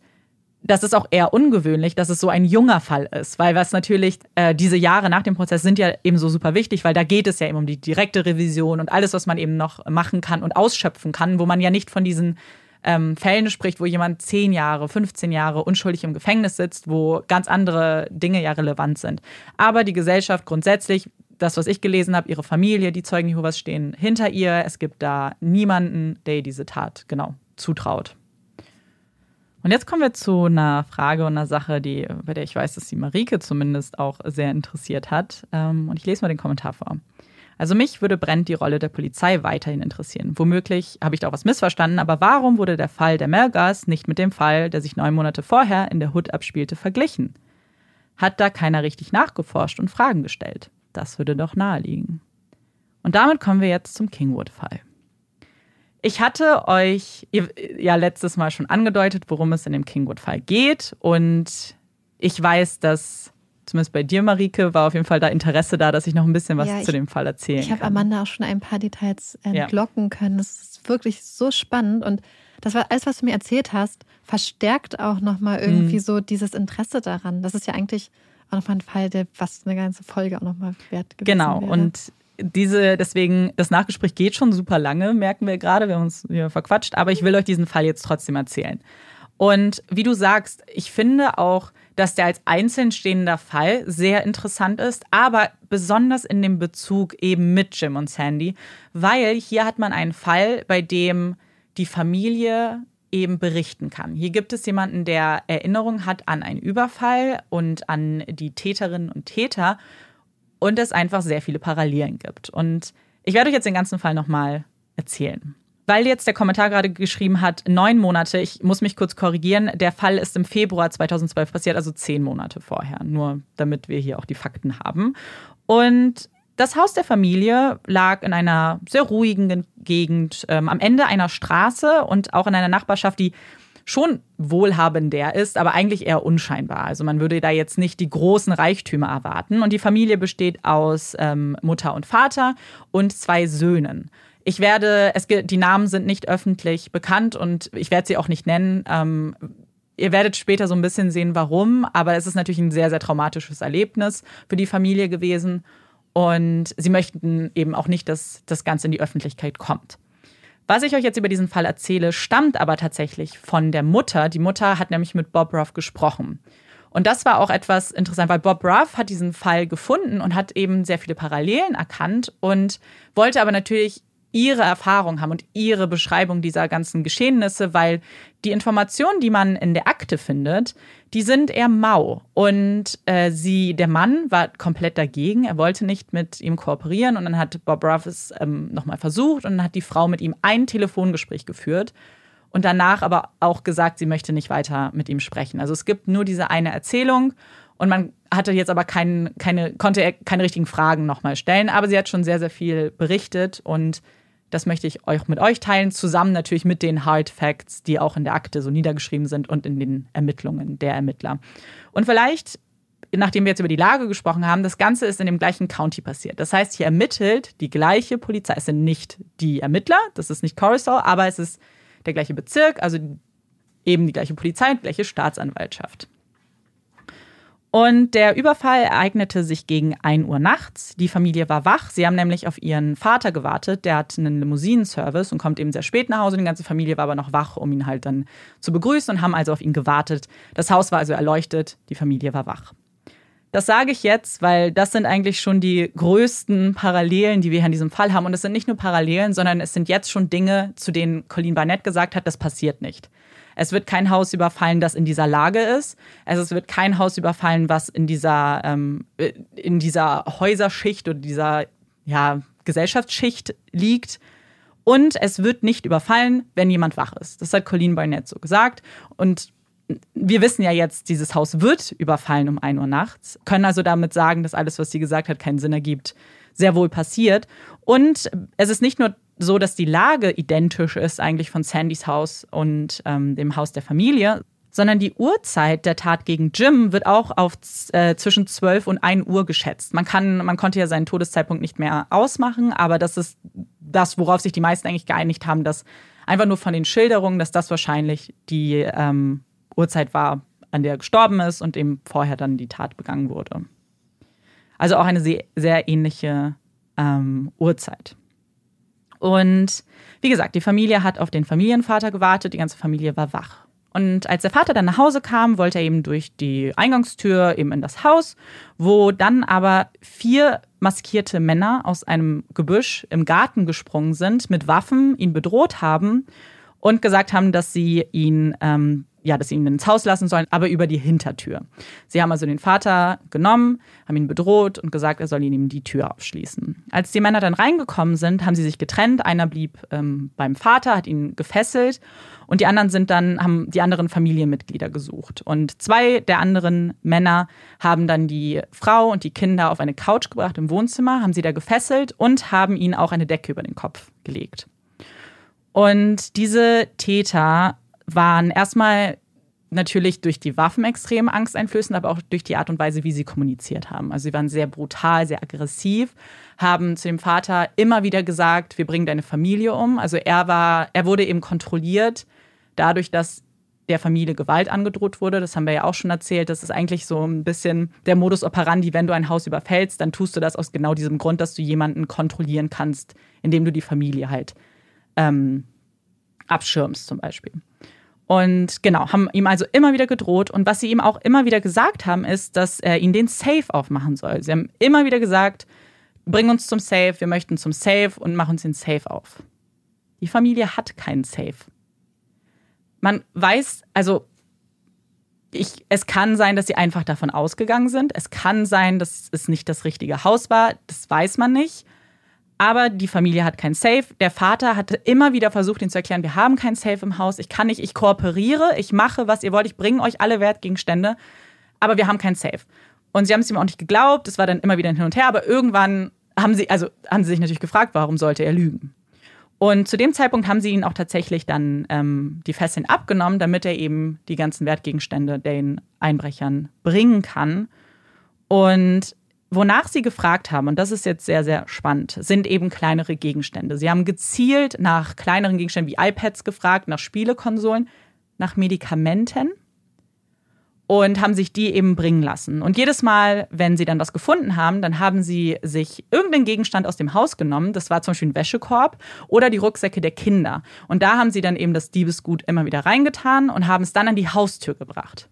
das ist auch eher ungewöhnlich, dass es so ein junger Fall ist, weil was natürlich äh, diese Jahre nach dem Prozess sind ja eben so super wichtig, weil da geht es ja eben um die direkte Revision und alles, was man eben noch machen kann und ausschöpfen kann, wo man ja nicht von diesen ähm, Fällen spricht, wo jemand 10 Jahre, 15 Jahre unschuldig im Gefängnis sitzt, wo ganz andere Dinge ja relevant sind. Aber die Gesellschaft grundsätzlich das, was ich gelesen habe, ihre Familie, die Zeugen Jehovas stehen hinter ihr. Es gibt da niemanden, der ihr diese Tat genau zutraut. Und jetzt kommen wir zu einer Frage und einer Sache, die, bei der ich weiß, dass die Marike zumindest auch sehr interessiert hat. Ähm, und ich lese mal den Kommentar vor. Also mich würde brennend die Rolle der Polizei weiterhin interessieren. Womöglich habe ich da auch was missverstanden, aber warum wurde der Fall der Melgas nicht mit dem Fall, der sich neun Monate vorher in der Hood abspielte, verglichen? Hat da keiner richtig nachgeforscht und Fragen gestellt? Das würde doch naheliegen. Und damit kommen wir jetzt zum Kingwood-Fall. Ich hatte euch ja letztes Mal schon angedeutet, worum es in dem Kingwood-Fall geht. Und ich weiß, dass zumindest bei dir, Marike, war auf jeden Fall da Interesse da, dass ich noch ein bisschen was ja, ich, zu dem Fall erzählen ich kann. Ich habe Amanda auch schon ein paar Details entlocken ja. können. Das ist wirklich so spannend und das war alles, was du mir erzählt hast, verstärkt auch nochmal irgendwie mhm. so dieses Interesse daran. Das ist ja eigentlich auch nochmal ein Fall, der fast eine ganze Folge auch nochmal wert gewesen Genau, wäre. und diese, deswegen, das Nachgespräch geht schon super lange, merken wir gerade, wir haben uns hier verquatscht, aber ich will euch diesen Fall jetzt trotzdem erzählen. Und wie du sagst, ich finde auch, dass der als einzeln stehender Fall sehr interessant ist, aber besonders in dem Bezug eben mit Jim und Sandy, weil hier hat man einen Fall, bei dem die Familie eben berichten kann. Hier gibt es jemanden, der Erinnerung hat an einen Überfall und an die Täterinnen und Täter und es einfach sehr viele Parallelen gibt. Und ich werde euch jetzt den ganzen Fall nochmal erzählen weil jetzt der Kommentar gerade geschrieben hat, neun Monate, ich muss mich kurz korrigieren, der Fall ist im Februar 2012 passiert, also zehn Monate vorher, nur damit wir hier auch die Fakten haben. Und das Haus der Familie lag in einer sehr ruhigen Gegend, ähm, am Ende einer Straße und auch in einer Nachbarschaft, die schon wohlhabender ist, aber eigentlich eher unscheinbar. Also man würde da jetzt nicht die großen Reichtümer erwarten. Und die Familie besteht aus ähm, Mutter und Vater und zwei Söhnen. Ich werde, es, die Namen sind nicht öffentlich bekannt und ich werde sie auch nicht nennen. Ähm, ihr werdet später so ein bisschen sehen, warum, aber es ist natürlich ein sehr, sehr traumatisches Erlebnis für die Familie gewesen. Und sie möchten eben auch nicht, dass das Ganze in die Öffentlichkeit kommt. Was ich euch jetzt über diesen Fall erzähle, stammt aber tatsächlich von der Mutter. Die Mutter hat nämlich mit Bob Ruff gesprochen. Und das war auch etwas interessant, weil Bob Ruff hat diesen Fall gefunden und hat eben sehr viele Parallelen erkannt und wollte aber natürlich ihre Erfahrung haben und ihre Beschreibung dieser ganzen Geschehnisse, weil die Informationen, die man in der Akte findet, die sind eher mau. Und äh, sie, der Mann war komplett dagegen. Er wollte nicht mit ihm kooperieren. Und dann hat Bob Ruff es ähm, nochmal versucht und dann hat die Frau mit ihm ein Telefongespräch geführt und danach aber auch gesagt, sie möchte nicht weiter mit ihm sprechen. Also es gibt nur diese eine Erzählung und man hatte jetzt aber kein, keine, konnte keine richtigen Fragen nochmal stellen. Aber sie hat schon sehr, sehr viel berichtet und das möchte ich euch mit euch teilen, zusammen natürlich mit den Hard Facts, die auch in der Akte so niedergeschrieben sind und in den Ermittlungen der Ermittler. Und vielleicht, nachdem wir jetzt über die Lage gesprochen haben, das Ganze ist in dem gleichen County passiert. Das heißt, hier ermittelt die gleiche Polizei. Es sind nicht die Ermittler, das ist nicht Coruscant, aber es ist der gleiche Bezirk, also eben die gleiche Polizei und gleiche Staatsanwaltschaft. Und der Überfall ereignete sich gegen 1 Uhr nachts. Die Familie war wach. Sie haben nämlich auf ihren Vater gewartet. Der hat einen Limousinenservice und kommt eben sehr spät nach Hause. Die ganze Familie war aber noch wach, um ihn halt dann zu begrüßen und haben also auf ihn gewartet. Das Haus war also erleuchtet. Die Familie war wach. Das sage ich jetzt, weil das sind eigentlich schon die größten Parallelen, die wir hier in diesem Fall haben. Und es sind nicht nur Parallelen, sondern es sind jetzt schon Dinge, zu denen Colleen Barnett gesagt hat, das passiert nicht. Es wird kein Haus überfallen, das in dieser Lage ist. Also es wird kein Haus überfallen, was in dieser, ähm, in dieser Häuserschicht oder dieser ja, Gesellschaftsschicht liegt. Und es wird nicht überfallen, wenn jemand wach ist. Das hat Colleen Barnett so gesagt. Und wir wissen ja jetzt, dieses Haus wird überfallen um 1 Uhr nachts, können also damit sagen, dass alles, was sie gesagt hat, keinen Sinn ergibt, sehr wohl passiert. Und es ist nicht nur so, dass die Lage identisch ist eigentlich von Sandys Haus und ähm, dem Haus der Familie, sondern die Uhrzeit der Tat gegen Jim wird auch auf äh, zwischen 12 und 1 Uhr geschätzt. Man, kann, man konnte ja seinen Todeszeitpunkt nicht mehr ausmachen, aber das ist das, worauf sich die meisten eigentlich geeinigt haben, dass einfach nur von den Schilderungen, dass das wahrscheinlich die ähm, Uhrzeit war, an der er gestorben ist und eben vorher dann die Tat begangen wurde. Also auch eine sehr, sehr ähnliche ähm, Uhrzeit. Und wie gesagt, die Familie hat auf den Familienvater gewartet, die ganze Familie war wach. Und als der Vater dann nach Hause kam, wollte er eben durch die Eingangstür eben in das Haus, wo dann aber vier maskierte Männer aus einem Gebüsch im Garten gesprungen sind, mit Waffen ihn bedroht haben und gesagt haben, dass sie ihn ähm, ja, dass sie ihn ins Haus lassen sollen, aber über die Hintertür. Sie haben also den Vater genommen, haben ihn bedroht und gesagt, er soll ihm die Tür aufschließen. Als die Männer dann reingekommen sind, haben sie sich getrennt. Einer blieb ähm, beim Vater, hat ihn gefesselt und die anderen sind dann, haben die anderen Familienmitglieder gesucht. Und zwei der anderen Männer haben dann die Frau und die Kinder auf eine Couch gebracht im Wohnzimmer, haben sie da gefesselt und haben ihnen auch eine Decke über den Kopf gelegt. Und diese Täter waren erstmal natürlich durch die Waffen extrem angsteinflößend, aber auch durch die Art und Weise, wie sie kommuniziert haben. Also sie waren sehr brutal, sehr aggressiv, haben zu dem Vater immer wieder gesagt, wir bringen deine Familie um. Also er war, er wurde eben kontrolliert dadurch, dass der Familie Gewalt angedroht wurde. Das haben wir ja auch schon erzählt. Das ist eigentlich so ein bisschen der Modus operandi, wenn du ein Haus überfällst, dann tust du das aus genau diesem Grund, dass du jemanden kontrollieren kannst, indem du die Familie halt ähm, abschirmst zum Beispiel. Und genau, haben ihm also immer wieder gedroht. Und was sie ihm auch immer wieder gesagt haben, ist, dass er ihn den Safe aufmachen soll. Sie haben immer wieder gesagt, bring uns zum Safe, wir möchten zum Safe und mach uns den Safe auf. Die Familie hat keinen Safe. Man weiß, also ich, es kann sein, dass sie einfach davon ausgegangen sind. Es kann sein, dass es nicht das richtige Haus war. Das weiß man nicht. Aber die Familie hat kein Safe. Der Vater hatte immer wieder versucht, ihnen zu erklären, wir haben kein Safe im Haus. Ich kann nicht, ich kooperiere, ich mache, was ihr wollt, ich bringe euch alle Wertgegenstände, aber wir haben kein Safe. Und sie haben es ihm auch nicht geglaubt. Es war dann immer wieder hin und her. Aber irgendwann haben sie, also haben sie sich natürlich gefragt, warum sollte er lügen? Und zu dem Zeitpunkt haben sie ihn auch tatsächlich dann ähm, die Fesseln abgenommen, damit er eben die ganzen Wertgegenstände den Einbrechern bringen kann. Und Wonach sie gefragt haben, und das ist jetzt sehr, sehr spannend, sind eben kleinere Gegenstände. Sie haben gezielt nach kleineren Gegenständen wie iPads gefragt, nach Spielekonsolen, nach Medikamenten und haben sich die eben bringen lassen. Und jedes Mal, wenn sie dann was gefunden haben, dann haben sie sich irgendeinen Gegenstand aus dem Haus genommen. Das war zum Beispiel ein Wäschekorb oder die Rucksäcke der Kinder. Und da haben sie dann eben das Diebesgut immer wieder reingetan und haben es dann an die Haustür gebracht.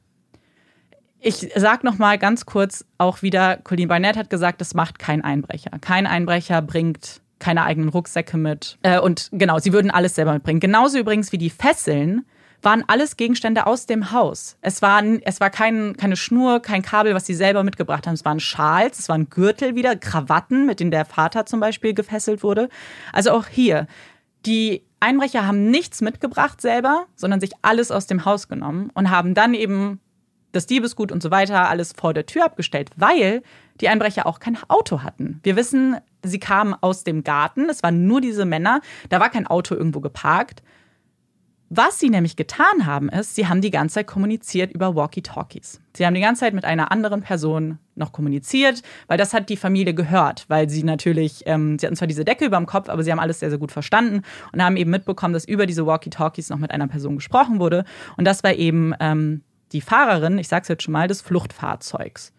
Ich sag noch mal ganz kurz auch wieder, Colleen Barnett hat gesagt, das macht kein Einbrecher. Kein Einbrecher bringt keine eigenen Rucksäcke mit. Äh, und genau, sie würden alles selber mitbringen. Genauso übrigens wie die Fesseln waren alles Gegenstände aus dem Haus. Es war, es war kein, keine Schnur, kein Kabel, was sie selber mitgebracht haben. Es waren Schals, es waren Gürtel wieder, Krawatten, mit denen der Vater zum Beispiel gefesselt wurde. Also auch hier, die Einbrecher haben nichts mitgebracht selber, sondern sich alles aus dem Haus genommen und haben dann eben das Diebesgut und so weiter alles vor der Tür abgestellt, weil die Einbrecher auch kein Auto hatten. Wir wissen, sie kamen aus dem Garten, es waren nur diese Männer, da war kein Auto irgendwo geparkt. Was sie nämlich getan haben, ist, sie haben die ganze Zeit kommuniziert über Walkie-Talkies. Sie haben die ganze Zeit mit einer anderen Person noch kommuniziert, weil das hat die Familie gehört, weil sie natürlich, ähm, sie hatten zwar diese Decke über dem Kopf, aber sie haben alles sehr, sehr gut verstanden und haben eben mitbekommen, dass über diese Walkie-Talkies noch mit einer Person gesprochen wurde. Und das war eben ähm, die Fahrerin, ich sage es jetzt schon mal, des Fluchtfahrzeugs.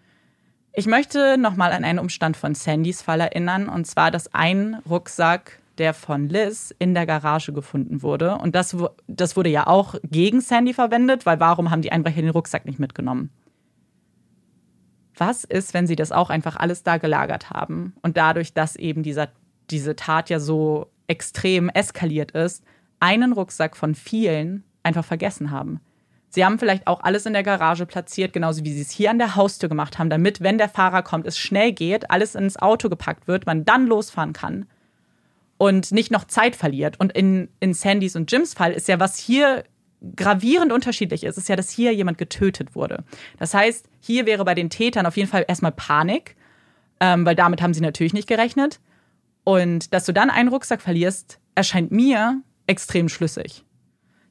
Ich möchte nochmal an einen Umstand von Sandys Fall erinnern, und zwar, dass ein Rucksack, der von Liz in der Garage gefunden wurde, und das, das wurde ja auch gegen Sandy verwendet, weil warum haben die Einbrecher den Rucksack nicht mitgenommen? Was ist, wenn sie das auch einfach alles da gelagert haben und dadurch, dass eben dieser, diese Tat ja so extrem eskaliert ist, einen Rucksack von vielen einfach vergessen haben? Sie haben vielleicht auch alles in der Garage platziert, genauso wie Sie es hier an der Haustür gemacht haben, damit, wenn der Fahrer kommt, es schnell geht, alles ins Auto gepackt wird, man dann losfahren kann und nicht noch Zeit verliert. Und in, in Sandys und Jims Fall ist ja, was hier gravierend unterschiedlich ist, ist ja, dass hier jemand getötet wurde. Das heißt, hier wäre bei den Tätern auf jeden Fall erstmal Panik, ähm, weil damit haben sie natürlich nicht gerechnet. Und dass du dann einen Rucksack verlierst, erscheint mir extrem schlüssig.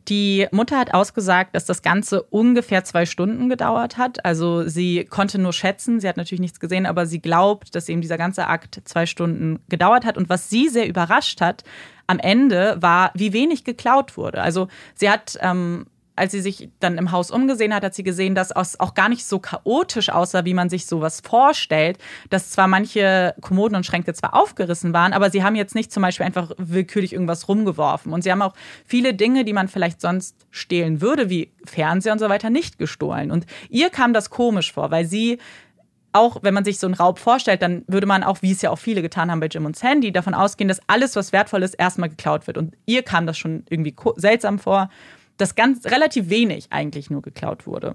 Die Mutter hat ausgesagt, dass das Ganze ungefähr zwei Stunden gedauert hat. Also sie konnte nur schätzen, sie hat natürlich nichts gesehen, aber sie glaubt, dass eben dieser ganze Akt zwei Stunden gedauert hat. Und was sie sehr überrascht hat, am Ende war, wie wenig geklaut wurde. Also sie hat ähm, als sie sich dann im Haus umgesehen hat, hat sie gesehen, dass es auch gar nicht so chaotisch aussah, wie man sich sowas vorstellt. Dass zwar manche Kommoden und Schränke zwar aufgerissen waren, aber sie haben jetzt nicht zum Beispiel einfach willkürlich irgendwas rumgeworfen. Und sie haben auch viele Dinge, die man vielleicht sonst stehlen würde, wie Fernseher und so weiter, nicht gestohlen. Und ihr kam das komisch vor, weil sie auch wenn man sich so einen Raub vorstellt, dann würde man auch, wie es ja auch viele getan haben bei Jim und Sandy, davon ausgehen, dass alles, was wertvoll ist, erstmal geklaut wird. Und ihr kam das schon irgendwie seltsam vor dass ganz relativ wenig eigentlich nur geklaut wurde.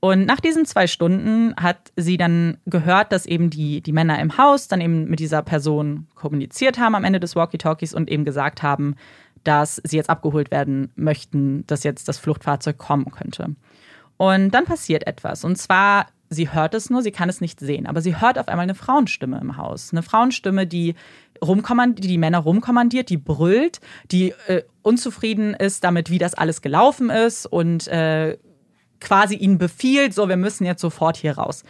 Und nach diesen zwei Stunden hat sie dann gehört, dass eben die, die Männer im Haus dann eben mit dieser Person kommuniziert haben am Ende des Walkie-Talkies und eben gesagt haben, dass sie jetzt abgeholt werden möchten, dass jetzt das Fluchtfahrzeug kommen könnte. Und dann passiert etwas. Und zwar, sie hört es nur, sie kann es nicht sehen, aber sie hört auf einmal eine Frauenstimme im Haus. Eine Frauenstimme, die rumkommandiert, die Männer rumkommandiert, die brüllt, die äh, unzufrieden ist damit, wie das alles gelaufen ist und äh, quasi ihnen befiehlt, so, wir müssen jetzt sofort hier raus.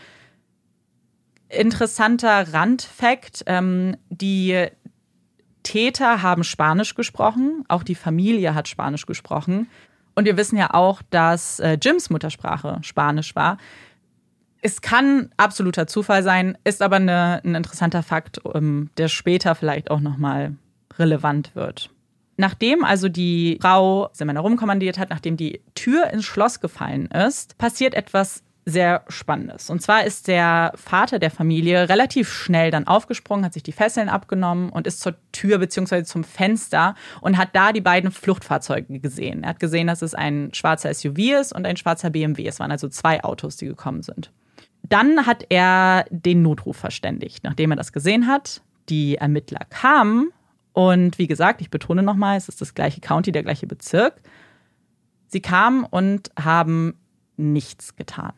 Interessanter Randfakt, ähm, die Täter haben Spanisch gesprochen, auch die Familie hat Spanisch gesprochen. Und wir wissen ja auch, dass äh, Jims Muttersprache Spanisch war. Es kann absoluter Zufall sein, ist aber eine, ein interessanter Fakt, um, der später vielleicht auch nochmal relevant wird. Nachdem also die Frau Männer rumkommandiert hat, nachdem die Tür ins Schloss gefallen ist, passiert etwas sehr Spannendes. Und zwar ist der Vater der Familie relativ schnell dann aufgesprungen, hat sich die Fesseln abgenommen und ist zur Tür bzw. zum Fenster und hat da die beiden Fluchtfahrzeuge gesehen. Er hat gesehen, dass es ein schwarzer SUV ist und ein schwarzer BMW. Es waren also zwei Autos, die gekommen sind. Dann hat er den Notruf verständigt. Nachdem er das gesehen hat, die Ermittler kamen und wie gesagt, ich betone nochmal, es ist das gleiche County, der gleiche Bezirk. Sie kamen und haben nichts getan.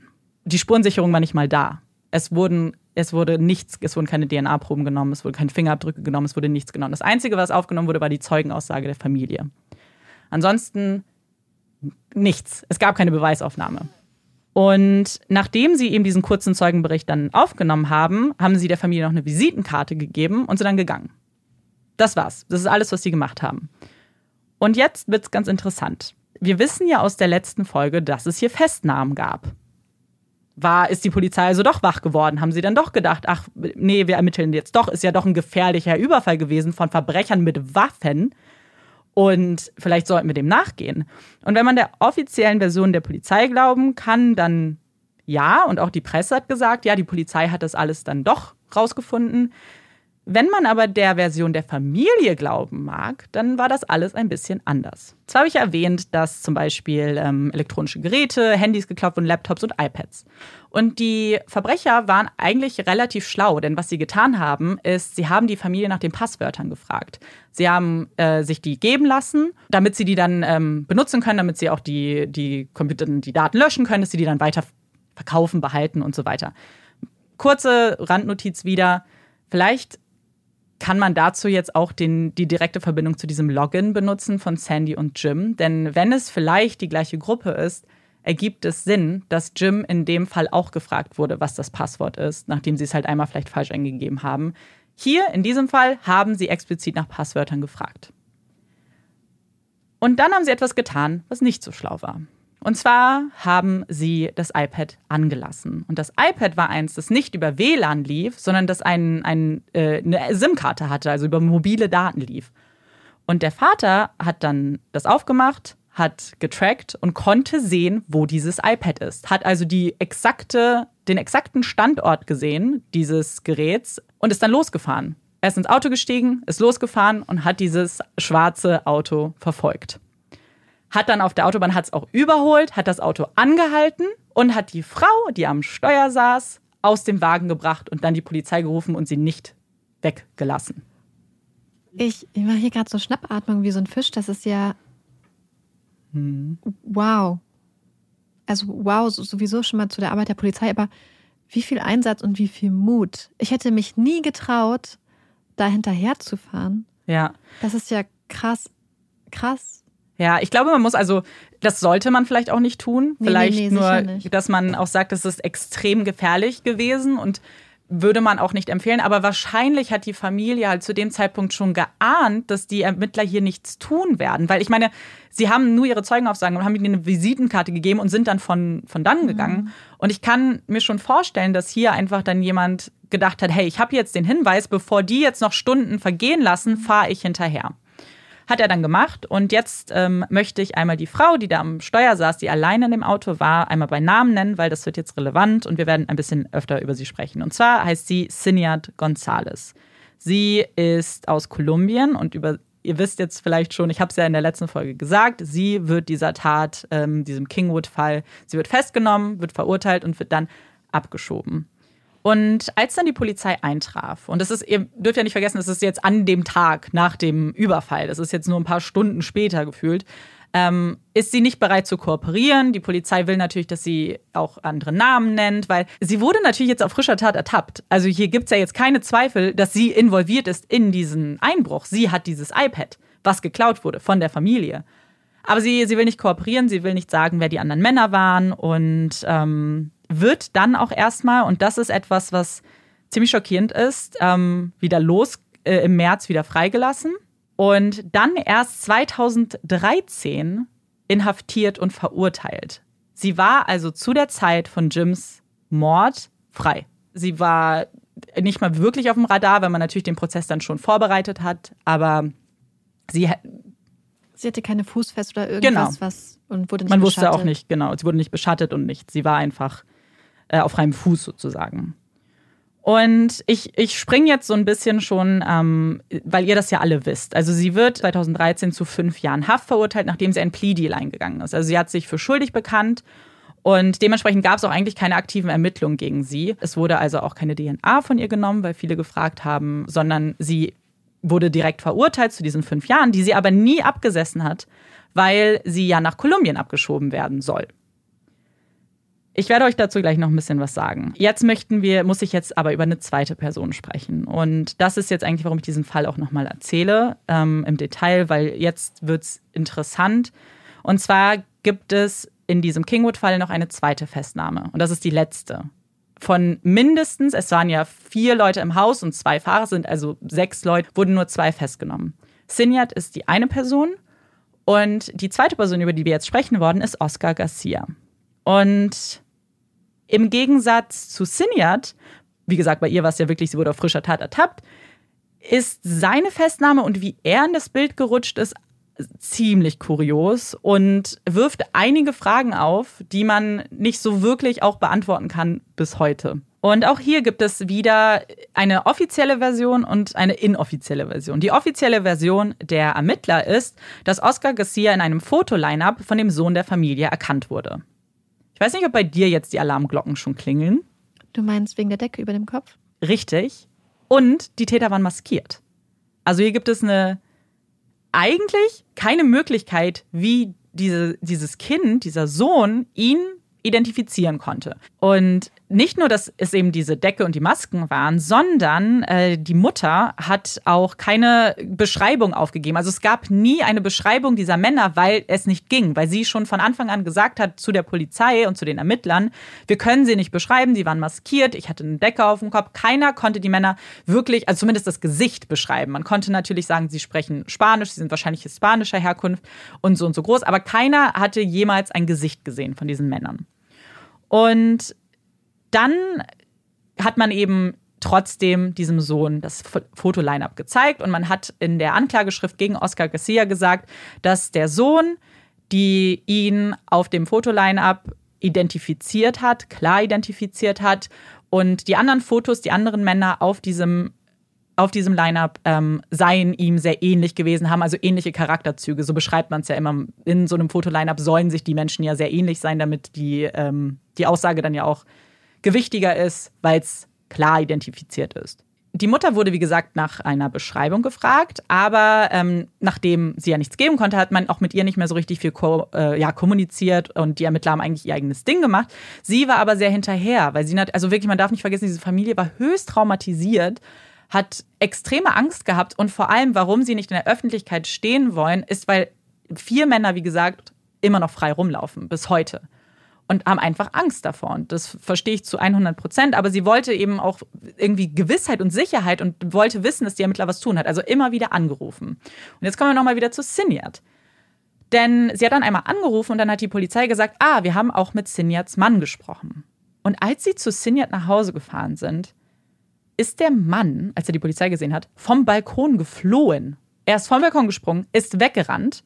Die Spurensicherung war nicht mal da. Es wurden es wurde nichts, es wurden keine DNA-Proben genommen, es wurden keine Fingerabdrücke genommen, es wurde nichts genommen. Das Einzige, was aufgenommen wurde, war die Zeugenaussage der Familie. Ansonsten nichts. Es gab keine Beweisaufnahme. Und nachdem sie eben diesen kurzen Zeugenbericht dann aufgenommen haben, haben sie der Familie noch eine Visitenkarte gegeben und sind dann gegangen. Das war's. Das ist alles, was sie gemacht haben. Und jetzt wird's ganz interessant. Wir wissen ja aus der letzten Folge, dass es hier Festnahmen gab. War, ist die Polizei also doch wach geworden? Haben sie dann doch gedacht, ach, nee, wir ermitteln jetzt doch, ist ja doch ein gefährlicher Überfall gewesen von Verbrechern mit Waffen. Und vielleicht sollten wir dem nachgehen. Und wenn man der offiziellen Version der Polizei glauben kann, dann ja, und auch die Presse hat gesagt, ja, die Polizei hat das alles dann doch rausgefunden. Wenn man aber der Version der Familie glauben mag, dann war das alles ein bisschen anders. Zwar habe ich erwähnt, dass zum Beispiel ähm, elektronische Geräte, Handys geklaut wurden, Laptops und iPads. Und die Verbrecher waren eigentlich relativ schlau, denn was sie getan haben, ist, sie haben die Familie nach den Passwörtern gefragt. Sie haben äh, sich die geben lassen, damit sie die dann ähm, benutzen können, damit sie auch die, die Computer, die Daten löschen können, dass sie die dann weiter verkaufen, behalten und so weiter. Kurze Randnotiz wieder. Vielleicht kann man dazu jetzt auch den, die direkte Verbindung zu diesem Login benutzen von Sandy und Jim. Denn wenn es vielleicht die gleiche Gruppe ist, ergibt es Sinn, dass Jim in dem Fall auch gefragt wurde, was das Passwort ist, nachdem sie es halt einmal vielleicht falsch eingegeben haben. Hier in diesem Fall haben sie explizit nach Passwörtern gefragt. Und dann haben sie etwas getan, was nicht so schlau war. Und zwar haben sie das iPad angelassen. Und das iPad war eins, das nicht über WLAN lief, sondern das ein, ein, äh, eine SIM-Karte hatte, also über mobile Daten lief. Und der Vater hat dann das aufgemacht, hat getrackt und konnte sehen, wo dieses iPad ist. Hat also die exakte, den exakten Standort gesehen, dieses Geräts, und ist dann losgefahren. Er ist ins Auto gestiegen, ist losgefahren und hat dieses schwarze Auto verfolgt hat dann auf der Autobahn hat's auch überholt, hat das Auto angehalten und hat die Frau, die am Steuer saß, aus dem Wagen gebracht und dann die Polizei gerufen und sie nicht weggelassen. Ich, ich mache hier gerade so Schnappatmung wie so ein Fisch. Das ist ja. Hm. Wow. Also, wow, sowieso schon mal zu der Arbeit der Polizei, aber wie viel Einsatz und wie viel Mut. Ich hätte mich nie getraut, da hinterher zu fahren. Ja. Das ist ja krass, krass. Ja, ich glaube, man muss also, das sollte man vielleicht auch nicht tun. Nee, vielleicht nee, nee, nur, dass man auch sagt, es ist extrem gefährlich gewesen und würde man auch nicht empfehlen. Aber wahrscheinlich hat die Familie halt zu dem Zeitpunkt schon geahnt, dass die Ermittler hier nichts tun werden. Weil ich meine, sie haben nur ihre Zeugenaufsagen und haben ihnen eine Visitenkarte gegeben und sind dann von, von dann mhm. gegangen. Und ich kann mir schon vorstellen, dass hier einfach dann jemand gedacht hat, hey, ich habe jetzt den Hinweis, bevor die jetzt noch Stunden vergehen lassen, fahre ich hinterher. Hat er dann gemacht und jetzt ähm, möchte ich einmal die Frau, die da am Steuer saß, die alleine in dem Auto war, einmal bei Namen nennen, weil das wird jetzt relevant und wir werden ein bisschen öfter über sie sprechen. Und zwar heißt sie Siniat Gonzalez. Sie ist aus Kolumbien und über ihr wisst jetzt vielleicht schon, ich habe es ja in der letzten Folge gesagt, sie wird dieser Tat, ähm, diesem Kingwood-Fall, sie wird festgenommen, wird verurteilt und wird dann abgeschoben. Und als dann die Polizei eintraf, und das ist, ihr dürft ja nicht vergessen, es ist jetzt an dem Tag nach dem Überfall, das ist jetzt nur ein paar Stunden später gefühlt, ähm, ist sie nicht bereit zu kooperieren. Die Polizei will natürlich, dass sie auch andere Namen nennt, weil sie wurde natürlich jetzt auf frischer Tat ertappt. Also hier gibt es ja jetzt keine Zweifel, dass sie involviert ist in diesen Einbruch. Sie hat dieses iPad, was geklaut wurde von der Familie. Aber sie, sie will nicht kooperieren, sie will nicht sagen, wer die anderen Männer waren und ähm, wird dann auch erstmal, und das ist etwas, was ziemlich schockierend ist, ähm, wieder los äh, im März wieder freigelassen und dann erst 2013 inhaftiert und verurteilt. Sie war also zu der Zeit von Jims Mord frei. Sie war nicht mal wirklich auf dem Radar, weil man natürlich den Prozess dann schon vorbereitet hat, aber sie Sie hatte keine Fußfest oder irgendwas, genau. was und wurde nicht Man beschattet. wusste auch nicht, genau. Sie wurde nicht beschattet und nichts. Sie war einfach äh, auf freiem Fuß sozusagen. Und ich, ich springe jetzt so ein bisschen schon, ähm, weil ihr das ja alle wisst. Also sie wird 2013 zu fünf Jahren Haft verurteilt, nachdem sie ein Plea-Deal eingegangen ist. Also sie hat sich für schuldig bekannt und dementsprechend gab es auch eigentlich keine aktiven Ermittlungen gegen sie. Es wurde also auch keine DNA von ihr genommen, weil viele gefragt haben, sondern sie wurde direkt verurteilt zu diesen fünf Jahren, die sie aber nie abgesessen hat, weil sie ja nach Kolumbien abgeschoben werden soll. Ich werde euch dazu gleich noch ein bisschen was sagen. Jetzt möchten wir, muss ich jetzt aber über eine zweite Person sprechen. Und das ist jetzt eigentlich, warum ich diesen Fall auch nochmal erzähle ähm, im Detail, weil jetzt wird es interessant. Und zwar gibt es in diesem Kingwood-Fall noch eine zweite Festnahme. Und das ist die letzte. Von mindestens, es waren ja vier Leute im Haus und zwei Fahrer sind, also sechs Leute, wurden nur zwei festgenommen. Sinyat ist die eine Person und die zweite Person, über die wir jetzt sprechen wollen, ist Oscar Garcia. Und im Gegensatz zu Sinyat, wie gesagt, bei ihr war es ja wirklich, sie wurde auf frischer Tat ertappt, ist seine Festnahme und wie er in das Bild gerutscht ist, ziemlich kurios und wirft einige Fragen auf, die man nicht so wirklich auch beantworten kann bis heute. Und auch hier gibt es wieder eine offizielle Version und eine inoffizielle Version. Die offizielle Version der Ermittler ist, dass Oscar Garcia in einem Fotoline-up von dem Sohn der Familie erkannt wurde. Ich weiß nicht, ob bei dir jetzt die Alarmglocken schon klingeln. Du meinst wegen der Decke über dem Kopf? Richtig. Und die Täter waren maskiert. Also hier gibt es eine eigentlich keine Möglichkeit, wie diese, dieses Kind, dieser Sohn, ihn identifizieren konnte. Und nicht nur, dass es eben diese Decke und die Masken waren, sondern äh, die Mutter hat auch keine Beschreibung aufgegeben. Also es gab nie eine Beschreibung dieser Männer, weil es nicht ging, weil sie schon von Anfang an gesagt hat zu der Polizei und zu den Ermittlern, wir können sie nicht beschreiben, sie waren maskiert, ich hatte eine Decke auf dem Kopf. Keiner konnte die Männer wirklich, also zumindest das Gesicht beschreiben. Man konnte natürlich sagen, sie sprechen Spanisch, sie sind wahrscheinlich hispanischer Herkunft und so und so groß, aber keiner hatte jemals ein Gesicht gesehen von diesen Männern. Und dann hat man eben trotzdem diesem Sohn das Fotoline-up gezeigt und man hat in der Anklageschrift gegen Oscar Garcia gesagt, dass der Sohn, die ihn auf dem Fotoline-up identifiziert hat, klar identifiziert hat und die anderen Fotos, die anderen Männer auf diesem auf diesem Line-up ähm, seien ihm sehr ähnlich gewesen, haben also ähnliche Charakterzüge. So beschreibt man es ja immer. In so einem Foto-Line-up sollen sich die Menschen ja sehr ähnlich sein, damit die, ähm, die Aussage dann ja auch gewichtiger ist, weil es klar identifiziert ist. Die Mutter wurde, wie gesagt, nach einer Beschreibung gefragt, aber ähm, nachdem sie ja nichts geben konnte, hat man auch mit ihr nicht mehr so richtig viel ko äh, ja, kommuniziert und die Ermittler haben eigentlich ihr eigenes Ding gemacht. Sie war aber sehr hinterher, weil sie, hat, also wirklich, man darf nicht vergessen, diese Familie war höchst traumatisiert, hat extreme Angst gehabt und vor allem, warum sie nicht in der Öffentlichkeit stehen wollen, ist, weil vier Männer, wie gesagt, immer noch frei rumlaufen, bis heute und haben einfach Angst davor. Und das verstehe ich zu 100 Prozent. Aber sie wollte eben auch irgendwie Gewissheit und Sicherheit und wollte wissen, dass die Ermittler was tun hat. Also immer wieder angerufen. Und jetzt kommen wir nochmal wieder zu Sinjat. Denn sie hat dann einmal angerufen und dann hat die Polizei gesagt, ah, wir haben auch mit Sinjats Mann gesprochen. Und als sie zu Sinjat nach Hause gefahren sind, ist der Mann, als er die Polizei gesehen hat, vom Balkon geflohen. Er ist vom Balkon gesprungen, ist weggerannt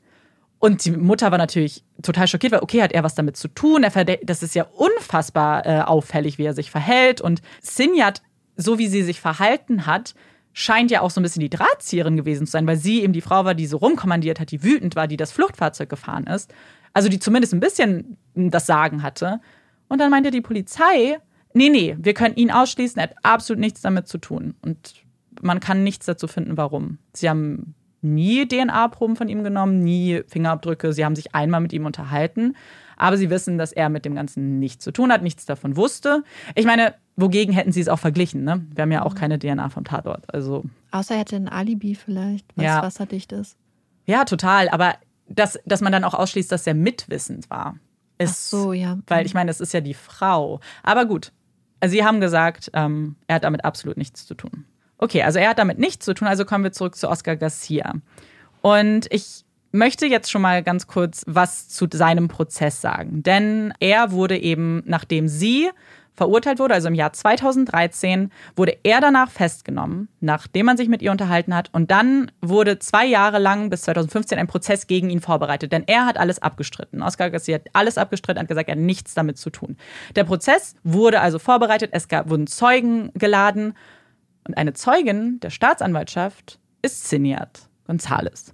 und die Mutter war natürlich total schockiert, weil okay, hat er was damit zu tun? Er das ist ja unfassbar äh, auffällig, wie er sich verhält. Und Sinjat, so wie sie sich verhalten hat, scheint ja auch so ein bisschen die Drahtzieherin gewesen zu sein, weil sie eben die Frau war, die so rumkommandiert hat, die wütend war, die das Fluchtfahrzeug gefahren ist. Also die zumindest ein bisschen das Sagen hatte. Und dann meinte die Polizei, nee, nee, wir können ihn ausschließen, er hat absolut nichts damit zu tun. Und man kann nichts dazu finden, warum. Sie haben nie DNA-Proben von ihm genommen, nie Fingerabdrücke. Sie haben sich einmal mit ihm unterhalten. Aber sie wissen, dass er mit dem Ganzen nichts zu tun hat, nichts davon wusste. Ich meine, wogegen hätten sie es auch verglichen? Ne? Wir haben ja auch keine DNA vom Tatort. Also Außer er hätte ein Alibi vielleicht, was Ja. wasserdicht ist. ja, total. Aber dass, dass man dann auch ausschließt, dass er mitwissend war, ist. Ach so, ja. Weil ich meine, es ist ja die Frau. Aber gut. Also Sie haben gesagt, ähm, er hat damit absolut nichts zu tun. Okay, also er hat damit nichts zu tun, also kommen wir zurück zu Oscar Garcia. Und ich möchte jetzt schon mal ganz kurz was zu seinem Prozess sagen. Denn er wurde eben, nachdem sie verurteilt wurde, also im Jahr 2013, wurde er danach festgenommen, nachdem man sich mit ihr unterhalten hat. Und dann wurde zwei Jahre lang bis 2015 ein Prozess gegen ihn vorbereitet. Denn er hat alles abgestritten. Oscar Garcia hat alles abgestritten, hat gesagt, er hat nichts damit zu tun. Der Prozess wurde also vorbereitet, es gab, wurden Zeugen geladen. Und eine Zeugin der Staatsanwaltschaft ist Siniat González.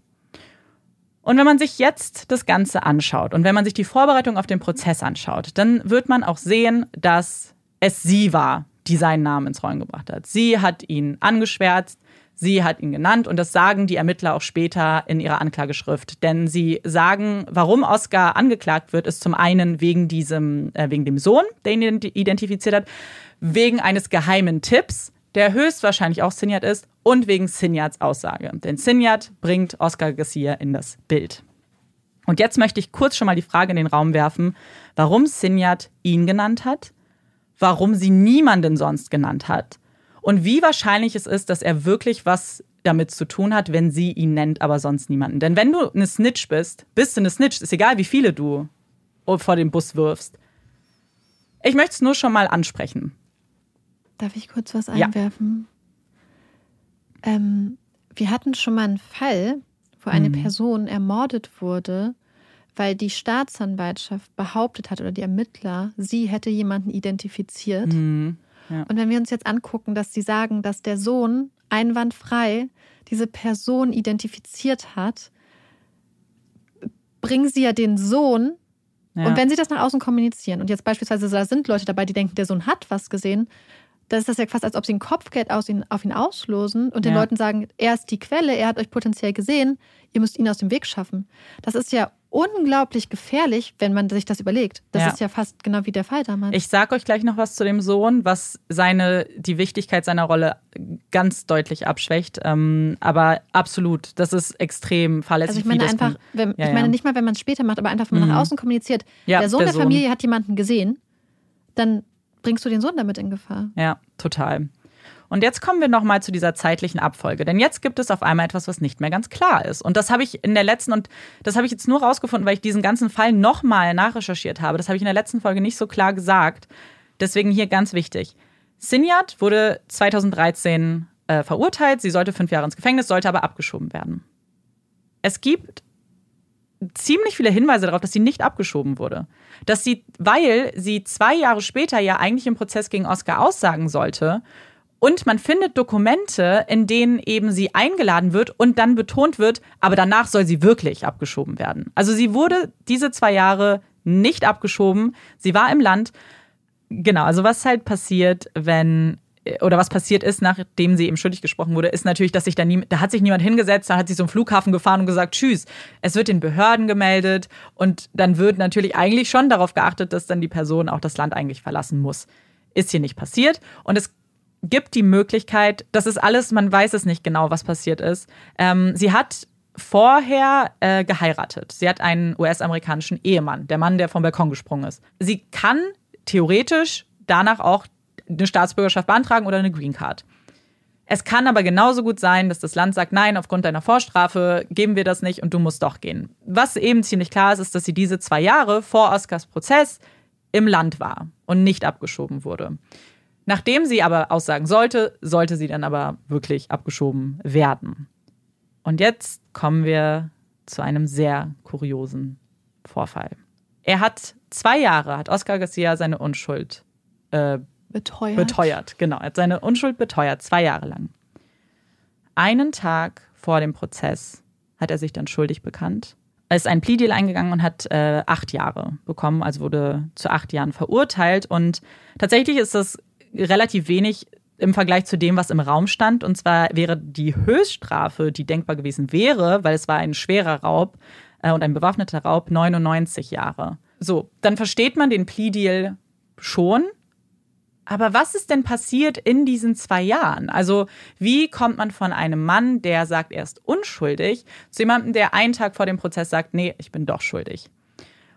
Und wenn man sich jetzt das Ganze anschaut und wenn man sich die Vorbereitung auf den Prozess anschaut, dann wird man auch sehen, dass es sie war, die seinen Namen ins Rollen gebracht hat. Sie hat ihn angeschwärzt, sie hat ihn genannt und das sagen die Ermittler auch später in ihrer Anklageschrift. Denn sie sagen, warum Oscar angeklagt wird, ist zum einen wegen diesem, äh, wegen dem Sohn, der ihn ident- identifiziert hat, wegen eines geheimen Tipps, der höchstwahrscheinlich auch Sinjat ist, und wegen Sinjats Aussage. Denn Sinjat bringt Oscar Garcia in das Bild. Und jetzt möchte ich kurz schon mal die Frage in den Raum werfen, warum Sinjat ihn genannt hat, warum sie niemanden sonst genannt hat und wie wahrscheinlich es ist, dass er wirklich was damit zu tun hat, wenn sie ihn nennt, aber sonst niemanden. Denn wenn du eine Snitch bist, bist du eine Snitch, ist egal, wie viele du vor den Bus wirfst. Ich möchte es nur schon mal ansprechen. Darf ich kurz was Ja. einwerfen? Ähm, wir hatten schon mal einen Fall, wo eine Mhm. Person ermordet wurde, weil die Staatsanwaltschaft behauptet hat oder die Ermittler, sie hätte jemanden identifiziert. Mhm. Ja. Und wenn wir uns jetzt angucken, dass sie sagen, dass der Sohn einwandfrei diese Person identifiziert hat, bringen sie ja den Sohn Ja. und wenn sie das nach außen kommunizieren und jetzt beispielsweise da sind Leute dabei, die denken, der Sohn hat was gesehen, dann ist das ja fast, als ob sie ein Kopfgeld aus ihn, auf ihn auslosen und den Ja. Leuten sagen, er ist die Quelle, er hat euch potenziell gesehen, ihr müsst ihn aus dem Weg schaffen. Das ist ja unglaublich gefährlich, wenn man sich das überlegt. Das Ja. ist ja fast genau wie der Fall damals. Ich sage euch gleich noch was zu dem Sohn, was seine, die Wichtigkeit seiner Rolle ganz deutlich abschwächt. Ähm, aber absolut, das ist extrem fahrlässig. Also ich meine das einfach, wenn, Ja, ich meine nicht mal, wenn man es später macht, aber einfach, wenn man Mhm. nach außen kommuniziert, Ja, der Sohn der der, Sohn. Familie hat jemanden gesehen, dann bringst du den Sohn damit in Gefahr. Ja, total. Und jetzt kommen wir nochmal zu dieser zeitlichen Abfolge. Denn jetzt gibt es auf einmal etwas, was nicht mehr ganz klar ist. Und das habe ich in der letzten, und das habe ich jetzt nur rausgefunden, weil ich diesen ganzen Fall nochmal nachrecherchiert habe. Das habe ich in der letzten Folge nicht so klar gesagt. Deswegen hier ganz wichtig. Sinjat wurde 2013 äh, verurteilt. Sie sollte fünf Jahre ins Gefängnis, sollte aber abgeschoben werden. Es gibt ziemlich viele Hinweise darauf, dass sie nicht abgeschoben wurde. Dass sie, weil sie zwei Jahre später ja eigentlich im Prozess gegen Oscar aussagen sollte. Und man findet Dokumente, in denen eben sie eingeladen wird und dann betont wird, aber danach soll sie wirklich abgeschoben werden. Also sie wurde diese zwei Jahre nicht abgeschoben. Sie war im Land. Genau, also was halt passiert, wenn oder was passiert ist, nachdem sie eben schuldig gesprochen wurde, ist natürlich, dass sich da nie, da hat sich niemand hingesetzt, da hat sich zum Flughafen gefahren und gesagt, tschüss. Es wird den Behörden gemeldet und dann wird natürlich eigentlich schon darauf geachtet, dass dann die Person auch das Land eigentlich verlassen muss. Ist hier nicht passiert und es gibt die Möglichkeit, das ist alles, man weiß es nicht genau, was passiert ist. Ähm, sie hat vorher äh, geheiratet. Sie hat einen US-amerikanischen Ehemann, der Mann, der vom Balkon gesprungen ist. Sie kann theoretisch danach auch eine Staatsbürgerschaft beantragen oder eine Green Card. Es kann aber genauso gut sein, dass das Land sagt, nein, aufgrund deiner Vorstrafe geben wir das nicht und du musst doch gehen. Was eben ziemlich klar ist, ist, dass sie diese zwei Jahre vor Oscars Prozess im Land war und nicht abgeschoben wurde. Nachdem sie aber aussagen sollte, sollte sie dann aber wirklich abgeschoben werden. Und jetzt kommen wir zu einem sehr kuriosen Vorfall. Er hat zwei Jahre, hat Oscar Garcia seine Unschuld äh, Beteuert. beteuert. Genau, er hat seine Unschuld beteuert, zwei Jahre lang. einen Tag vor dem Prozess hat er sich dann schuldig bekannt. Er ist ein Plea-Deal eingegangen und hat äh, acht Jahre bekommen, also wurde zu acht Jahren verurteilt. Und tatsächlich ist das relativ wenig im Vergleich zu dem, was im Raum stand. Und zwar wäre die Höchststrafe, die denkbar gewesen wäre, weil es war ein schwerer Raub äh, und ein bewaffneter Raub, 99 Jahre. So, dann versteht man den Plea-Deal schon. Aber was ist denn passiert in diesen zwei Jahren? Also, wie kommt man von einem Mann, der sagt, er ist unschuldig, zu jemandem, der einen Tag vor dem Prozess sagt, nee, ich bin doch schuldig?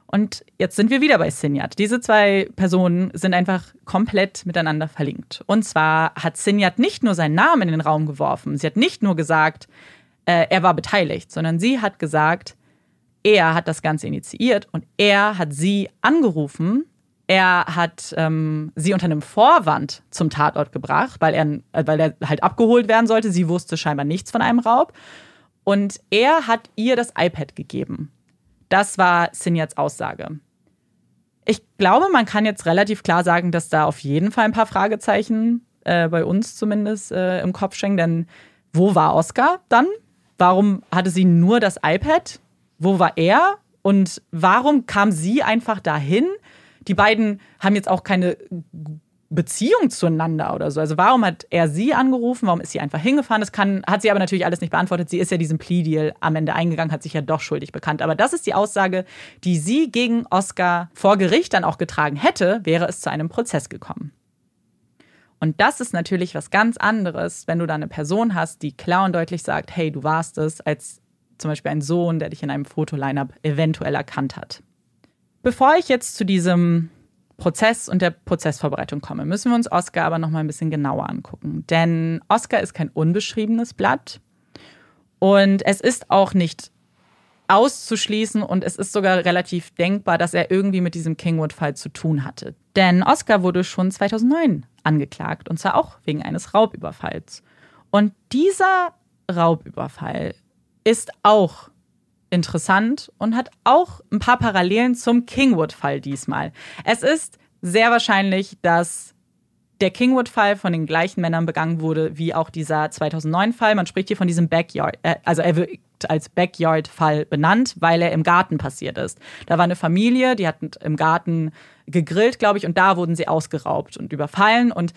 Und jetzt sind wir wieder bei Sinjat. Diese zwei Personen sind einfach komplett miteinander verlinkt. Und zwar hat Sinjat nicht nur seinen Namen in den Raum geworfen, sie hat nicht nur gesagt, äh, er war beteiligt, sondern sie hat gesagt, er hat das Ganze initiiert und er hat sie angerufen er hat ähm, sie unter einem Vorwand zum Tatort gebracht, weil er, äh, weil er halt abgeholt werden sollte. Sie wusste scheinbar nichts von einem Raub. Und er hat ihr das iPad gegeben. Das war Sinjats Aussage. Ich glaube, man kann jetzt relativ klar sagen, dass da auf jeden Fall ein paar Fragezeichen äh, bei uns zumindest äh, im Kopf schenken. Denn wo war Oscar dann? Warum hatte sie nur das iPad? Wo war er? Und warum kam sie einfach dahin? Die beiden haben jetzt auch keine Beziehung zueinander oder so. Also warum hat er sie angerufen? Warum ist sie einfach hingefahren? Das kann, hat sie aber natürlich alles nicht beantwortet. Sie ist ja diesem Plea-Deal am Ende eingegangen, hat sich ja doch schuldig bekannt. Aber das ist die Aussage, die sie gegen Oscar vor Gericht dann auch getragen hätte, wäre es zu einem Prozess gekommen. Und das ist natürlich was ganz anderes, wenn du da eine Person hast, die klar und deutlich sagt, hey, du warst es, als zum Beispiel ein Sohn, der dich in einem Fotolineup eventuell erkannt hat. Bevor ich jetzt zu diesem Prozess und der Prozessvorbereitung komme, müssen wir uns Oscar aber noch mal ein bisschen genauer angucken. Denn Oscar ist kein unbeschriebenes Blatt und es ist auch nicht auszuschließen und es ist sogar relativ denkbar, dass er irgendwie mit diesem Kingwood-Fall zu tun hatte. Denn Oscar wurde schon 2009 angeklagt und zwar auch wegen eines Raubüberfalls. Und dieser Raubüberfall ist auch interessant und hat auch ein paar Parallelen zum Kingwood-Fall diesmal. Es ist sehr wahrscheinlich, dass der Kingwood-Fall von den gleichen Männern begangen wurde wie auch dieser 2009-Fall. Man spricht hier von diesem Backyard, äh, also er wird als Backyard-Fall benannt, weil er im Garten passiert ist. Da war eine Familie, die hat im Garten gegrillt, glaube ich, und da wurden sie ausgeraubt und überfallen und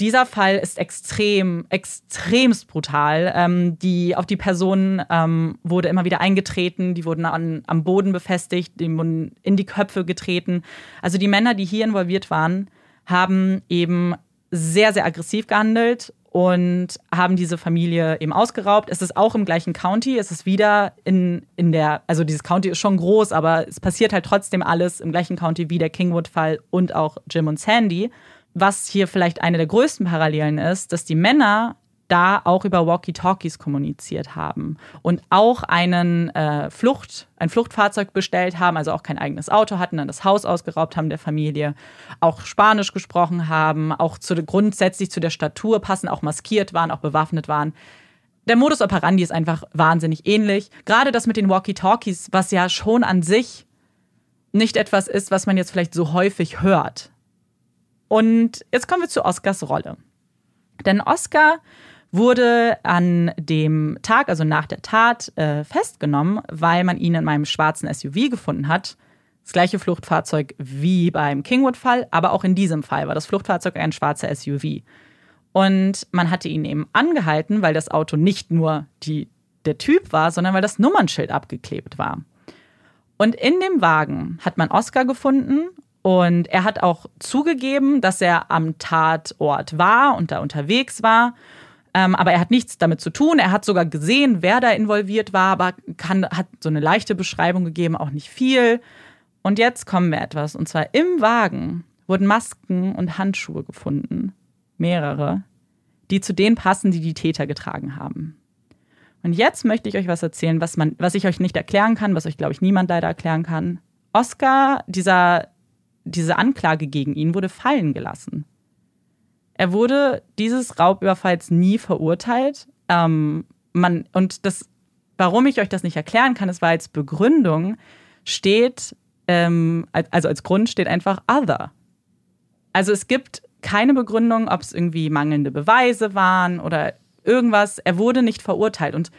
dieser Fall ist extrem, extremst brutal. Ähm, die, auf die Personen ähm, wurde immer wieder eingetreten, die wurden an, am Boden befestigt, die wurden in die Köpfe getreten. Also die Männer, die hier involviert waren, haben eben sehr, sehr aggressiv gehandelt und haben diese Familie eben ausgeraubt. Es ist auch im gleichen County, es ist wieder in, in der, also dieses County ist schon groß, aber es passiert halt trotzdem alles im gleichen County wie der Kingwood-Fall und auch Jim und Sandy was hier vielleicht eine der größten Parallelen ist, dass die Männer da auch über Walkie-Talkies kommuniziert haben und auch einen äh, Flucht, ein Fluchtfahrzeug bestellt haben, also auch kein eigenes Auto hatten, dann das Haus ausgeraubt haben der Familie, auch Spanisch gesprochen haben, auch zu, grundsätzlich zu der Statur passen, auch maskiert waren, auch bewaffnet waren. Der Modus operandi ist einfach wahnsinnig ähnlich. Gerade das mit den Walkie-Talkies, was ja schon an sich nicht etwas ist, was man jetzt vielleicht so häufig hört. Und jetzt kommen wir zu Oscars Rolle. Denn Oscar wurde an dem Tag, also nach der Tat, äh, festgenommen, weil man ihn in meinem schwarzen SUV gefunden hat. Das gleiche Fluchtfahrzeug wie beim Kingwood-Fall, aber auch in diesem Fall war das Fluchtfahrzeug ein schwarzer SUV. Und man hatte ihn eben angehalten, weil das Auto nicht nur die, der Typ war, sondern weil das Nummernschild abgeklebt war. Und in dem Wagen hat man Oscar gefunden und er hat auch zugegeben, dass er am Tatort war und da unterwegs war. Ähm, aber er hat nichts damit zu tun. Er hat sogar gesehen, wer da involviert war, aber kann, hat so eine leichte Beschreibung gegeben, auch nicht viel. Und jetzt kommen wir etwas. Und zwar im Wagen wurden Masken und Handschuhe gefunden. Mehrere. Die zu denen passen, die die Täter getragen haben. Und jetzt möchte ich euch was erzählen, was, man, was ich euch nicht erklären kann, was euch, glaube ich, niemand leider erklären kann. Oscar, dieser diese Anklage gegen ihn wurde fallen gelassen. Er wurde dieses Raubüberfalls nie verurteilt. Ähm, man, und das, warum ich euch das nicht erklären kann, ist, weil als Begründung steht, ähm, also als Grund steht einfach other. Also es gibt keine Begründung, ob es irgendwie mangelnde Beweise waren oder irgendwas. Er wurde nicht verurteilt. Und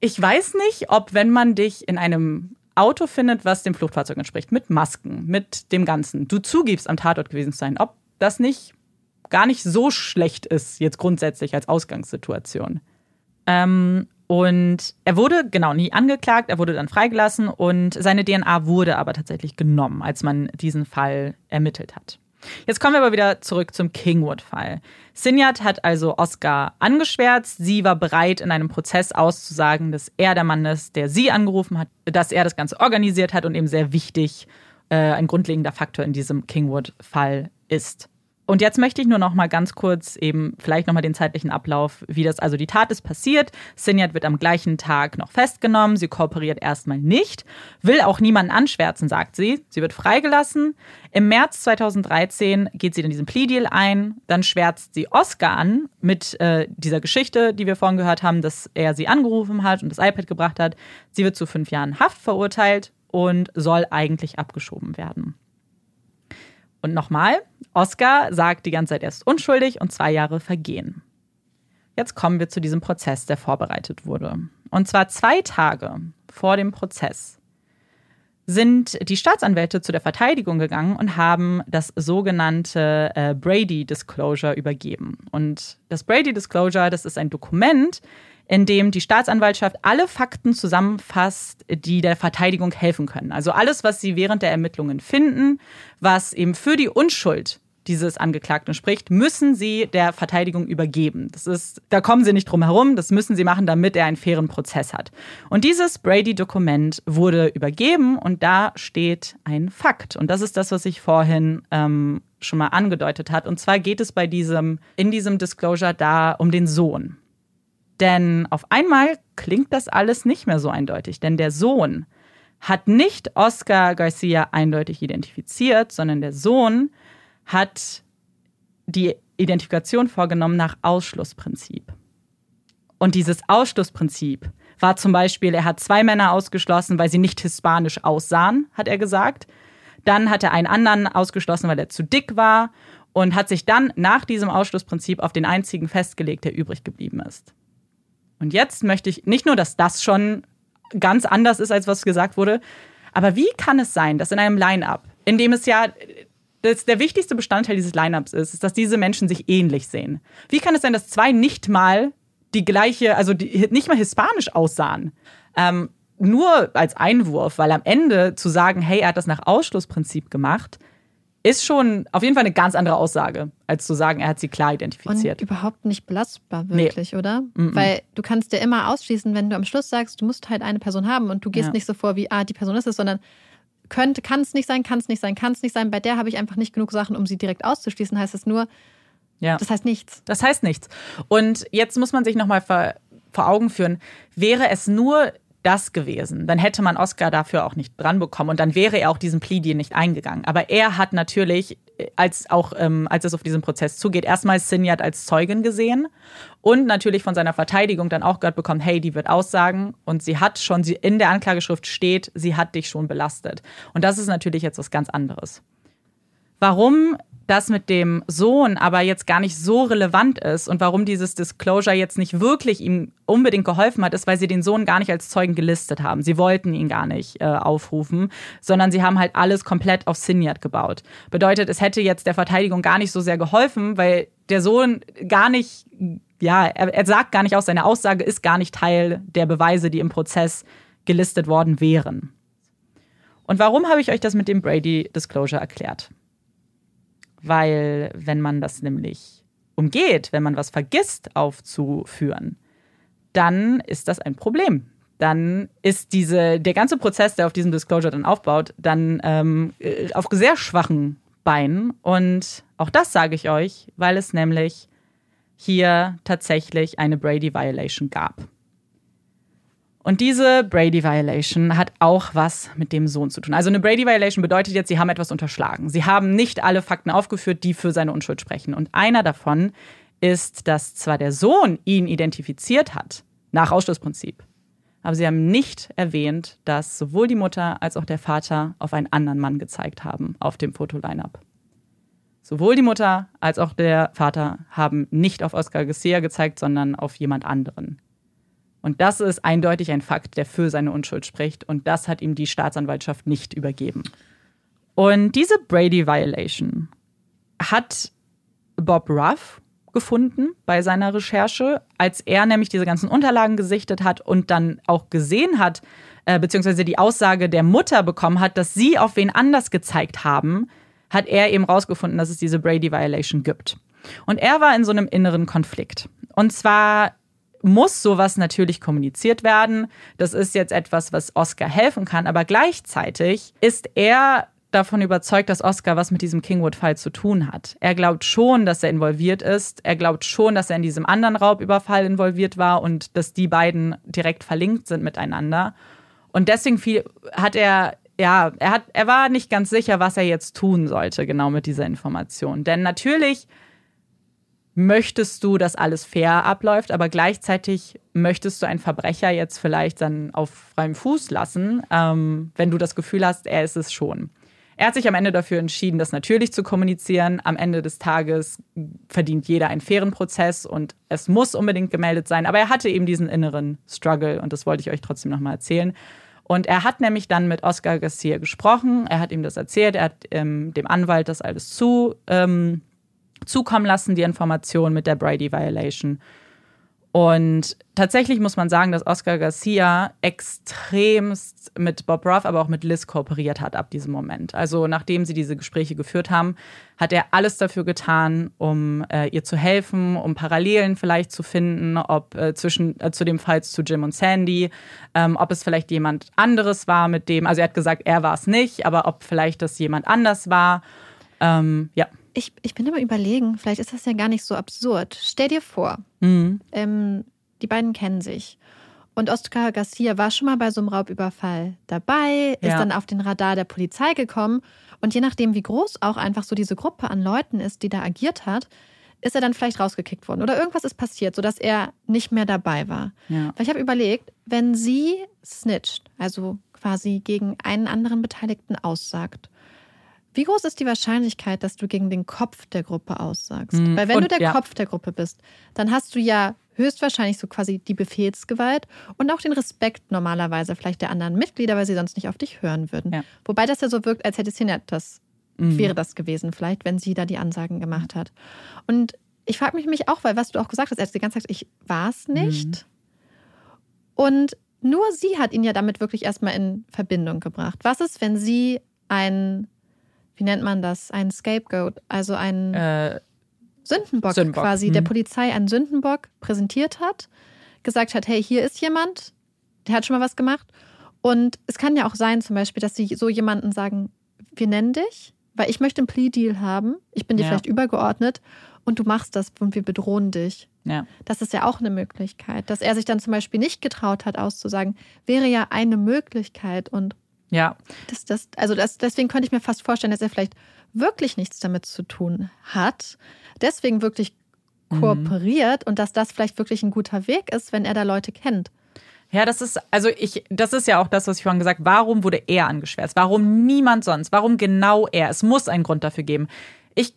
ich weiß nicht, ob wenn man dich in einem Auto findet, was dem Fluchtfahrzeug entspricht, mit Masken, mit dem Ganzen, du zugibst, am Tatort gewesen zu sein, ob das nicht gar nicht so schlecht ist, jetzt grundsätzlich als Ausgangssituation. Ähm, und er wurde genau nie angeklagt, er wurde dann freigelassen und seine DNA wurde aber tatsächlich genommen, als man diesen Fall ermittelt hat. Jetzt kommen wir aber wieder zurück zum Kingwood-Fall. Sinyard hat also Oscar angeschwärzt. Sie war bereit, in einem Prozess auszusagen, dass er der Mann ist, der sie angerufen hat, dass er das Ganze organisiert hat und eben sehr wichtig, äh, ein grundlegender Faktor in diesem Kingwood-Fall ist. Und jetzt möchte ich nur noch mal ganz kurz eben vielleicht noch mal den zeitlichen Ablauf, wie das also die Tat ist passiert. Sinyad wird am gleichen Tag noch festgenommen. Sie kooperiert erstmal nicht, will auch niemanden anschwärzen, sagt sie. Sie wird freigelassen. Im März 2013 geht sie in diesen Plea Deal ein. Dann schwärzt sie Oscar an mit äh, dieser Geschichte, die wir vorhin gehört haben, dass er sie angerufen hat und das iPad gebracht hat. Sie wird zu fünf Jahren Haft verurteilt und soll eigentlich abgeschoben werden. Und nochmal, Oscar sagt die ganze Zeit, er ist unschuldig und zwei Jahre vergehen. Jetzt kommen wir zu diesem Prozess, der vorbereitet wurde. Und zwar zwei Tage vor dem Prozess sind die Staatsanwälte zu der Verteidigung gegangen und haben das sogenannte äh, Brady Disclosure übergeben. Und das Brady Disclosure, das ist ein Dokument, in dem die Staatsanwaltschaft alle Fakten zusammenfasst, die der Verteidigung helfen können. Also alles, was sie während der Ermittlungen finden, was eben für die Unschuld dieses Angeklagten spricht, müssen sie der Verteidigung übergeben. Das ist, da kommen sie nicht drum herum, das müssen sie machen, damit er einen fairen Prozess hat. Und dieses Brady-Dokument wurde übergeben und da steht ein Fakt. Und das ist das, was ich vorhin ähm, schon mal angedeutet hat. Und zwar geht es bei diesem, in diesem Disclosure da um den Sohn. Denn auf einmal klingt das alles nicht mehr so eindeutig, denn der Sohn hat nicht Oscar Garcia eindeutig identifiziert, sondern der Sohn hat die Identifikation vorgenommen nach Ausschlussprinzip. Und dieses Ausschlussprinzip war zum Beispiel, er hat zwei Männer ausgeschlossen, weil sie nicht hispanisch aussahen, hat er gesagt. Dann hat er einen anderen ausgeschlossen, weil er zu dick war und hat sich dann nach diesem Ausschlussprinzip auf den einzigen festgelegt, der übrig geblieben ist. Und jetzt möchte ich nicht nur, dass das schon ganz anders ist, als was gesagt wurde, aber wie kann es sein, dass in einem Line-up, in dem es ja das, der wichtigste Bestandteil dieses Line-ups ist, ist, dass diese Menschen sich ähnlich sehen. Wie kann es sein, dass zwei nicht mal die gleiche, also die, nicht mal hispanisch aussahen? Ähm, nur als Einwurf, weil am Ende zu sagen, hey, er hat das nach Ausschlussprinzip gemacht, ist schon auf jeden Fall eine ganz andere Aussage, als zu sagen, er hat sie klar identifiziert. Und überhaupt nicht belastbar, wirklich, nee. oder? Mm -mm. Weil du kannst dir immer ausschließen, wenn du am Schluss sagst, du musst halt eine Person haben und du gehst ja. nicht so vor wie, ah, die Person ist es, sondern könnte, kann es nicht sein, kann es nicht sein, kann es nicht sein. Bei der habe ich einfach nicht genug Sachen, um sie direkt auszuschließen. Heißt es nur, ja. das heißt nichts. Das heißt nichts. Und jetzt muss man sich nochmal vor, vor Augen führen, wäre es nur das gewesen, dann hätte man Oscar dafür auch nicht dran bekommen und dann wäre er auch diesen Plea nicht eingegangen. Aber er hat natürlich, äh, als auch ähm, als es auf diesen Prozess zugeht, erstmal Sinyad als Zeugin gesehen und natürlich von seiner Verteidigung dann auch gehört bekommen, hey, die wird aussagen und sie hat schon, sie in der Anklageschrift steht, sie hat dich schon belastet. Und das ist natürlich jetzt was ganz anderes. Warum das mit dem Sohn aber jetzt gar nicht so relevant ist und warum dieses Disclosure jetzt nicht wirklich ihm unbedingt geholfen hat, ist, weil sie den Sohn gar nicht als Zeugen gelistet haben. Sie wollten ihn gar nicht äh, aufrufen, sondern sie haben halt alles komplett auf Sinyard gebaut. Bedeutet, es hätte jetzt der Verteidigung gar nicht so sehr geholfen, weil der Sohn gar nicht, ja, er, er sagt gar nicht aus, seine Aussage ist gar nicht Teil der Beweise, die im Prozess gelistet worden wären. Und warum habe ich euch das mit dem Brady Disclosure erklärt? Weil wenn man das nämlich umgeht, wenn man was vergisst aufzuführen, dann ist das ein Problem. Dann ist diese, der ganze Prozess, der auf diesem Disclosure dann aufbaut, dann ähm, äh, auf sehr schwachen Beinen. Und auch das sage ich euch, weil es nämlich hier tatsächlich eine Brady Violation gab. Und diese Brady Violation hat auch was mit dem Sohn zu tun. Also eine Brady Violation bedeutet jetzt, sie haben etwas unterschlagen. Sie haben nicht alle Fakten aufgeführt, die für seine Unschuld sprechen. Und einer davon ist, dass zwar der Sohn ihn identifiziert hat, nach Ausschlussprinzip, aber sie haben nicht erwähnt, dass sowohl die Mutter als auch der Vater auf einen anderen Mann gezeigt haben auf dem Fotoline-up. Sowohl die Mutter als auch der Vater haben nicht auf Oscar Garcia gezeigt, sondern auf jemand anderen. Und das ist eindeutig ein Fakt, der für seine Unschuld spricht. Und das hat ihm die Staatsanwaltschaft nicht übergeben. Und diese Brady-Violation hat Bob Ruff gefunden bei seiner Recherche, als er nämlich diese ganzen Unterlagen gesichtet hat und dann auch gesehen hat, äh, beziehungsweise die Aussage der Mutter bekommen hat, dass sie auf wen anders gezeigt haben, hat er eben rausgefunden, dass es diese Brady-Violation gibt. Und er war in so einem inneren Konflikt. Und zwar muss sowas natürlich kommuniziert werden. Das ist jetzt etwas, was Oscar helfen kann, aber gleichzeitig ist er davon überzeugt, dass Oscar was mit diesem Kingwood-Fall zu tun hat. Er glaubt schon, dass er involviert ist. Er glaubt schon, dass er in diesem anderen Raubüberfall involviert war und dass die beiden direkt verlinkt sind miteinander. Und deswegen viel, hat er, ja, er, hat, er war nicht ganz sicher, was er jetzt tun sollte, genau mit dieser Information. Denn natürlich möchtest du, dass alles fair abläuft, aber gleichzeitig möchtest du einen Verbrecher jetzt vielleicht dann auf freiem Fuß lassen, ähm, wenn du das Gefühl hast, er ist es schon. Er hat sich am Ende dafür entschieden, das natürlich zu kommunizieren. Am Ende des Tages verdient jeder einen fairen Prozess und es muss unbedingt gemeldet sein. Aber er hatte eben diesen inneren Struggle und das wollte ich euch trotzdem nochmal erzählen. Und er hat nämlich dann mit Oscar Garcia gesprochen. Er hat ihm das erzählt. Er hat ähm, dem Anwalt das alles zu, ähm, zukommen lassen, die Information mit der Brady Violation. Und tatsächlich muss man sagen, dass Oscar Garcia extremst mit Bob Ruff, aber auch mit Liz kooperiert hat ab diesem Moment. Also nachdem sie diese Gespräche geführt haben, hat er alles dafür getan, um äh, ihr zu helfen, um Parallelen vielleicht zu finden, ob äh, zwischen äh, zu dem Fall zu Jim und Sandy, ähm, ob es vielleicht jemand anderes war mit dem, also er hat gesagt, er war es nicht, aber ob vielleicht das jemand anders war. Ähm, ja. Ich, ich bin immer überlegen, vielleicht ist das ja gar nicht so absurd. Stell dir vor, mhm. ähm, die beiden kennen sich. Und Oscar Garcia war schon mal bei so einem Raubüberfall dabei, ist ja. dann auf den Radar der Polizei gekommen. Und je nachdem, wie groß auch einfach so diese Gruppe an Leuten ist, die da agiert hat, ist er dann vielleicht rausgekickt worden oder irgendwas ist passiert, sodass er nicht mehr dabei war. Ja. Weil ich habe überlegt, wenn sie snitcht, also quasi gegen einen anderen Beteiligten aussagt, wie groß ist die Wahrscheinlichkeit, dass du gegen den Kopf der Gruppe aussagst? Mhm. Weil wenn und, du der ja. Kopf der Gruppe bist, dann hast du ja höchstwahrscheinlich so quasi die Befehlsgewalt und auch den Respekt normalerweise vielleicht der anderen Mitglieder, weil sie sonst nicht auf dich hören würden. Ja. Wobei das ja so wirkt, als hätte sie nicht das, mhm. wäre das gewesen vielleicht, wenn sie da die Ansagen gemacht hat. Und ich frage mich, mich auch, weil was du auch gesagt hast, er hat die ganze Zeit, ich war es nicht. Mhm. Und nur sie hat ihn ja damit wirklich erstmal in Verbindung gebracht. Was ist, wenn sie ein wie nennt man das? Ein Scapegoat, also ein äh, Sündenbock, Sündenbock, quasi, hm. der Polizei einen Sündenbock präsentiert hat, gesagt hat, hey, hier ist jemand, der hat schon mal was gemacht. Und es kann ja auch sein, zum Beispiel, dass sie so jemanden sagen, wir nennen dich, weil ich möchte einen Plea-Deal haben, ich bin dir ja. vielleicht übergeordnet und du machst das und wir bedrohen dich. Ja. Das ist ja auch eine Möglichkeit. Dass er sich dann zum Beispiel nicht getraut hat, auszusagen, wäre ja eine Möglichkeit. Und ja. Das, das, also das, deswegen könnte ich mir fast vorstellen, dass er vielleicht wirklich nichts damit zu tun hat, deswegen wirklich mhm. kooperiert mhm. und dass das vielleicht wirklich ein guter Weg ist, wenn er da Leute kennt. Ja, das ist, also ich, das ist ja auch das, was ich vorhin gesagt habe. Warum wurde er angeschwärzt? Warum niemand sonst? Warum genau er? Es muss einen Grund dafür geben. Ich,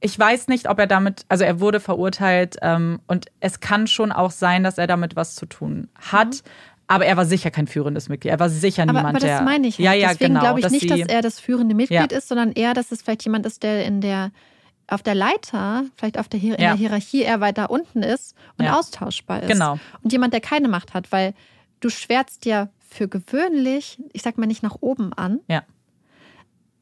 ich weiß nicht, ob er damit, also er wurde verurteilt ähm, und es kann schon auch sein, dass er damit was zu tun hat. Mhm. Aber er war sicher kein führendes Mitglied. Er war sicher aber, niemand, aber der. das meine ich. Halt. Ja, ja, Deswegen genau, glaube ich nicht, dass er das führende Mitglied ja. ist, sondern eher, dass es vielleicht jemand ist, der in der auf der Leiter, vielleicht auf der, Hier in ja. der Hierarchie eher weiter unten ist und ja. austauschbar ist. Genau. Und jemand, der keine Macht hat, weil du schwärzt ja für gewöhnlich, ich sag mal nicht nach oben an. Ja.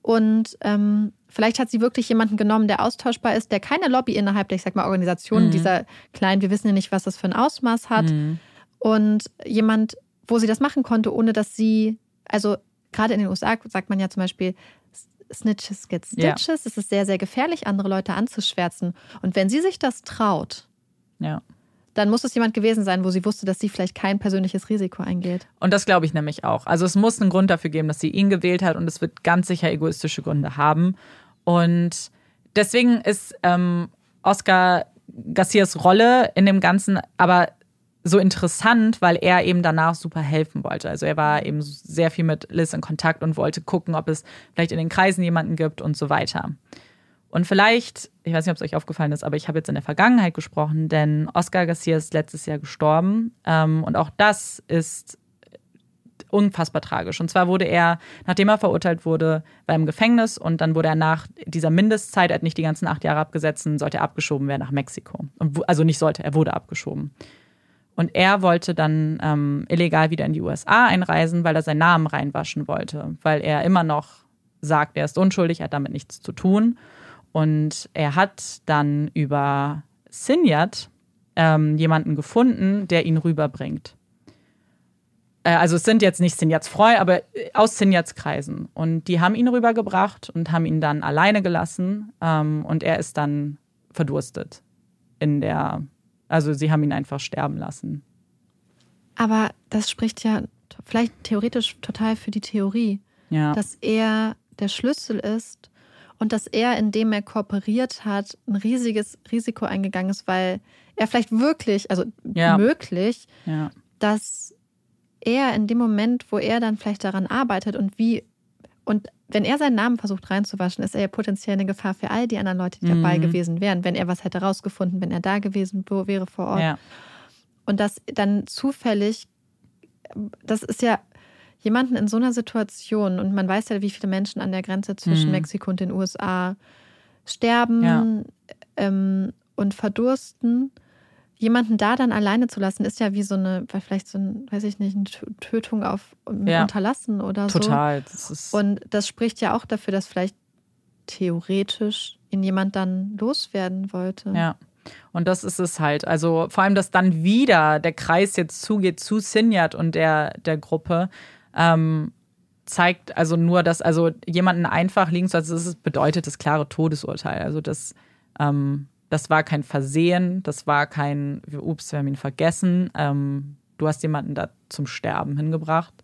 Und ähm, vielleicht hat sie wirklich jemanden genommen, der austauschbar ist, der keine Lobby innerhalb der, ich sag mal, Organisation mhm. dieser kleinen, wir wissen ja nicht, was das für ein Ausmaß hat. Mhm. Und jemand, wo sie das machen konnte, ohne dass sie, also gerade in den USA sagt man ja zum Beispiel, Snitches get Stitches. Ja. Es ist sehr, sehr gefährlich, andere Leute anzuschwärzen. Und wenn sie sich das traut, ja. dann muss es jemand gewesen sein, wo sie wusste, dass sie vielleicht kein persönliches Risiko eingeht. Und das glaube ich nämlich auch. Also es muss einen Grund dafür geben, dass sie ihn gewählt hat und es wird ganz sicher egoistische Gründe haben. Und deswegen ist ähm, Oscar Garcias Rolle in dem Ganzen aber so interessant, weil er eben danach super helfen wollte. Also er war eben sehr viel mit Liz in Kontakt und wollte gucken, ob es vielleicht in den Kreisen jemanden gibt und so weiter. Und vielleicht, ich weiß nicht, ob es euch aufgefallen ist, aber ich habe jetzt in der Vergangenheit gesprochen, denn Oscar Garcia ist letztes Jahr gestorben. Ähm, und auch das ist unfassbar tragisch. Und zwar wurde er, nachdem er verurteilt wurde, war im Gefängnis und dann wurde er nach dieser Mindestzeit, er hat nicht die ganzen acht Jahre abgesetzt, sollte er abgeschoben werden nach Mexiko. Also nicht sollte, er wurde abgeschoben. Und er wollte dann ähm, illegal wieder in die USA einreisen, weil er seinen Namen reinwaschen wollte, weil er immer noch sagt, er ist unschuldig, er hat damit nichts zu tun. Und er hat dann über Sinjat ähm, jemanden gefunden, der ihn rüberbringt. Äh, also es sind jetzt nicht Sinjats Freu, aber äh, aus Sinjats Kreisen. Und die haben ihn rübergebracht und haben ihn dann alleine gelassen. Ähm, und er ist dann verdurstet in der, also sie haben ihn einfach sterben lassen. Aber das spricht ja vielleicht theoretisch total für die Theorie, ja. dass er der Schlüssel ist und dass er, indem er kooperiert hat, ein riesiges Risiko eingegangen ist, weil er vielleicht wirklich, also ja. möglich, ja. dass er in dem Moment, wo er dann vielleicht daran arbeitet und wie, und wenn er seinen Namen versucht reinzuwaschen, ist er ja potenziell eine Gefahr für all die anderen Leute, die mhm. dabei gewesen wären, wenn er was hätte rausgefunden, wenn er da gewesen wäre vor Ort. Ja. Und das dann zufällig, das ist ja jemanden in so einer Situation, und man weiß ja, wie viele Menschen an der Grenze zwischen mhm. Mexiko und den USA sterben ja. ähm, und verdursten, jemanden da dann alleine zu lassen, ist ja wie so eine, vielleicht so ein, weiß ich nicht, eine Tötung auf ja. Unterlassen oder so. Total. Und das spricht ja auch dafür, dass vielleicht theoretisch ihn jemand dann loswerden wollte. Ja. Und das ist es halt. Also vor allem, dass dann wieder der Kreis jetzt zugeht zu Sinjat und der, der Gruppe, ähm, zeigt also nur, dass also jemanden einfach liegen zu lassen, das bedeutet das klare Todesurteil. Also das, ähm, das war kein Versehen, das war kein, ups, wir haben ihn vergessen. Ähm, du hast jemanden da zum Sterben hingebracht.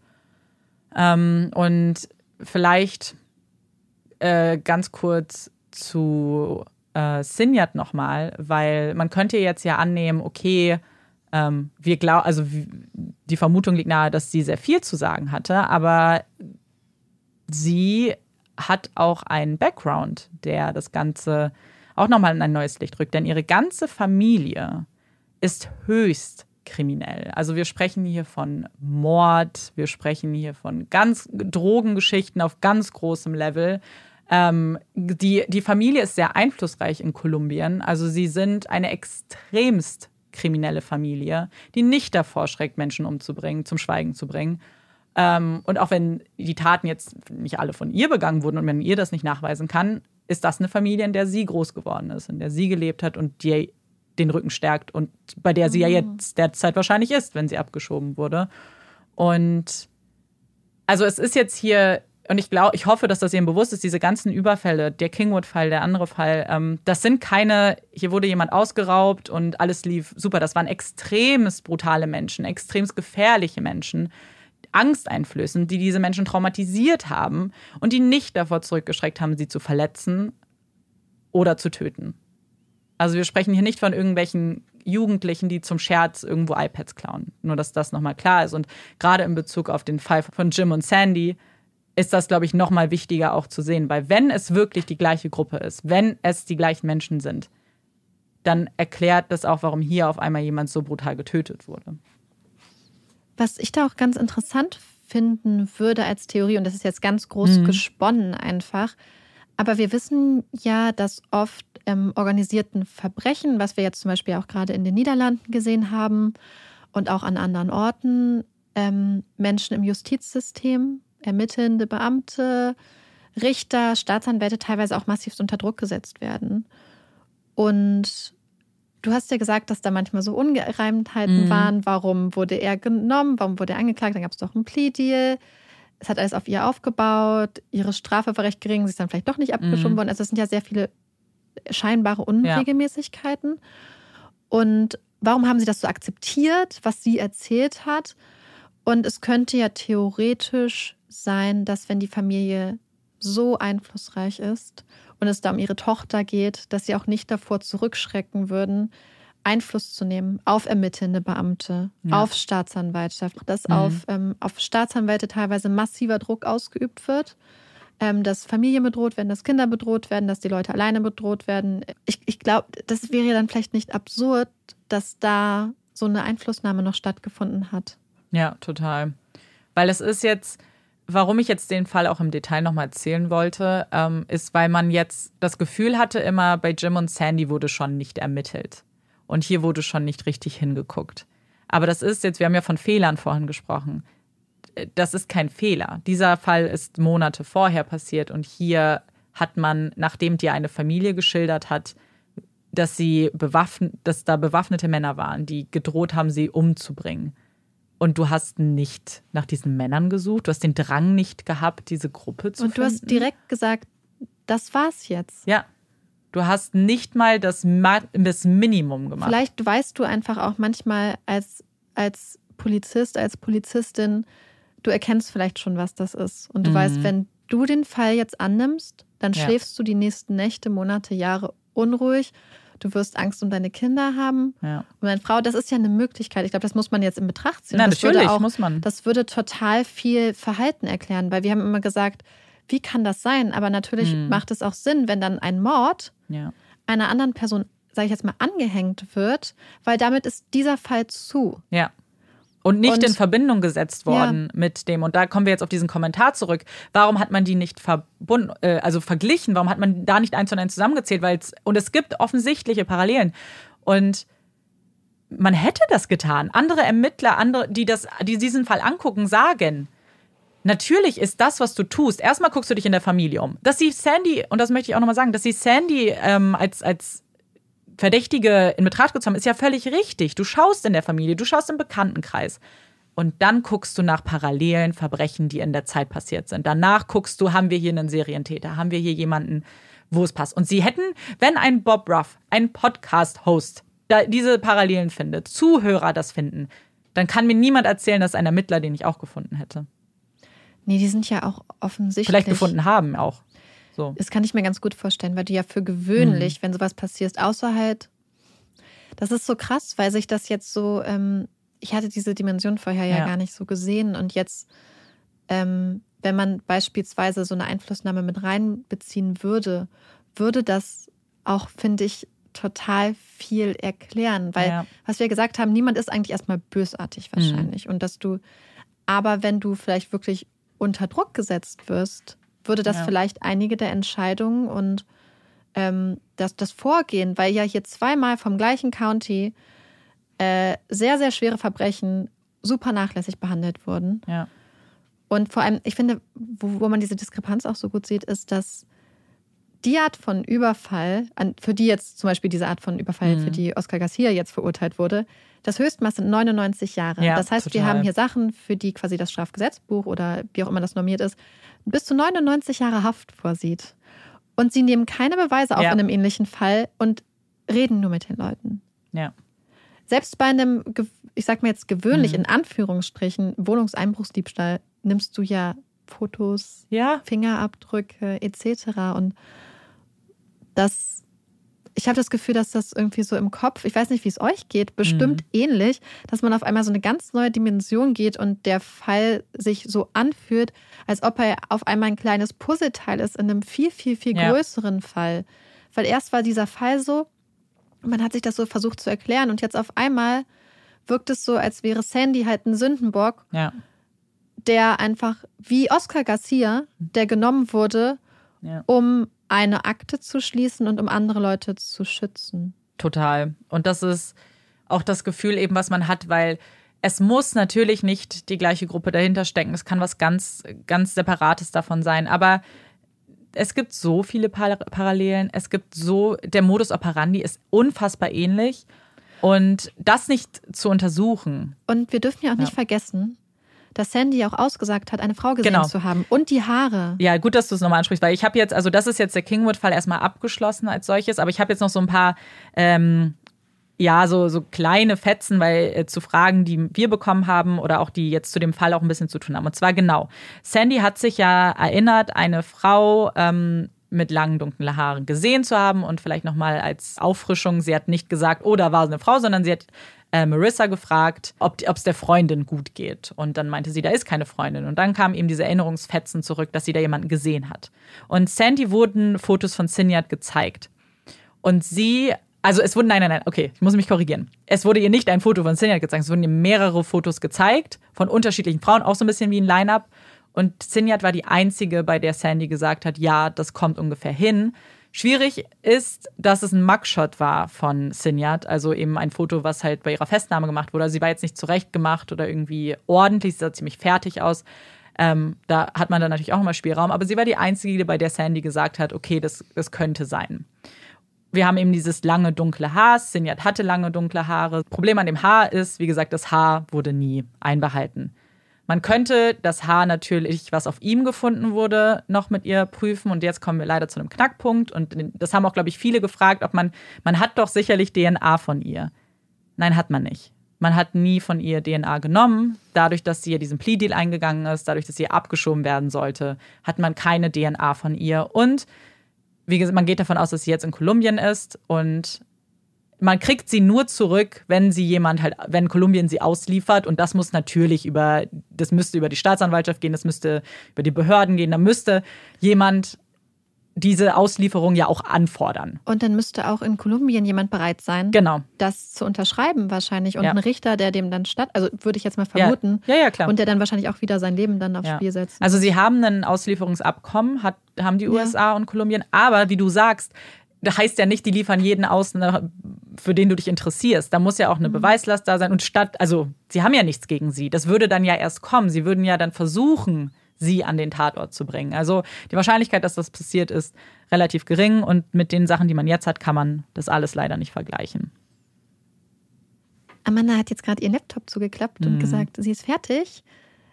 Ähm, und vielleicht äh, ganz kurz zu äh, Sinjat nochmal, weil man könnte jetzt ja annehmen, okay, ähm, wir glauben, also die Vermutung liegt nahe, dass sie sehr viel zu sagen hatte, aber sie hat auch einen Background, der das Ganze auch nochmal in ein neues Licht rückt. Denn ihre ganze Familie ist höchst kriminell. Also wir sprechen hier von Mord, wir sprechen hier von ganz Drogengeschichten auf ganz großem Level. Ähm, die, die Familie ist sehr einflussreich in Kolumbien. Also sie sind eine extremst kriminelle Familie, die nicht davor schreckt, Menschen umzubringen, zum Schweigen zu bringen. Ähm, und auch wenn die Taten jetzt nicht alle von ihr begangen wurden und wenn ihr das nicht nachweisen kann, ist das eine Familie, in der sie groß geworden ist, in der sie gelebt hat und die den Rücken stärkt und bei der sie ja mhm. jetzt derzeit wahrscheinlich ist, wenn sie abgeschoben wurde. Und also es ist jetzt hier und ich glaube, ich hoffe, dass das Ihnen bewusst ist, diese ganzen Überfälle, der Kingwood-Fall, der andere Fall, ähm, das sind keine, hier wurde jemand ausgeraubt und alles lief super. Das waren extremst brutale Menschen, extremst gefährliche Menschen, angsteinflößend, die diese Menschen traumatisiert haben und die nicht davor zurückgeschreckt haben, sie zu verletzen oder zu töten. Also wir sprechen hier nicht von irgendwelchen Jugendlichen, die zum Scherz irgendwo iPads klauen. Nur, dass das nochmal klar ist. Und gerade in Bezug auf den Fall von Jim und Sandy, ist das, glaube ich, noch mal wichtiger auch zu sehen. Weil wenn es wirklich die gleiche Gruppe ist, wenn es die gleichen Menschen sind, dann erklärt das auch, warum hier auf einmal jemand so brutal getötet wurde. Was ich da auch ganz interessant finden würde als Theorie, und das ist jetzt ganz groß mhm. gesponnen einfach, aber wir wissen ja, dass oft im organisierten Verbrechen, was wir jetzt zum Beispiel auch gerade in den Niederlanden gesehen haben und auch an anderen Orten, ähm, Menschen im Justizsystem ermittelnde Beamte, Richter, Staatsanwälte teilweise auch massivst unter Druck gesetzt werden. Und du hast ja gesagt, dass da manchmal so Ungereimtheiten mhm. waren. Warum wurde er genommen? Warum wurde er angeklagt? Dann gab es doch einen Plea-Deal. Es hat alles auf ihr aufgebaut. Ihre Strafe war recht gering. Sie ist dann vielleicht doch nicht abgeschoben mhm. worden. Also es sind ja sehr viele scheinbare Unregelmäßigkeiten. Ja. Und warum haben sie das so akzeptiert, was sie erzählt hat? Und es könnte ja theoretisch sein, dass wenn die Familie so einflussreich ist und es da um ihre Tochter geht, dass sie auch nicht davor zurückschrecken würden, Einfluss zu nehmen auf ermittelnde Beamte, ja. auf Staatsanwaltschaft, dass mhm. auf, ähm, auf Staatsanwälte teilweise massiver Druck ausgeübt wird, ähm, dass Familien bedroht werden, dass Kinder bedroht werden, dass die Leute alleine bedroht werden. Ich, ich glaube, das wäre dann vielleicht nicht absurd, dass da so eine Einflussnahme noch stattgefunden hat. Ja, total. Weil es ist jetzt, warum ich jetzt den Fall auch im Detail nochmal erzählen wollte, ähm, ist, weil man jetzt das Gefühl hatte, immer bei Jim und Sandy wurde schon nicht ermittelt. Und hier wurde schon nicht richtig hingeguckt. Aber das ist jetzt, wir haben ja von Fehlern vorhin gesprochen. Das ist kein Fehler. Dieser Fall ist Monate vorher passiert und hier hat man, nachdem dir eine Familie geschildert hat, dass sie bewaffnet, dass da bewaffnete Männer waren, die gedroht haben, sie umzubringen. Und du hast nicht nach diesen Männern gesucht, du hast den Drang nicht gehabt, diese Gruppe zu Und du finden. hast direkt gesagt, das war's jetzt. Ja. Du hast nicht mal das, Ma das Minimum gemacht. Vielleicht weißt du einfach auch manchmal als, als Polizist, als Polizistin, du erkennst vielleicht schon, was das ist. Und du Mhm. weißt, wenn du den Fall jetzt annimmst, dann Ja. schläfst du die nächsten Nächte, Monate, Jahre unruhig. Du wirst Angst um deine Kinder haben. Ja. Und deine Frau, das ist ja eine Möglichkeit. Ich glaube, das muss man jetzt in Betracht ziehen. Na, das würde natürlich auch, muss man. Das würde total viel Verhalten erklären, weil wir haben immer gesagt, wie kann das sein? Aber natürlich Mhm. macht es auch Sinn, wenn dann ein Mord Ja. einer anderen Person, sage ich jetzt mal, angehängt wird, weil damit ist dieser Fall zu. Ja. Und nicht Und- in Verbindung gesetzt worden mit dem. Und da kommen wir jetzt auf diesen Kommentar zurück. Warum hat man die nicht verbunden, äh, also verglichen? Warum hat man da nicht eins und eins zusammengezählt? Weil es, und es gibt offensichtliche Parallelen. Und man hätte das getan. Andere Ermittler, andere, die das, die diesen Fall angucken, sagen, Natürlich ist das, was du tust, erstmal guckst du dich in der Familie um. Dass sie Sandy, und das möchte ich auch nochmal sagen, dass sie Sandy ähm, als, als Verdächtige in Betracht gezogen haben, ist ja völlig richtig. Du schaust in der Familie, du schaust im Bekanntenkreis. Und dann guckst du nach parallelen Verbrechen, die in der Zeit passiert sind. Danach guckst du, haben wir hier einen Serientäter, haben wir hier jemanden, wo es passt. Und sie hätten, wenn ein Bob Ruff, ein Podcast-Host, diese Parallelen findet, Zuhörer das finden, dann kann mir niemand erzählen, dass ein Ermittler den ich auch gefunden hätte. Nee, die sind ja auch offensichtlich. Vielleicht gefunden haben auch. So. Das kann ich mir ganz gut vorstellen, weil du ja für gewöhnlich, Mhm. wenn sowas passiert, außer halt, das ist so krass, weil sich das jetzt so, ähm, ich hatte diese Dimension vorher ja, Ja. gar nicht so gesehen und jetzt, ähm, wenn man beispielsweise so eine Einflussnahme mit reinbeziehen würde, würde das auch, finde ich, total viel erklären, weil, Ja. was wir gesagt haben, niemand ist eigentlich erstmal bösartig wahrscheinlich und dass du, aber wenn du vielleicht wirklich unter Druck gesetzt wirst, würde das Ja. vielleicht einige der Entscheidungen und ähm, das, das Vorgehen, weil ja hier zweimal vom gleichen County äh, sehr, sehr schwere Verbrechen super nachlässig behandelt wurden. Ja. Und vor allem, ich finde, wo, wo man diese Diskrepanz auch so gut sieht, ist, dass die Art von Überfall, für die jetzt zum Beispiel diese Art von Überfall, Mhm. für die Oscar Garcia jetzt verurteilt wurde, das Höchstmaß sind 99 Jahre. Ja, das heißt, wir total. haben hier Sachen, für die quasi das Strafgesetzbuch oder wie auch immer das normiert ist, bis zu 99 Jahre Haft vorsieht. Und sie nehmen keine Beweise auf Ja. in einem ähnlichen Fall und reden nur mit den Leuten. Ja. Selbst bei einem, ich sag mal jetzt gewöhnlich, Mhm. in Anführungsstrichen, Wohnungseinbruchsdiebstahl, nimmst du ja Fotos, Ja. Fingerabdrücke etc. Und das, ich habe das Gefühl, dass das irgendwie so im Kopf, ich weiß nicht, wie es euch geht, bestimmt ähnlich, dass man auf einmal so eine ganz neue Dimension geht und der Fall sich so anfühlt, als ob er auf einmal ein kleines Puzzleteil ist in einem viel, viel, viel Ja. größeren Fall. Weil erst war dieser Fall so, man hat sich das so versucht zu erklären und jetzt auf einmal wirkt es so, als wäre Sandy halt ein Sündenbock Ja. der einfach wie Oscar Garcia, der genommen wurde, Ja. um eine Akte zu schließen und um andere Leute zu schützen. Total. Und das ist auch das Gefühl eben, was man hat, weil es muss natürlich nicht die gleiche Gruppe dahinter stecken. Es kann was ganz, ganz Separates davon sein. Aber es gibt so viele Par Parallelen. Es gibt so, der Modus operandi ist unfassbar ähnlich. Und das nicht zu untersuchen. Und wir dürfen ja auch nicht Ja. vergessen, dass Sandy auch ausgesagt hat, eine Frau gesehen Genau. zu haben. Und die Haare. Ja, gut, dass du es nochmal ansprichst, weil ich habe jetzt, also das ist jetzt der Kingwood-Fall erstmal abgeschlossen als solches, aber ich habe jetzt noch so ein paar, ähm, ja, so, so kleine Fetzen, weil äh, zu Fragen, die wir bekommen haben oder auch die jetzt zu dem Fall auch ein bisschen zu tun haben. Und zwar genau, Sandy hat sich ja erinnert, eine Frau ähm, mit langen dunklen Haaren gesehen zu haben und vielleicht nochmal als Auffrischung, sie hat nicht gesagt, oh, da war eine Frau, sondern sie hat äh, Marissa gefragt, ob es der Freundin gut geht. Und dann meinte sie, da ist keine Freundin. Und dann kamen eben diese Erinnerungsfetzen zurück, dass sie da jemanden gesehen hat. Und Sandy wurden Fotos von Sinyad gezeigt. Und sie also es wurden, nein, nein, nein, okay, ich muss mich korrigieren. Es wurde ihr nicht ein Foto von Sinyad gezeigt, es wurden ihr mehrere Fotos gezeigt von unterschiedlichen Frauen, auch so ein bisschen wie ein Line-Up. Und Sinyad war die einzige, bei der Sandy gesagt hat, ja, das kommt ungefähr hin. Schwierig ist, dass es ein Mugshot war von Sinyad, also eben ein Foto, was halt bei ihrer Festnahme gemacht wurde. Sie war jetzt nicht zurecht gemacht oder irgendwie ordentlich, sie sah ziemlich fertig aus. Ähm, da hat man dann natürlich auch nochmal Spielraum, aber sie war die einzige, bei der Sandy gesagt hat, okay, das, das könnte sein. Wir haben eben dieses lange dunkle Haar. Sinyad hatte lange dunkle Haare. Problem an dem Haar ist, wie gesagt, das Haar wurde nie einbehalten. Man könnte das Haar natürlich, was auf ihm gefunden wurde, noch mit ihr prüfen. Und jetzt kommen wir leider zu einem Knackpunkt. Und das haben auch, glaube ich, viele gefragt, ob man, man hat doch sicherlich DNA von ihr. Nein, hat man nicht. Man hat nie von ihr DNA genommen. Dadurch, dass sie ja diesen Plea-Deal eingegangen ist, dadurch, dass sie abgeschoben werden sollte, hat man keine DNA von ihr. Und wie gesagt, man geht davon aus, dass sie jetzt in Kolumbien ist und man kriegt sie nur zurück, wenn sie jemand halt, wenn Kolumbien sie ausliefert. Und das muss natürlich über, das müsste über die Staatsanwaltschaft gehen, das müsste über die Behörden gehen. Da müsste jemand diese Auslieferung ja auch anfordern. Und dann müsste auch in Kolumbien jemand bereit sein, genau. das zu unterschreiben wahrscheinlich. Und ja. ein Richter, der dem dann statt, also würde ich jetzt mal vermuten. Ja. ja, klar. Und der dann wahrscheinlich auch wieder sein Leben dann aufs. Spiel setzt. Also sie haben ein Auslieferungsabkommen, hat, haben die USA und Kolumbien, aber wie du sagst, heißt ja nicht, die liefern jeden aus, für den du dich interessierst. Da muss ja auch eine mhm. Beweislast da sein. Und statt, also sie haben ja nichts gegen sie. Das würde dann ja erst kommen. Sie würden ja dann versuchen, sie an den Tatort zu bringen. Also die Wahrscheinlichkeit, dass das passiert, ist relativ gering. Und mit den Sachen, die man jetzt hat, kann man das alles leider nicht vergleichen. Amanda hat jetzt gerade ihren Laptop zugeklappt mhm. und gesagt, sie ist fertig.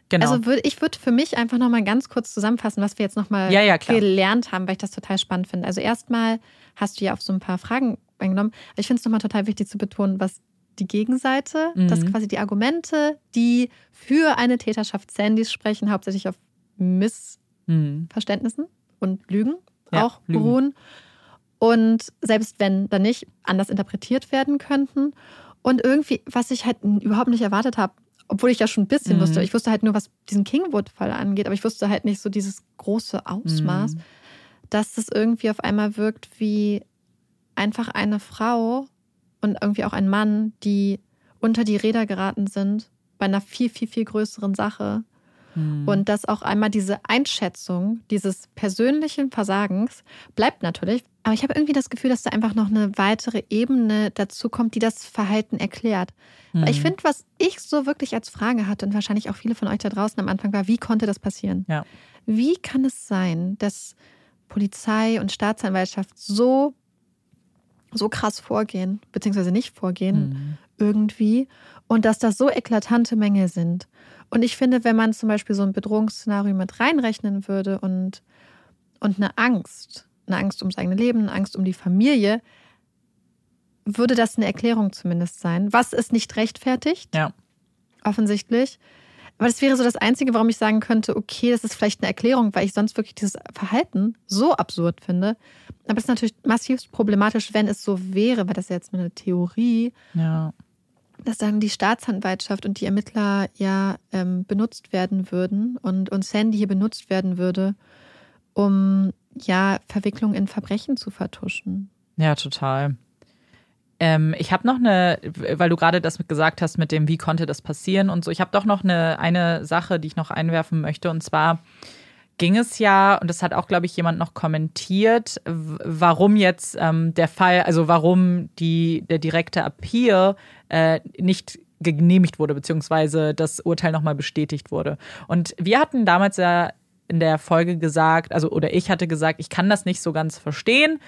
Genau. Also würd, ich würde für mich einfach nochmal ganz kurz zusammenfassen, was wir jetzt nochmal ja, ja, gelernt haben, weil ich das total spannend finde. Also erstmal hast du ja auf so ein paar Fragen eingenommen. Ich finde es nochmal total wichtig zu betonen, was die Gegenseite, mhm. dass quasi die Argumente, die für eine Täterschaft Sandys sprechen, hauptsächlich auf Missverständnissen mhm. und Lügen ja, auch Lügen. beruhen. Und selbst wenn dann nicht anders interpretiert werden könnten. Und irgendwie, was ich halt überhaupt nicht erwartet habe, obwohl ich ja schon ein bisschen mhm. wusste. Ich wusste halt nur, was diesen Kingwood-Fall angeht, aber ich wusste halt nicht so dieses große Ausmaß, mhm. Dass es irgendwie auf einmal wirkt wie einfach eine Frau und irgendwie auch ein Mann, die unter die Räder geraten sind bei einer viel, viel, viel größeren Sache. Mhm. Und dass auch einmal diese Einschätzung dieses persönlichen Versagens bleibt natürlich. Aber ich habe irgendwie das Gefühl, dass da einfach noch eine weitere Ebene dazu kommt, die das Verhalten erklärt. Mhm. Weil ich mhm. finde, was ich so wirklich als Frage hatte und wahrscheinlich auch viele von euch da draußen am Anfang war, wie konnte das passieren? Ja. Wie kann es sein, dass Polizei und Staatsanwaltschaft so, so krass vorgehen, beziehungsweise nicht vorgehen mhm. irgendwie und dass das so eklatante Mängel sind? Und ich finde, wenn man zum Beispiel so ein Bedrohungsszenario mit reinrechnen würde und, und eine Angst, eine Angst ums eigene Leben, eine Angst um die Familie, würde das eine Erklärung zumindest sein. Was es nicht rechtfertigt. Ja. Offensichtlich. Aber das wäre so das Einzige, warum ich sagen könnte, okay, das ist vielleicht eine Erklärung, weil ich sonst wirklich dieses Verhalten so absurd finde. Aber es ist natürlich massiv problematisch, wenn es so wäre, weil das ist ja jetzt eine Theorie. Ja dass dann die Staatsanwaltschaft und die Ermittler ja ähm, benutzt werden würden und, und Sandy hier benutzt werden würde, um ja Verwicklung in Verbrechen zu vertuschen. Ja, total. Ähm, ich habe noch eine, weil du gerade das gesagt hast mit dem, wie konnte das passieren und so. Ich habe doch noch eine, eine Sache, die ich noch einwerfen möchte. Und zwar ging es ja, und das hat auch, glaube ich, jemand noch kommentiert, warum jetzt ähm, der Fall, also warum die, der direkte Appeal äh, nicht genehmigt wurde, beziehungsweise das Urteil nochmal bestätigt wurde. Und wir hatten damals ja in der Folge gesagt, also oder ich hatte gesagt, ich kann das nicht so ganz verstehen.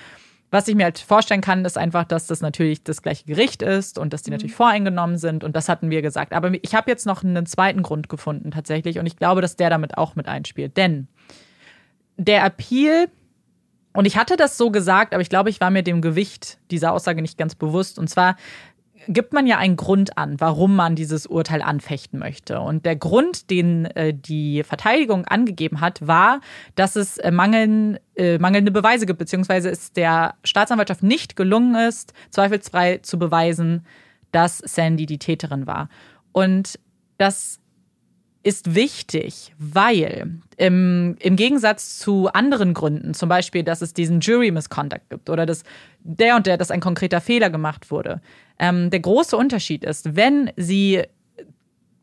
Was ich mir halt vorstellen kann, ist einfach, dass das natürlich das gleiche Gericht ist und dass die mhm. natürlich voreingenommen sind. Und das hatten wir gesagt. Aber ich habe jetzt noch einen zweiten Grund gefunden tatsächlich. Und ich glaube, dass der damit auch mit einspielt. Denn der Appeal, und ich hatte das so gesagt, aber ich glaube, ich war mir dem Gewicht dieser Aussage nicht ganz bewusst. Und zwar gibt man ja einen Grund an, warum man dieses Urteil anfechten möchte. Und der Grund, den äh, die Verteidigung angegeben hat, war, dass es äh, mangeln, äh, mangelnde Beweise gibt, beziehungsweise es der Staatsanwaltschaft nicht gelungen ist, zweifelsfrei zu beweisen, dass Sandy die Täterin war. Und das ist wichtig, weil im, im Gegensatz zu anderen Gründen, zum Beispiel, dass es diesen Jury Misconduct gibt oder dass der und der, dass ein konkreter Fehler gemacht wurde, ähm, der große Unterschied ist, wenn sie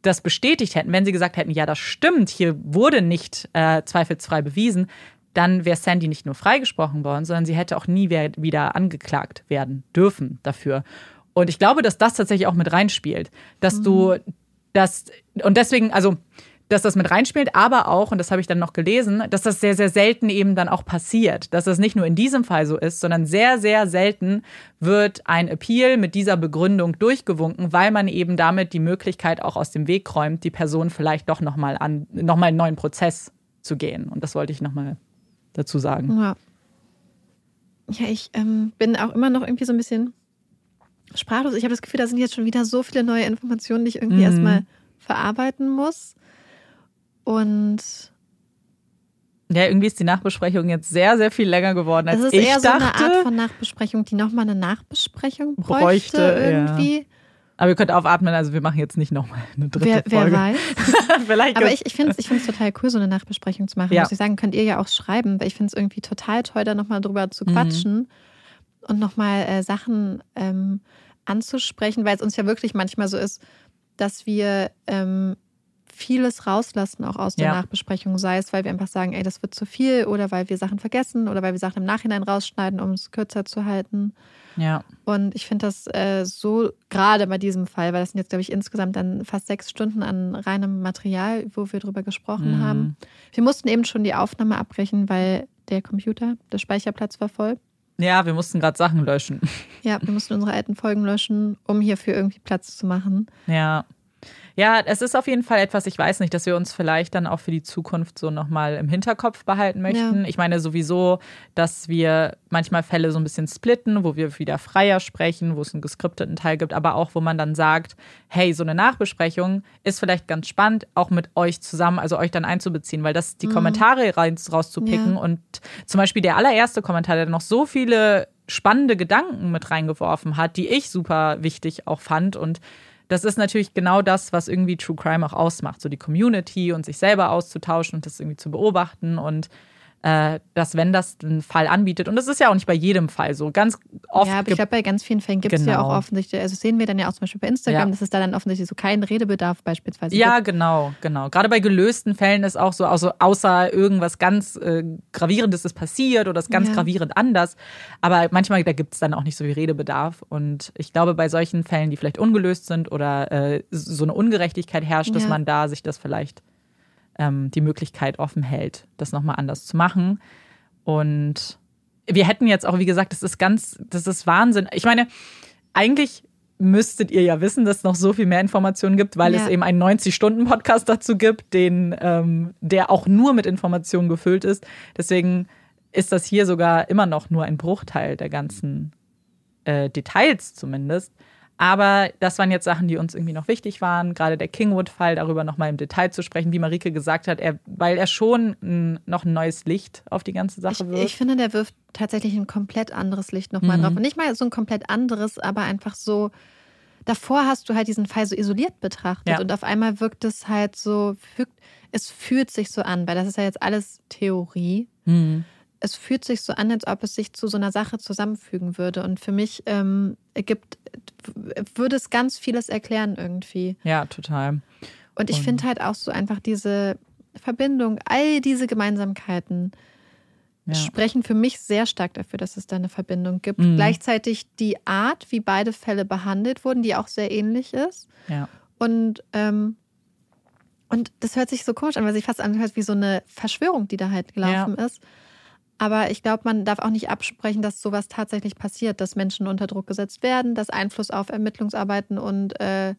das bestätigt hätten, wenn sie gesagt hätten, ja, das stimmt, hier wurde nicht äh, zweifelsfrei bewiesen, dann wäre Sandy nicht nur freigesprochen worden, sondern sie hätte auch nie wieder angeklagt werden dürfen dafür. Und ich glaube, dass das tatsächlich auch mit reinspielt, dass mhm. du das und deswegen, also dass das mit reinspielt, aber auch, und das habe ich dann noch gelesen, dass das sehr, sehr selten eben dann auch passiert. Dass das nicht nur in diesem Fall so ist, sondern sehr, sehr selten wird ein Appeal mit dieser Begründung durchgewunken, weil man eben damit die Möglichkeit auch aus dem Weg räumt, die Person vielleicht doch nochmal an, nochmal einen neuen Prozess zu gehen. Und das wollte ich nochmal dazu sagen. Ja, ja ich ähm, bin auch immer noch irgendwie so ein bisschen sprachlos. Ich habe das Gefühl, da sind jetzt schon wieder so viele neue Informationen, die ich irgendwie mhm. erstmal verarbeiten muss. Und ja, irgendwie ist die Nachbesprechung jetzt sehr, sehr viel länger geworden, als ich dachte. Es ist eher so eine Art von Nachbesprechung, die nochmal eine Nachbesprechung bräuchte, bräuchte irgendwie. Ja. Aber ihr könnt aufatmen, also wir machen jetzt nicht nochmal eine dritte wer, Folge. Wer weiß. [LAUGHS] Vielleicht Aber ich, ich finde es ich total cool, so eine Nachbesprechung zu machen. Ja. Muss ich sagen, könnt ihr ja auch schreiben, weil ich finde es irgendwie total toll, da nochmal drüber zu mhm. quatschen mhm. und nochmal äh, Sachen ähm, anzusprechen, weil es uns ja wirklich manchmal so ist, dass wir ähm, vieles rauslassen, auch aus der ja. Nachbesprechung, sei es, weil wir einfach sagen, ey, das wird zu viel oder weil wir Sachen vergessen oder weil wir Sachen im Nachhinein rausschneiden, um es kürzer zu halten. Ja. Und ich finde das äh, so, gerade bei diesem Fall, weil das sind jetzt, glaube ich, insgesamt dann fast sechs Stunden an reinem Material, wo wir drüber gesprochen mhm. haben. Wir mussten eben schon die Aufnahme abbrechen, weil der Computer, der Speicherplatz war voll. Ja, wir mussten gerade Sachen löschen. Ja, wir mussten unsere alten Folgen löschen, um hierfür irgendwie Platz zu machen. Ja. Ja, es ist auf jeden Fall etwas, ich weiß nicht, dass wir uns vielleicht dann auch für die Zukunft so nochmal im Hinterkopf behalten möchten. Ja. Ich meine sowieso, dass wir manchmal Fälle so ein bisschen splitten, wo wir wieder freier sprechen, wo es einen geskripteten Teil gibt, aber auch, wo man dann sagt, hey, so eine Nachbesprechung ist vielleicht ganz spannend, auch mit euch zusammen, also euch dann einzubeziehen, weil das die mhm. Kommentare raus, rauszupicken ja. und zum Beispiel der allererste Kommentar, der noch so viele spannende Gedanken mit reingeworfen hat, die ich super wichtig auch fand und das ist natürlich genau das, was irgendwie True Crime auch ausmacht, so die Community und sich selber auszutauschen und das irgendwie zu beobachten und dass wenn das einen Fall anbietet, und das ist ja auch nicht bei jedem Fall so, ganz oft. Ja, aber ich glaube, bei ganz vielen Fällen gibt es genau. ja auch offensichtlich, also sehen wir dann ja auch zum Beispiel bei Instagram, ja. dass es da dann offensichtlich so keinen Redebedarf beispielsweise Ja, gibt. genau, genau. Gerade bei gelösten Fällen ist auch so, also außer irgendwas ganz äh, Gravierendes ist passiert oder ist ganz ja. gravierend anders. Aber manchmal, da gibt es dann auch nicht so viel Redebedarf. Und ich glaube, bei solchen Fällen, die vielleicht ungelöst sind oder äh, so eine Ungerechtigkeit herrscht, ja. dass man da sich das vielleicht ähm, die Möglichkeit offen hält, das nochmal anders zu machen. Und wir hätten jetzt auch, wie gesagt, das ist ganz, das ist Wahnsinn. Ich meine, eigentlich müsstet ihr ja wissen, dass es noch so viel mehr Informationen gibt, weil ja. es eben einen 90-Stunden-Podcast dazu gibt, den, ähm, der auch nur mit Informationen gefüllt ist. Deswegen ist das hier sogar immer noch nur ein Bruchteil der ganzen äh, Details zumindest. Aber das waren jetzt Sachen, die uns irgendwie noch wichtig waren. Gerade der Kingwood-Fall, darüber nochmal im Detail zu sprechen, wie Marike gesagt hat, er, weil er schon ein, noch ein neues Licht auf die ganze Sache ich, wirft. Ich finde, der wirft tatsächlich ein komplett anderes Licht nochmal mhm. drauf. Und nicht mal so ein komplett anderes, aber einfach so. Davor hast du halt diesen Fall so isoliert betrachtet ja. und auf einmal wirkt es halt so, es fühlt sich so an, weil das ist ja jetzt alles Theorie. Mhm es fühlt sich so an, als ob es sich zu so einer Sache zusammenfügen würde. Und für mich ähm, ergibt, würde es ganz vieles erklären irgendwie. Ja, total. Und ich finde halt auch so einfach diese Verbindung, all diese Gemeinsamkeiten ja. sprechen für mich sehr stark dafür, dass es da eine Verbindung gibt. Mhm. Gleichzeitig die Art, wie beide Fälle behandelt wurden, die auch sehr ähnlich ist. Ja. Und ähm, und das hört sich so komisch an, weil sich fast anhört wie so eine Verschwörung, die da halt gelaufen ja. ist. Aber ich glaube, man darf auch nicht absprechen, dass sowas tatsächlich passiert, dass Menschen unter Druck gesetzt werden, dass Einfluss auf Ermittlungsarbeiten und äh,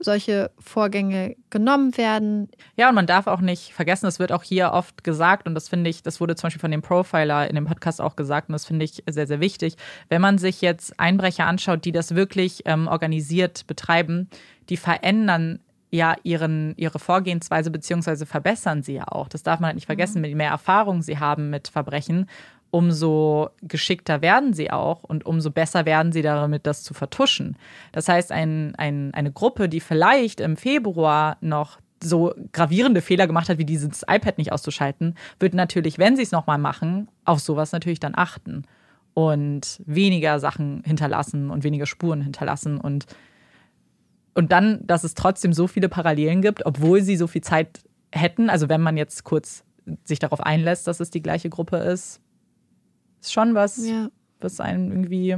solche Vorgänge genommen werden. Ja, und man darf auch nicht vergessen, es wird auch hier oft gesagt, und das finde ich, das wurde zum Beispiel von dem Profiler in dem Podcast auch gesagt, und das finde ich sehr, sehr wichtig. Wenn man sich jetzt Einbrecher anschaut, die das wirklich ähm, organisiert betreiben, die verändern ja ihren, ihre Vorgehensweise beziehungsweise verbessern sie ja auch. Das darf man halt nicht vergessen, mhm. je mehr Erfahrung sie haben mit Verbrechen, umso geschickter werden sie auch und umso besser werden sie damit, das zu vertuschen. Das heißt, ein, ein, eine Gruppe, die vielleicht im Februar noch so gravierende Fehler gemacht hat, wie dieses iPad nicht auszuschalten, wird natürlich, wenn sie es nochmal machen, auf sowas natürlich dann achten und weniger Sachen hinterlassen und weniger Spuren hinterlassen und und dann, dass es trotzdem so viele Parallelen gibt, obwohl sie so viel Zeit hätten. Also wenn man jetzt kurz sich darauf einlässt, dass es die gleiche Gruppe ist, ist schon was, ja. was einem irgendwie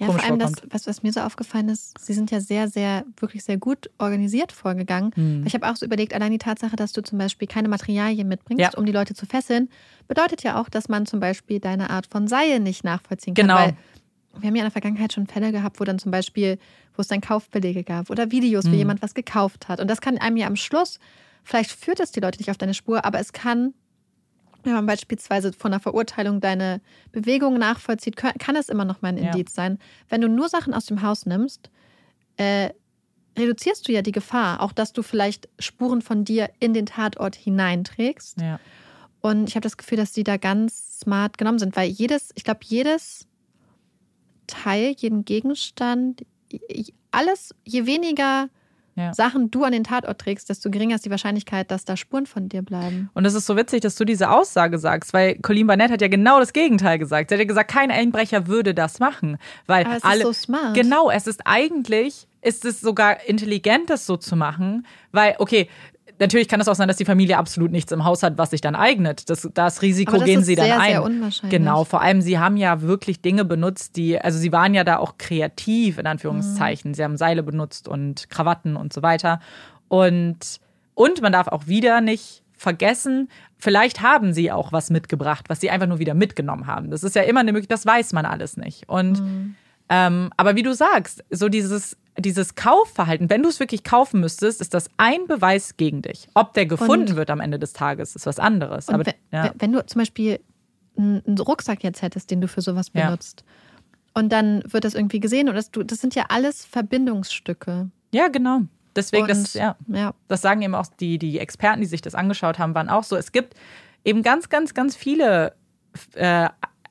ja, vor allem das, was, was mir so aufgefallen ist, sie sind ja sehr, sehr, wirklich sehr gut organisiert vorgegangen. Mhm. Ich habe auch so überlegt, allein die Tatsache, dass du zum Beispiel keine Materialien mitbringst, ja. um die Leute zu fesseln, bedeutet ja auch, dass man zum Beispiel deine Art von Seil nicht nachvollziehen kann. Genau. Weil wir haben ja in der Vergangenheit schon Fälle gehabt, wo dann zum Beispiel, wo es dann Kaufbelege gab oder Videos, mhm. wo jemand was gekauft hat. Und das kann einem ja am Schluss, vielleicht führt es die Leute nicht auf deine Spur, aber es kann wenn man beispielsweise von einer Verurteilung deine Bewegungen nachvollzieht, kann es immer noch mal ein Indiz ja. sein. Wenn du nur Sachen aus dem Haus nimmst, äh, reduzierst du ja die Gefahr, auch dass du vielleicht Spuren von dir in den Tatort hineinträgst. Ja. Und ich habe das Gefühl, dass die da ganz smart genommen sind, weil jedes, ich glaube, jedes Teil, jeden Gegenstand, alles, je weniger ja. Sachen du an den Tatort trägst, desto geringer ist die Wahrscheinlichkeit, dass da Spuren von dir bleiben. Und es ist so witzig, dass du diese Aussage sagst, weil Colleen Barnett hat ja genau das Gegenteil gesagt. Sie hat ja gesagt, kein Einbrecher würde das machen. Weil Aber es alle, ist so smart. Genau, es ist eigentlich, ist es sogar intelligent, das so zu machen, weil, okay, natürlich kann es auch sein, dass die Familie absolut nichts im Haus hat, was sich dann eignet. Das, das Risiko das gehen sie dann sehr, ein. Sehr unwahrscheinlich. Genau, vor allem sie haben ja wirklich Dinge benutzt, die, also sie waren ja da auch kreativ in Anführungszeichen. Mhm. Sie haben Seile benutzt und Krawatten und so weiter. Und, und man darf auch wieder nicht vergessen, vielleicht haben sie auch was mitgebracht, was sie einfach nur wieder mitgenommen haben. Das ist ja immer eine Möglichkeit, das weiß man alles nicht. Und mhm. Ähm, aber wie du sagst, so dieses dieses Kaufverhalten, wenn du es wirklich kaufen müsstest, ist das ein Beweis gegen dich. Ob der gefunden und, wird am Ende des Tages, ist was anderes. Aber, wenn, ja. wenn du zum Beispiel einen Rucksack jetzt hättest, den du für sowas benutzt, ja. und dann wird das irgendwie gesehen, und das, das sind ja alles Verbindungsstücke. Ja, genau. Deswegen, und, das, ja, ja. das sagen eben auch die, die Experten, die sich das angeschaut haben, waren auch so. Es gibt eben ganz, ganz, ganz viele äh,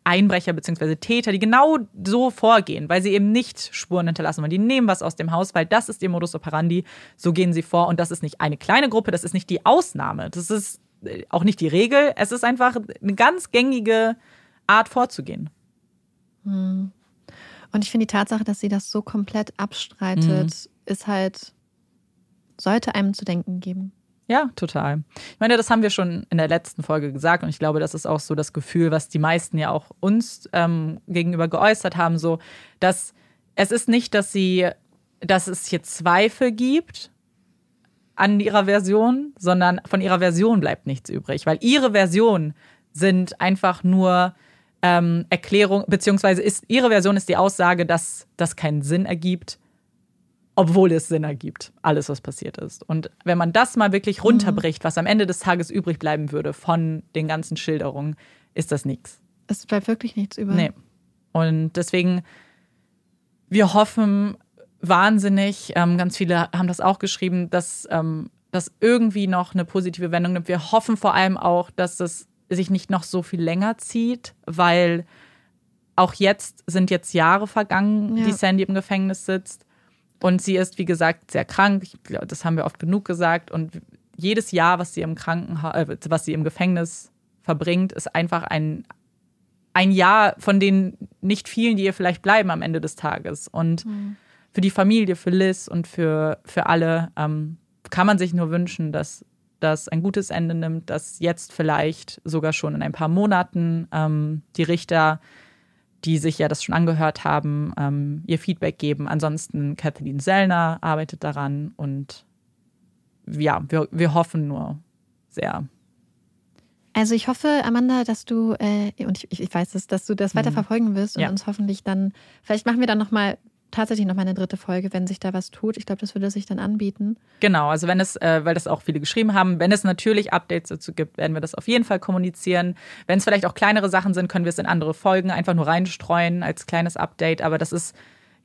Einbrecher bzw. Täter, die genau so vorgehen, weil sie eben nicht Spuren hinterlassen wollen. Die nehmen was aus dem Haus, weil das ist ihr Modus operandi. So gehen sie vor. Und das ist nicht eine kleine Gruppe, das ist nicht die Ausnahme. Das ist äh, auch nicht die Regel. Es ist einfach eine ganz gängige Art vorzugehen. Hm. Und ich finde die Tatsache, dass sie das so komplett abstreitet, mhm. ist halt, sollte einem zu denken geben. Ja, total. Ich meine, das haben wir schon in der letzten Folge gesagt und ich glaube, das ist auch so das Gefühl, was die meisten ja auch uns ähm, gegenüber geäußert haben, so, dass es ist nicht, dass sie, dass es hier Zweifel gibt an ihrer Version, sondern von ihrer Version bleibt nichts übrig, weil ihre Version sind einfach nur ähm, Erklärung, beziehungsweise ist ihre Version ist die Aussage, dass das keinen Sinn ergibt obwohl es Sinn ergibt, alles, was passiert ist. Und wenn man das mal wirklich runterbricht, was am Ende des Tages übrig bleiben würde von den ganzen Schilderungen, ist das nichts. Es bleibt wirklich nichts über. Nee. Und deswegen, wir hoffen wahnsinnig, ähm, ganz viele haben das auch geschrieben, dass ähm, das irgendwie noch eine positive Wendung nimmt. Wir hoffen vor allem auch, dass es sich nicht noch so viel länger zieht, weil auch jetzt sind jetzt Jahre vergangen, ja. die Sandy im Gefängnis sitzt. Und sie ist, wie gesagt, sehr krank. das haben wir oft genug gesagt. Und jedes Jahr, was sie im Krankenhaus, äh, was sie im Gefängnis verbringt, ist einfach ein, ein Jahr von den nicht vielen, die ihr vielleicht bleiben am Ende des Tages. Und mhm. für die Familie, für Liz und für, für alle ähm, kann man sich nur wünschen, dass das ein gutes Ende nimmt, dass jetzt vielleicht sogar schon in ein paar Monaten ähm, die Richter die sich ja das schon angehört haben, ähm, ihr Feedback geben. Ansonsten Kathleen Sellner arbeitet daran und ja, wir, wir hoffen nur sehr. Also ich hoffe, Amanda, dass du, äh, und ich, ich weiß es, dass du das weiter mhm. verfolgen wirst und ja. uns hoffentlich dann, vielleicht machen wir dann nochmal tatsächlich noch mal eine dritte Folge, wenn sich da was tut. Ich glaube, das würde sich dann anbieten. Genau, also wenn es, äh, weil das auch viele geschrieben haben, wenn es natürlich Updates dazu gibt, werden wir das auf jeden Fall kommunizieren. Wenn es vielleicht auch kleinere Sachen sind, können wir es in andere Folgen einfach nur reinstreuen als kleines Update. Aber das ist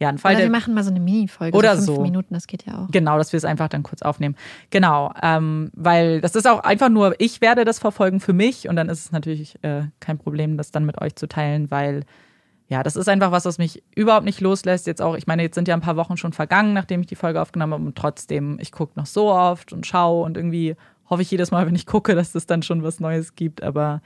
ja, ein Fall. Oder wir machen mal so eine Mini-Folge. Oder so. Fünf so. Minuten, das geht ja auch. Genau, dass wir es einfach dann kurz aufnehmen. Genau, ähm, weil das ist auch einfach nur, ich werde das verfolgen für mich und dann ist es natürlich äh, kein Problem, das dann mit euch zu teilen, weil ja, das ist einfach was, was mich überhaupt nicht loslässt. Jetzt auch, ich meine, jetzt sind ja ein paar Wochen schon vergangen, nachdem ich die Folge aufgenommen habe und trotzdem, ich gucke noch so oft und schaue und irgendwie hoffe ich jedes Mal, wenn ich gucke, dass es dann schon was Neues gibt, aber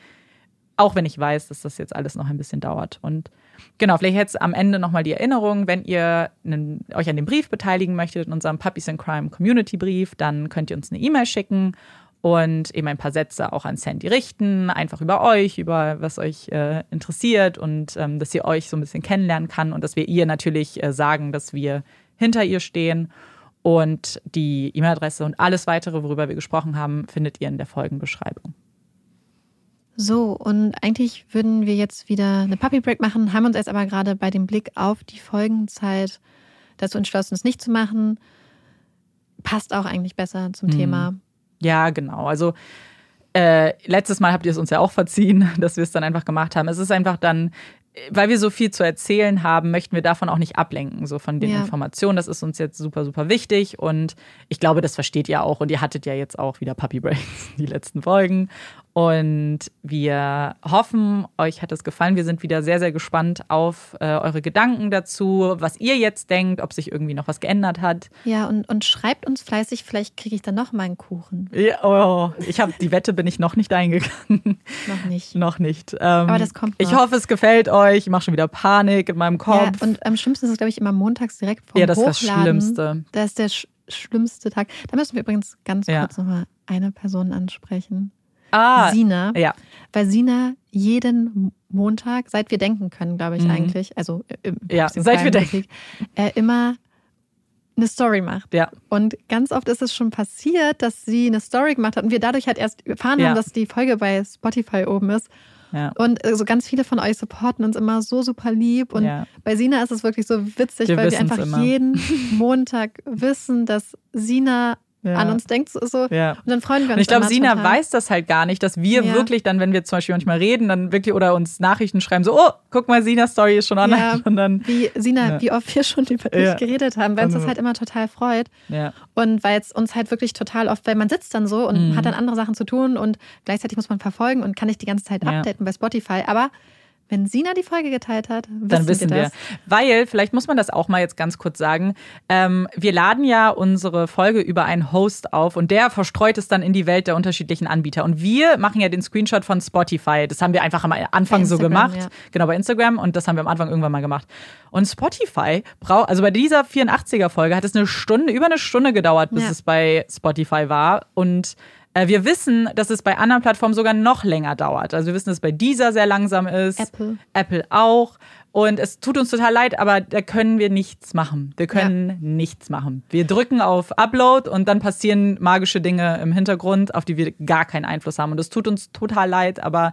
auch wenn ich weiß, dass das jetzt alles noch ein bisschen dauert. Und genau, vielleicht jetzt am Ende nochmal die Erinnerung, wenn ihr einen, euch an dem Brief beteiligen möchtet, in unserem Puppies in Crime Community Brief, dann könnt ihr uns eine E-Mail schicken und eben ein paar Sätze auch an Sandy richten, einfach über euch, über was euch äh, interessiert und ähm, dass sie euch so ein bisschen kennenlernen kann und dass wir ihr natürlich äh, sagen, dass wir hinter ihr stehen. Und die E-Mail-Adresse und alles weitere, worüber wir gesprochen haben, findet ihr in der Folgenbeschreibung. So, und eigentlich würden wir jetzt wieder eine Puppy Break machen, haben uns jetzt aber gerade bei dem Blick auf die Folgenzeit dazu entschlossen, es nicht zu machen. Passt auch eigentlich besser zum Mhm. Thema. Ja, genau. Also äh, letztes Mal habt ihr es uns ja auch verziehen, [LAUGHS] dass wir es dann einfach gemacht haben. Es ist einfach dann, weil wir so viel zu erzählen haben, möchten wir davon auch nicht ablenken, so von den Ja. Informationen. Das ist uns jetzt super, super wichtig und ich glaube, das versteht ihr auch. Und ihr hattet ja jetzt auch wieder Puppy Breaks, [LAUGHS] die letzten Folgen. Und wir hoffen, euch hat es gefallen. Wir sind wieder sehr, sehr gespannt auf äh, eure Gedanken dazu, was ihr jetzt denkt, ob sich irgendwie noch was geändert hat. Ja, und, und schreibt uns fleißig, vielleicht kriege ich dann noch mal einen Kuchen. Ja, oh, ich habe die Wette bin ich noch nicht eingegangen. Noch nicht. [LAUGHS] noch nicht. Ähm, Aber das kommt Ich noch. hoffe, es gefällt euch. Ich mache schon wieder Panik in meinem Ja, Kopf. und am schlimmsten ist es, glaube ich, immer montags direkt vor Ja, das ist das Hochladen. Schlimmste. Das ist der sch schlimmste Tag. Da müssen wir übrigens ganz Ja. kurz nochmal eine Person ansprechen. Ah, Sina. ja, Weil Sina jeden Montag, seit wir denken können, glaube ich Mhm. eigentlich, also äh, im Ja, seit wir Musik, äh, immer eine Story macht. ja, Und ganz oft ist es schon passiert, dass sie eine Story gemacht hat und wir dadurch halt erst erfahren Ja. haben, dass die Folge bei Spotify oben ist. ja. Und äh, so ganz viele von euch supporten uns immer so super lieb. Und Ja. bei Sina ist es wirklich so witzig, Wir weil wir einfach immer. jeden [LAUGHS] Montag wissen, dass Sina Ja. an uns denkt. So, so. Ja. Und dann freuen wir uns. Und ich glaube, Sina total. weiß das halt gar nicht, dass wir Ja. wirklich dann, wenn wir zum Beispiel manchmal reden, dann wirklich oder uns Nachrichten schreiben, so, oh, guck mal, Sinas Story ist schon online. Ja. [LAUGHS] Und dann, Wie, Sina, wie oft wir schon über dich geredet haben, weil uns das Also- halt immer total freut. ja, Und weil es uns halt wirklich total oft, weil man sitzt dann so und Mhm. hat dann andere Sachen zu tun und gleichzeitig muss man verfolgen und kann nicht die ganze Zeit updaten bei Spotify. Aber wenn Sina die Folge geteilt hat, wissen, dann wissen wir wir. das. Weil, vielleicht muss man das auch mal jetzt ganz kurz sagen, ähm, wir laden ja unsere Folge über einen Host auf und der verstreut es dann in die Welt der unterschiedlichen Anbieter. Und wir machen ja den Screenshot von Spotify. Das haben wir einfach am Anfang so gemacht. ja. Genau, bei Instagram und das haben wir am Anfang irgendwann mal gemacht. Und Spotify braucht, also bei dieser 84er-Folge hat es eine Stunde, über eine Stunde gedauert, bis Ja. es bei Spotify war. Und wir wissen, dass es bei anderen Plattformen sogar noch länger dauert. Also wir wissen, dass es bei dieser sehr langsam ist. Apple. Apple auch. Und es tut uns total leid, aber da können wir nichts machen. Wir können nichts machen. Wir drücken auf Upload und dann passieren magische Dinge im Hintergrund, auf die wir gar keinen Einfluss haben. Und es tut uns total leid, aber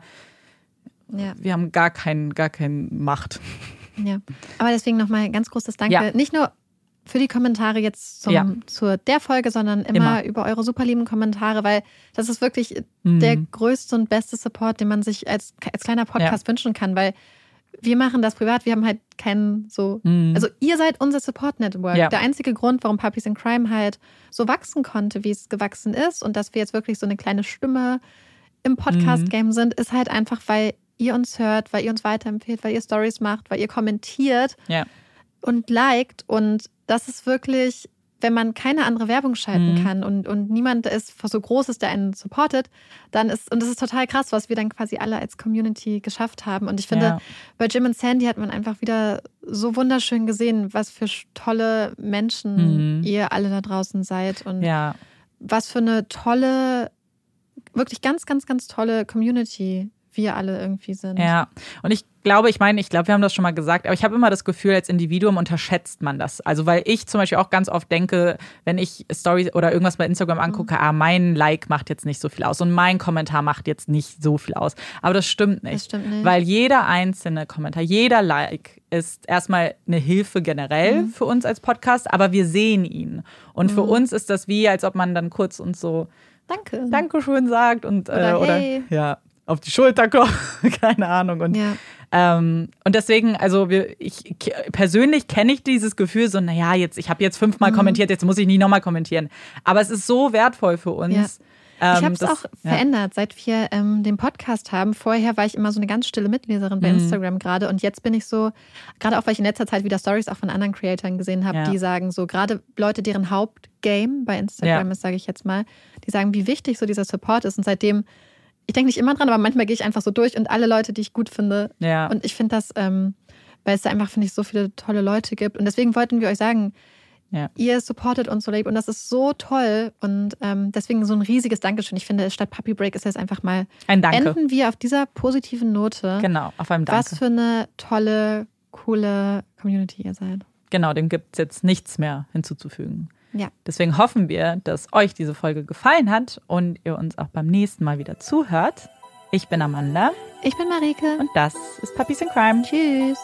Ja. wir haben gar keinen, gar keine Macht. Ja, aber deswegen nochmal ganz großes Danke. Ja. Nicht nur für die Kommentare jetzt zum, Ja. zur der Folge, sondern immer, Immer. über eure super lieben Kommentare, weil das ist wirklich Mhm. der größte und beste Support, den man sich als, als kleiner Podcast wünschen kann, weil wir machen das privat, wir haben halt keinen so. Mhm. Also, ihr seid unser Support Network. Ja. Der einzige Grund, warum Puppies in Crime halt so wachsen konnte, wie es gewachsen ist und dass wir jetzt wirklich so eine kleine Stimme im Podcast-Game sind, ist halt einfach, weil ihr uns hört, weil ihr uns weiterempfehlt, weil ihr Stories macht, weil ihr kommentiert Ja. und liked. Und das ist wirklich, wenn man keine andere Werbung schalten Mhm. kann und, und niemand ist so groß ist, der einen supportet, dann ist, und das ist total krass, was wir dann quasi alle als Community geschafft haben. Und ich finde, Ja. bei Jim und Sandy hat man einfach wieder so wunderschön gesehen, was für tolle Menschen Mhm. ihr alle da draußen seid und Ja. was für eine tolle, wirklich ganz, ganz, ganz tolle Community wir alle irgendwie sind. Ja, und ich glaube, ich meine, ich glaube, wir haben das schon mal gesagt, aber ich habe immer das Gefühl, als Individuum unterschätzt man das. Also, weil ich zum Beispiel auch ganz oft denke, wenn ich Stories oder irgendwas bei Instagram angucke, ah, mein Like macht jetzt nicht so viel aus und mein Kommentar macht jetzt nicht so viel aus. Aber das stimmt nicht. Das stimmt nicht. Weil jeder einzelne Kommentar, jeder Like ist erstmal eine Hilfe generell Mhm. für uns als Podcast, aber wir sehen ihn. Und für uns ist das wie, als ob man dann kurz uns so Danke. Dankeschön sagt und Oder äh, oder hey. ja, auf die Schulter klopft, [LAUGHS] keine Ahnung. Und Ja. Ähm, und deswegen, also wir, ich persönlich kenne ich dieses Gefühl so, naja, jetzt, ich habe jetzt fünfmal mhm. kommentiert, jetzt muss ich nie nochmal kommentieren. Aber es ist so wertvoll für uns. Ja. Ähm, ich habe es auch ja. verändert, seit wir ähm, den Podcast haben. Vorher war ich immer so eine ganz stille Mitleserin bei mhm. Instagram gerade und jetzt bin ich so, gerade auch weil ich in letzter Zeit wieder Stories auch von anderen Creatoren gesehen habe, ja. die sagen so, gerade Leute, deren Hauptgame bei Instagram ist, sage ich jetzt mal, die sagen, wie wichtig so dieser Support ist und seitdem ich denke nicht immer dran, aber manchmal gehe ich einfach so durch und alle Leute, die ich gut finde. Ja. Und ich finde das, ähm, weil es da einfach, finde ich, so viele tolle Leute gibt. Und deswegen wollten wir euch sagen, ja. Ihr supportet uns so lieb und das ist so toll. Und ähm, deswegen so ein riesiges Dankeschön. Ich finde, statt Puppy Break ist jetzt einfach mal. Ein Danke. Enden wir auf dieser positiven Note. Genau, auf einem Danke. Was für eine tolle, coole Community ihr seid. Genau, dem gibt es jetzt nichts mehr hinzuzufügen. Ja. Deswegen hoffen wir, dass euch diese Folge gefallen hat und ihr uns auch beim nächsten Mal wieder zuhört. Ich bin Amanda. Ich bin Marike. Und das ist Puppies in Crime. Tschüss.